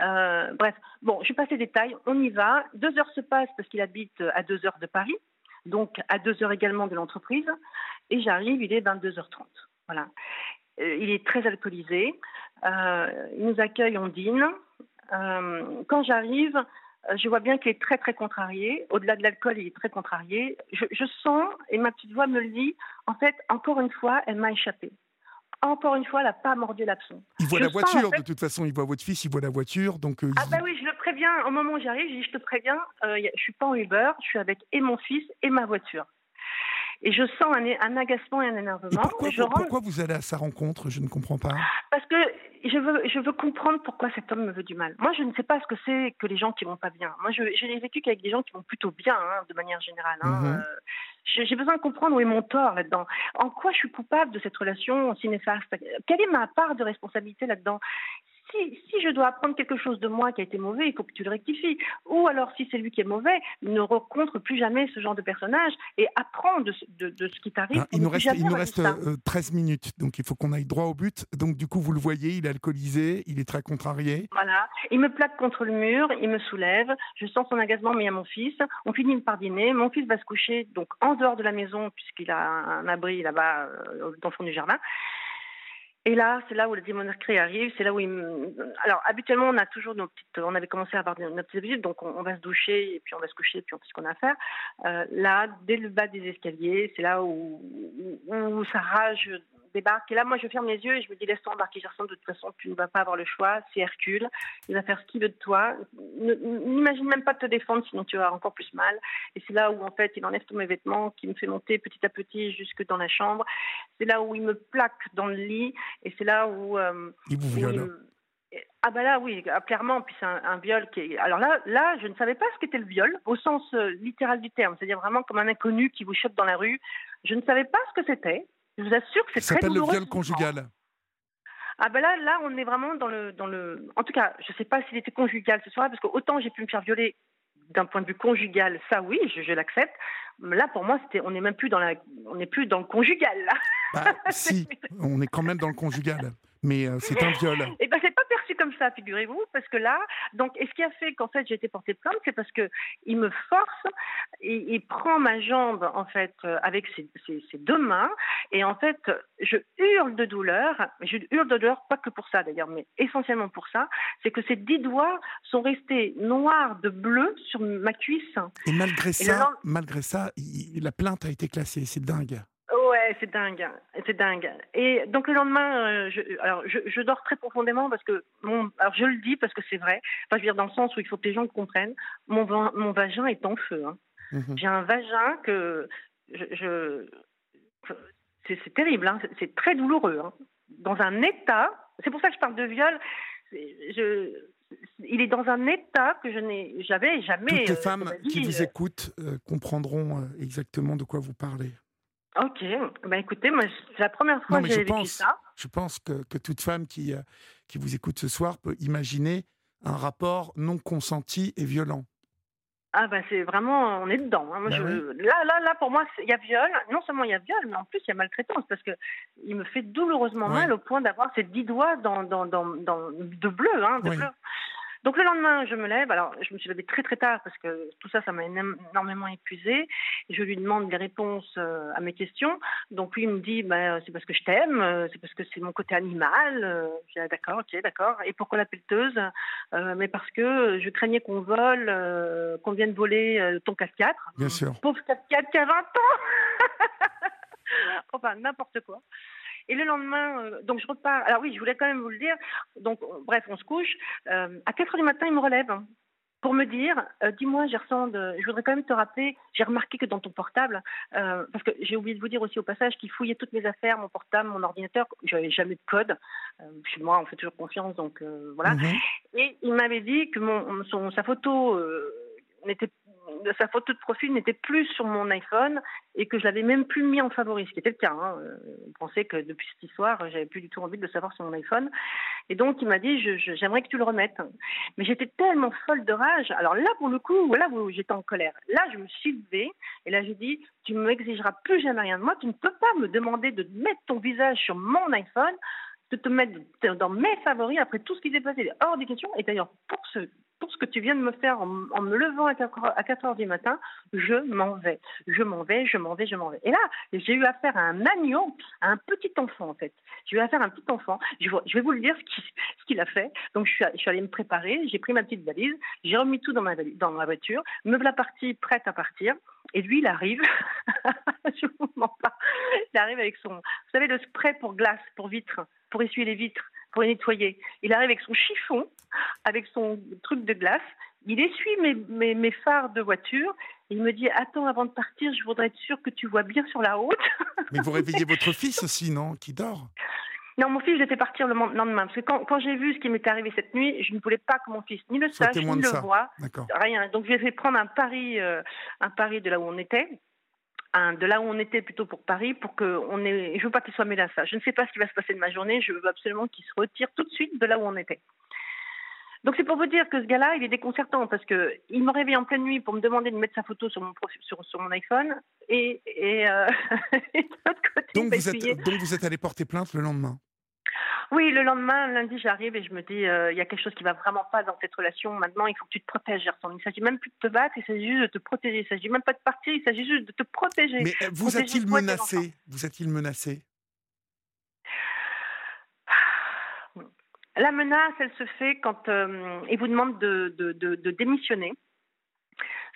Euh, bref, bon, je passe les détails, on y va. Deux heures se passent parce qu'il habite à deux heures de Paris, donc à deux heures également de l'entreprise. Et j'arrive, il est 22h30. Voilà. Euh, il est très alcoolisé. Euh, il nous accueille, on dîne. Euh, quand j'arrive, euh, je vois bien qu'il est très très contrarié. Au-delà de l'alcool, il est très contrarié. Je, sens, et ma petite voix me le dit, en fait, encore une fois, elle m'a échappé. encore une fois, elle n'a pas mordu l'absent. Il voit la voiture, de toute façon, il voit votre fils, il voit la voiture, donc... ah bah oui, je le préviens, au moment où j'arrive, je dis, je te préviens, je je suis pas en Uber, je suis avec et mon fils et ma voiture. Et je sens un, agacement et un énervement. pourquoi, vous allez à sa rencontre? Je ne comprends pas. Parce que je veux, je veux comprendre pourquoi cet homme me veut du mal. Moi, je ne sais pas ce que c'est que les gens qui vont pas bien. Moi, je, je n'ai vécu qu'avec des gens qui vont plutôt bien, hein, de manière générale. Hein. Mhm. Euh, j'ai besoin de comprendre où est mon tort là-dedans. En quoi je suis coupable de cette relation si néfaste? Quelle est ma part de responsabilité là-dedans? Si, je dois apprendre quelque chose de moi qui a été mauvais, il faut que tu le rectifies. Ou alors, si c'est lui qui est mauvais, ne rencontre plus jamais ce genre de personnage et apprends de, ce qui t'arrive. Ah, il nous reste, il nous reste 13 euh, minutes, donc il faut qu'on aille droit au but. Donc, du coup, vous le voyez, il est alcoolisé, il est très contrarié. Voilà. Il me plaque contre le mur, il me soulève, je sens son agacement, mais il y a mon fils. On finit par dîner. Mon fils va se coucher donc en dehors de la maison, puisqu'il a un abri là-bas, euh, dans le fond du jardin. Et là, c'est là où le démonologie arrive, c'est là où il Alors, habituellement, on a toujours nos petites... On avait commencé à avoir nos petites habitudes, donc on, va se doucher, et puis on va se coucher, et puis on fait ce qu'on a à faire. Euh, là, dès le bas des escaliers, c'est là où, où, où sa rage débarque. Et là, moi, je ferme les yeux et je me dis, laisse-toi embarquer, Gerson, de toute façon, tu ne vas pas avoir le choix. C'est Hercule. Il va faire ce qu'il veut de toi. N'imagine même pas de te défendre, sinon tu vas encore plus mal. Et c'est là où, en fait, il enlève tous mes vêtements, qui me fait monter petit à petit jusque dans la chambre. C'est là où il me plaque dans le lit. Et c'est là où. Euh, il vous viole. Ah bah là oui, ah, clairement, puis c'est un, viol qui est... Alors là, là, je ne savais pas ce qu'était le viol, au sens euh, littéral du terme, c'est-à-dire vraiment comme un inconnu qui vous chope dans la rue. Je ne savais pas ce que c'était. Je vous assure que c'est très s'appelle le viol conjugal. Ah ben là, là, on est vraiment dans le, dans le. En tout cas, je ne sais pas s'il était conjugal ce soir, parce que autant j'ai pu me faire violer d'un point de vue conjugal, ça oui, je, l'accepte. Là, pour moi, c'était, on n'est même plus dans la, on n'est plus dans le conjugal là. Bah, *laughs* si, on est quand même dans le conjugal, mais euh, c'est un viol. Et eh ben c'est pas comme ça, figurez-vous, parce que là, donc, et ce qui a fait qu'en fait j'ai été portée plainte, c'est parce que il me force, il prend ma jambe en fait euh, avec ses, deux mains, et en fait je hurle de douleur, je hurle de douleur pas que pour ça d'ailleurs, mais essentiellement pour ça, c'est que ces dix doigts sont restés noirs de bleu sur ma cuisse. Et malgré ça, malgré ça, la plainte a été classée, c'est dingue. C'est dingue, c'est dingue. Et donc le lendemain, euh, je, alors je, dors très profondément parce que mon, alors je le dis parce que c'est vrai. Enfin, je veux dire dans le sens où il faut que les gens le comprennent. Mon, mon vagin est en feu. Hein. Mhm. J'ai un vagin que je, c'est terrible, hein. c'est très douloureux. Hein. Dans un état, c'est pour ça que je parle de viol. Je, il est dans un état que je n'ai, j'avais jamais. Toutes les euh, femmes qui vous écoutent euh, comprendront exactement de quoi vous parlez. Ok, bah écoutez, moi c'est la première fois que j'ai vécu ça. Je pense que, que toute femme qui, euh, qui vous écoute ce soir peut imaginer un rapport non consenti et violent. Ah bah c'est vraiment, on est dedans. Hein. Moi, bah je, Là, là, là, pour moi, il y a viol. Non seulement il y a viol, mais en plus il y a maltraitance parce que il me fait douloureusement mal au point d'avoir ces dix doigts dans, dans, dans, dans de bleu, hein, de bleu. Donc le lendemain, je me lève. Alors, je me suis levée très très tard parce que tout ça, ça m'a énormément épuisée. Je lui demande des réponses euh, à mes questions. Donc lui, il me dit, bah, c'est parce que je t'aime, euh, c'est parce que c'est mon côté animal. Euh, je dis, ah, d'accord, ok, d'accord. Et pourquoi la pelleteuse? Mais parce que je craignais qu'on vole, qu'on vienne voler ton 4x4. Bien sûr. Pauvre 4x4 qui a 20 ans *laughs* Enfin, n'importe quoi. Et le lendemain, euh, donc je repars. Alors oui, je voulais quand même vous le dire. Donc, euh, bref, on se couche. Euh, à 4 heures du matin, il me relève pour me dire, dis-moi, Gerson, je voudrais quand même te rappeler, j'ai remarqué que dans ton portable, parce que j'ai oublié de vous dire aussi au passage qu'il fouillait toutes mes affaires, mon portable, mon ordinateur, j'avais jamais de code. chez moi, on fait toujours confiance, donc voilà. Mhm. Et il m'avait dit que mon, son, sa photo n'était sa photo de profil n'était plus sur mon iPhone et que je l'avais même plus mis en favori, ce qui était le cas. Hein. Je pensais que depuis cette histoire, j'avais plus du tout envie de le savoir sur mon iPhone. Et donc, il m'a dit, j'aimerais que tu le remettes. Mais j'étais tellement folle de rage. Alors là, pour le coup, voilà où j'étais en colère. Là, je me suis levée et là, j'ai dit, tu ne m'exigeras plus jamais rien de moi. Tu ne peux pas me demander de mettre ton visage sur mon iPhone de te mettre dans mes favoris après tout ce qui s'est passé hors des questions. Et d'ailleurs, pour ce, ce que tu viens de me faire en, me levant à 4, heures du matin, je m'en vais. Je m'en vais, je m'en vais, je m'en vais. Et là, j'ai eu affaire à un agneau, à un petit enfant en fait. J'ai eu affaire à un petit enfant. Je, vais vous le dire ce qu'il a fait. Donc je suis, allée me préparer, j'ai pris ma petite valise, j'ai remis tout dans ma, voiture, me voilà partie prête à partir. Et lui, il arrive, *laughs* je vous mens pas, il arrive avec son, vous savez, le spray pour glace, pour vitres, pour essuyer les vitres pour les nettoyer. Il arrive avec son chiffon, avec son truc de glace. Il essuie mes, mes, mes phares de voiture. Et il me dit Attends, avant de partir, je voudrais être sûr que tu vois bien sur la route. *laughs* Mais vous réveillez votre fils aussi, non Qui dort? Non, mon fils, j'ai fait partir le lendemain. Parce que quand, quand j'ai vu ce qui m'était arrivé cette nuit, je ne voulais pas que mon fils ni le sache, ni le voit. Rien. Donc, j'ai fait prendre un pari, euh, un pari de là où on était de là où on était plutôt pour Paris, pour que on ait, je veux pas qu'il soit mêlé à ça. Je ne sais pas ce qui va se passer de ma journée. Je veux absolument qu'il se retire tout de suite de là où on était. Donc c'est pour vous dire que ce gars-là, il est déconcertant parce que il me réveille en pleine nuit pour me demander de mettre sa photo sur mon sur, sur mon iPhone et, et, euh, *laughs* côté, donc vous, êtes, donc vous êtes allé porter plainte le lendemain? Oui, le lendemain, lundi, j'arrive et je me dis, euh, il y a quelque chose qui va vraiment pas dans cette relation. Maintenant, il faut que tu te protèges, Gerson. Il s'agit même plus de te battre, il s'agit juste de te protéger. Il s'agit même pas de partir, il s'agit juste de te protéger. Mais euh, vous a-t-il menacé? Vous a-t-il menacé? La menace, elle se fait quand euh, il vous demande de, de, de démissionner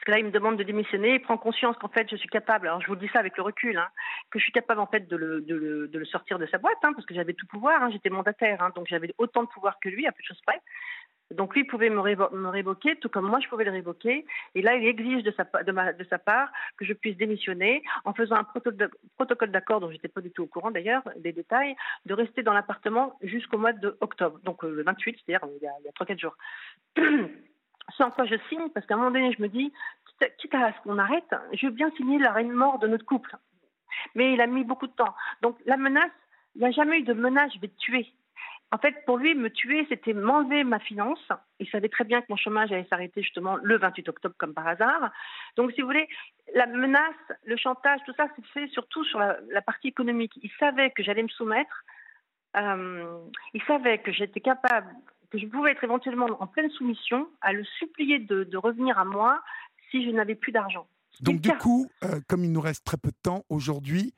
que là, il me demande de démissionner, il prend conscience qu'en fait, je suis capable, alors je vous dis ça avec le recul, hein, que je suis capable en fait de le, sortir de sa boîte, hein, parce que j'avais tout pouvoir, hein, j'étais mandataire, donc j'avais autant de pouvoir que lui, à peu de choses près. Donc lui pouvait me, révoquer, tout comme moi je pouvais le révoquer. Et là, il exige de sa, ma, part que je puisse démissionner en faisant un protocole d'accord, dont j'étais pas du tout au courant d'ailleurs des détails, de rester dans l'appartement jusqu'au mois d'octobre, donc euh, le 28, c'est-à-dire il y a, a 3-4 jours. *clears throat* sans quoi je signe, parce qu'à un moment donné, je me dis, quitte à ce qu'on arrête, je veux bien signer l'arrêt de mort de notre couple. Mais il a mis beaucoup de temps. Donc la menace, il n'y a jamais eu de menace, je vais te tuer. En fait, pour lui, me tuer, c'était m'enlever ma finance. Il savait très bien que mon chômage allait s'arrêter justement le 28 octobre, comme par hasard. Donc, si vous voulez, la menace, le chantage, tout ça, c'est fait surtout sur la, partie économique. Il savait que j'allais me soumettre. Euh, il savait que j'étais capable que je pouvais être éventuellement en pleine soumission, à le supplier de, revenir à moi si je n'avais plus d'argent. Donc du coup, euh, comme il nous reste très peu de temps aujourd'hui,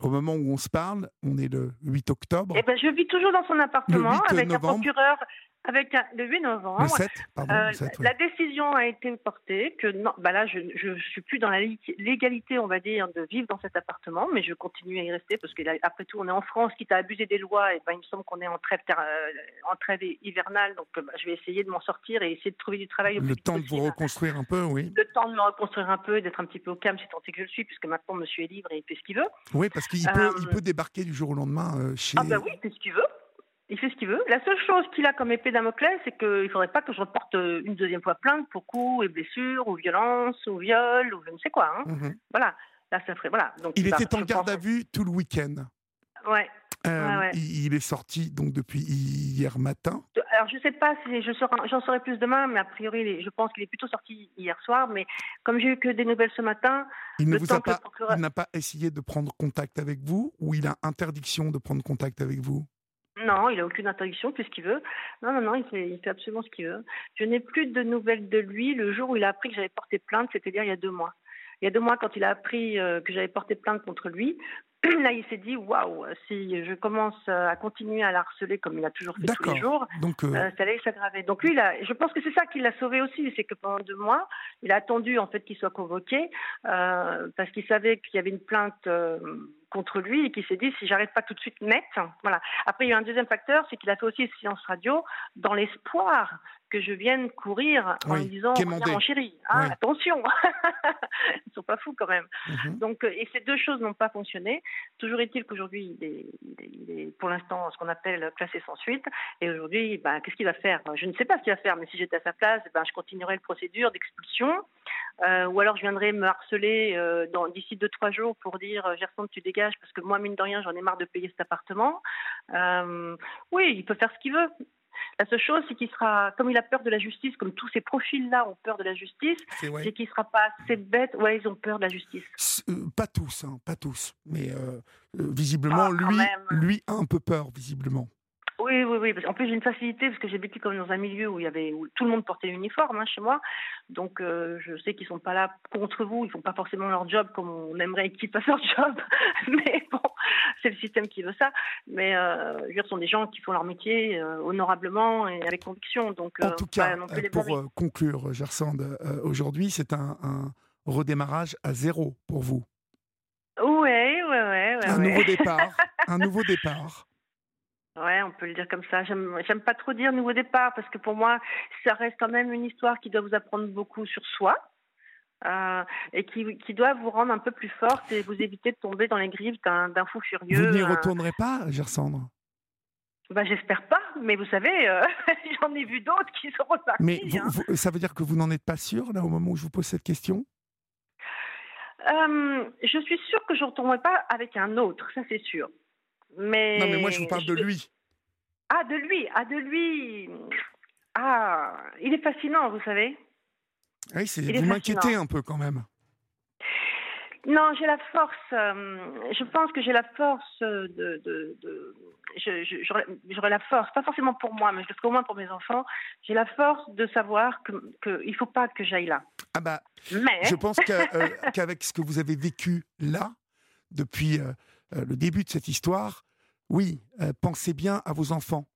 au moment où on se parle, on est le 8 octobre. Eh ben, je vis toujours dans son appartement avec un procureur avec le 8 novembre, euh, la décision a été portée que non, bah là je ne suis plus dans la légalité, on va dire, de vivre dans cet appartement, mais je continue à y rester parce que après tout, on est en France, quitte à abuser des lois, et ben il me semble qu'on est en trêve, euh, en trêve hivernale, donc bah, je vais essayer de m'en sortir et essayer de trouver du travail. Le temps de vous reconstruire un peu, oui. Le temps de me reconstruire un peu, d'être un petit peu au calme, c'est tant que je le suis, puisque maintenant Monsieur est libre et il fait ce qu'il veut. Oui, parce qu'il peut, il euh, peut débarquer du jour au lendemain chez. Ah bah oui, il fait ce qu'il veut il fait ce qu'il veut. La seule chose qu'il a comme épée Damoclès, c'est qu'il ne faudrait pas que je reporte une deuxième fois plainte pour coups et blessures, ou violence, ou viol, ou je ne sais quoi. Hein. Mhm. Voilà. Là, ça ferait. Voilà. Donc, il était en garde à vue tout le week-end. Ouais. Euh, il est sorti donc depuis hier matin. Alors je ne sais pas si je j'en saurai plus demain, mais a priori je pense qu'il est plutôt sorti hier soir. Mais comme j'ai eu que des nouvelles ce matin, il ne vous a pas, il n'a pas essayé de prendre contact avec vous ou il a interdiction de prendre contact avec vous? Non, il n'a aucune interdiction, ce qu'il veut. Non, non, non, il fait, il fait absolument ce qu'il veut. Je n'ai plus de nouvelles de lui le jour où il a appris que j'avais porté plainte, c'est-à-dire il y a deux mois. Il y a deux mois, quand il a appris euh, que j'avais porté plainte contre lui, là, il s'est dit waouh, si je commence à continuer à la harceler comme il a toujours fait tous les jours, donc euh, euh... ça allait s'aggraver. Donc lui, là, je pense que c'est ça qui l'a sauvé aussi, c'est que pendant deux mois, il a attendu en fait qu'il soit convoqué euh, parce qu'il savait qu'il y avait une plainte contre lui et qu'il s'est dit si j'arrête pas tout de suite net, voilà. Après, il y a un deuxième facteur, c'est qu'il a fait aussi séance radio dans l'espoir que je vienne courir en lui disant mon chéri, hein, attention, *laughs* ils sont pas fous quand même. Mhm. Donc, et ces deux choses n'ont pas fonctionné. Toujours est-il qu'aujourd'hui, il est, pour l'instant ce qu'on appelle classé sans suite. Et aujourd'hui, ben, qu'est-ce qu'il va faire? Je ne sais pas ce qu'il va faire, mais si j'étais à sa place, ben, je continuerais le procédure d'expulsion. Euh, ou alors je viendrais me harceler euh, d'ici deux trois jours pour dire euh, Gerson tu dégages parce que moi mine de rien j'en ai marre de payer cet appartement. oui, il peut faire ce qu'il veut. La seule chose, c'est qu'il sera, comme il a peur de la justice, comme tous ces profils-là ont peur de la justice, c'est qu'il ne sera pas assez bête. Ouais, ils ont peur de la justice. Euh, pas tous, hein, pas tous. Mais euh, euh, visiblement, ah, lui, lui a un peu peur, visiblement. Oui, oui, oui. En plus, j'ai une facilité parce que j'ai vécu comme dans un milieu où il y avait où tout le monde portait l'uniforme hein, chez moi. Donc, euh, je sais qu'ils sont pas là contre vous. Ils font pas forcément leur job comme on aimerait qu'ils fassent leur job. *laughs* Mais bon, c'est le système qui veut ça. Mais euh, je veux dire, ce sont des gens qui font leur métier euh, honorablement et avec conviction. Donc, en tout cas, pour conclure, Gersande, aujourd'hui, c'est un, un redémarrage à zéro pour vous. Ouais, ouais, ouais. *laughs* un nouveau départ. un nouveau départ. Ouais, on peut le dire comme ça. J'aime pas trop dire nouveau départ parce que pour moi, ça reste quand même une histoire qui doit vous apprendre beaucoup sur soi. Euh, et qui, qui, doit vous rendre un peu plus forte et vous éviter de tomber dans les griffes d'un fou furieux. Vous n'y euh. retournerez pas, Gersandre bah, J'espère pas, mais vous savez, euh, *laughs* j'en ai vu d'autres qui sont repartis. Mais hein. ça veut dire que vous n'en êtes pas sûr, là, au moment où je vous pose cette question? Je suis sûre que je ne retournerai pas avec un autre, ça c'est sûr. Mais non, mais moi je vous parle de lui. Ah, de lui, ah, de lui. Ah, il est fascinant, vous savez. Oui, vous m'inquiétez un peu quand même. Non, j'ai la force. Euh, je pense que j'ai la force de. de, de J'aurais la force, pas forcément pour moi, mais je le ferai au moins pour mes enfants. J'ai la force de savoir qu'il que ne faut pas que j'aille là. Ah bah, mais... je pense euh, qu'avec ce que vous avez vécu là, depuis euh, le début de cette histoire, oui, pensez bien à vos enfants.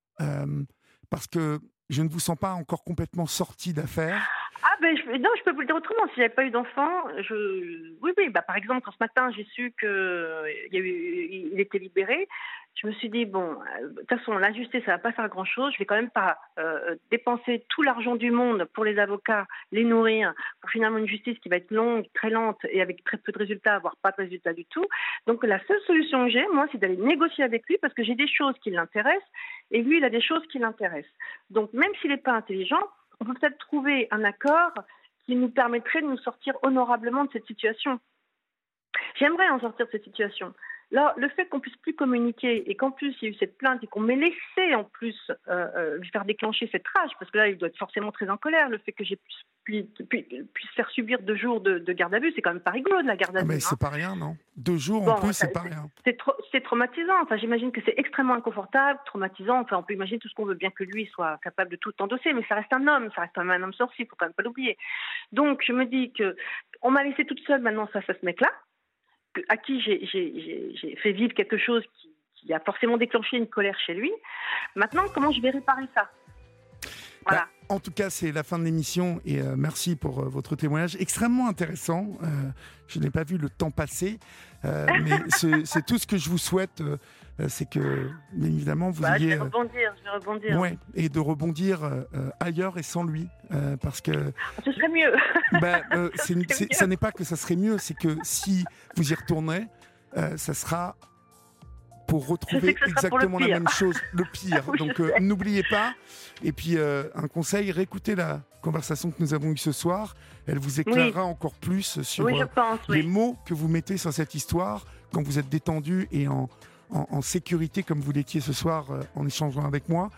parce que je ne vous sens pas encore complètement sorti d'affaires. Ah ben non, je peux vous le dire autrement. Si j'avais pas eu d'enfant, je oui oui. Bah par exemple quand ce matin j'ai su que il, eu, il était libéré, je me suis dit bon, euh, de toute façon la justice ça va pas faire grand chose. Je vais quand même pas euh, dépenser tout l'argent du monde pour les avocats, les nourrir, pour finalement une justice qui va être longue, très lente et avec très peu de résultats, voire pas de résultats du tout. Donc la seule solution que j'ai, moi, c'est d'aller négocier avec lui parce que j'ai des choses qui l'intéressent et lui il a des choses qui l'intéressent. Donc même s'il n'est pas intelligent on peut peut-être trouver un accord qui nous permettrait de nous sortir honorablement de cette situation. J'aimerais en sortir de cette situation. Là, le fait qu'on puisse plus communiquer et qu'en plus il y a eu cette plainte et qu'on m'ait laissé en plus euh, euh, lui faire déclencher cette rage, parce que là il doit être forcément très en colère, le fait que j'ai puisse, puisse, faire subir deux jours de, garde à vue, c'est quand même pas rigolo de la garde à ah, vue. mais c'est hein. pas rien, non? Deux jours en plus, c'est pas rien. C'est traumatisant. Enfin, j'imagine que c'est extrêmement inconfortable, traumatisant. Enfin, on peut imaginer tout ce qu'on veut, bien que lui soit capable de tout endosser, mais ça reste un homme, ça reste quand même un homme sorcier, il faut quand même pas l'oublier. Donc, je me dis que on m'a laissé toute seule maintenant face à ce mec-là à qui j'ai fait vivre quelque chose qui, a forcément déclenché une colère chez lui. Maintenant, comment je vais réparer ça? Voilà. Bah, en tout cas, c'est la fin de l'émission et euh, merci pour euh, votre témoignage extrêmement intéressant. Euh, je n'ai pas vu le temps passer, *laughs* mais c'est tout ce que je vous souhaite, c'est que, bien évidemment, vous bah, ayez. Je vais rebondir, je vais rebondir. Ouais, et de rebondir ailleurs et sans lui, parce que. Ce serait mieux. *laughs* Bah, *laughs* ça n'est pas que ça serait mieux, c'est que si vous y retournez, ça sera pour retrouver exactement la même chose, le pire. *laughs* Donc euh, n'oubliez pas. Et puis euh, un conseil, réécoutez la conversation que nous avons eue ce soir. Elle vous éclairera encore plus sur euh, les mots que vous mettez sur cette histoire quand vous êtes détendu et en, en, sécurité comme vous l'étiez ce soir en échangeant avec moi.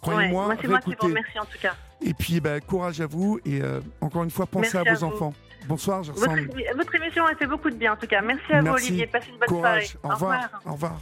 Croyez-moi, ouais, moi, c'est en tout cas. Et puis bah, courage à vous et encore une fois pensez à vos enfants. Bonsoir, je votre, votre, émission a fait beaucoup de bien en tout cas. Merci à vous Olivier, passez une bonne soirée. Au revoir. Au revoir.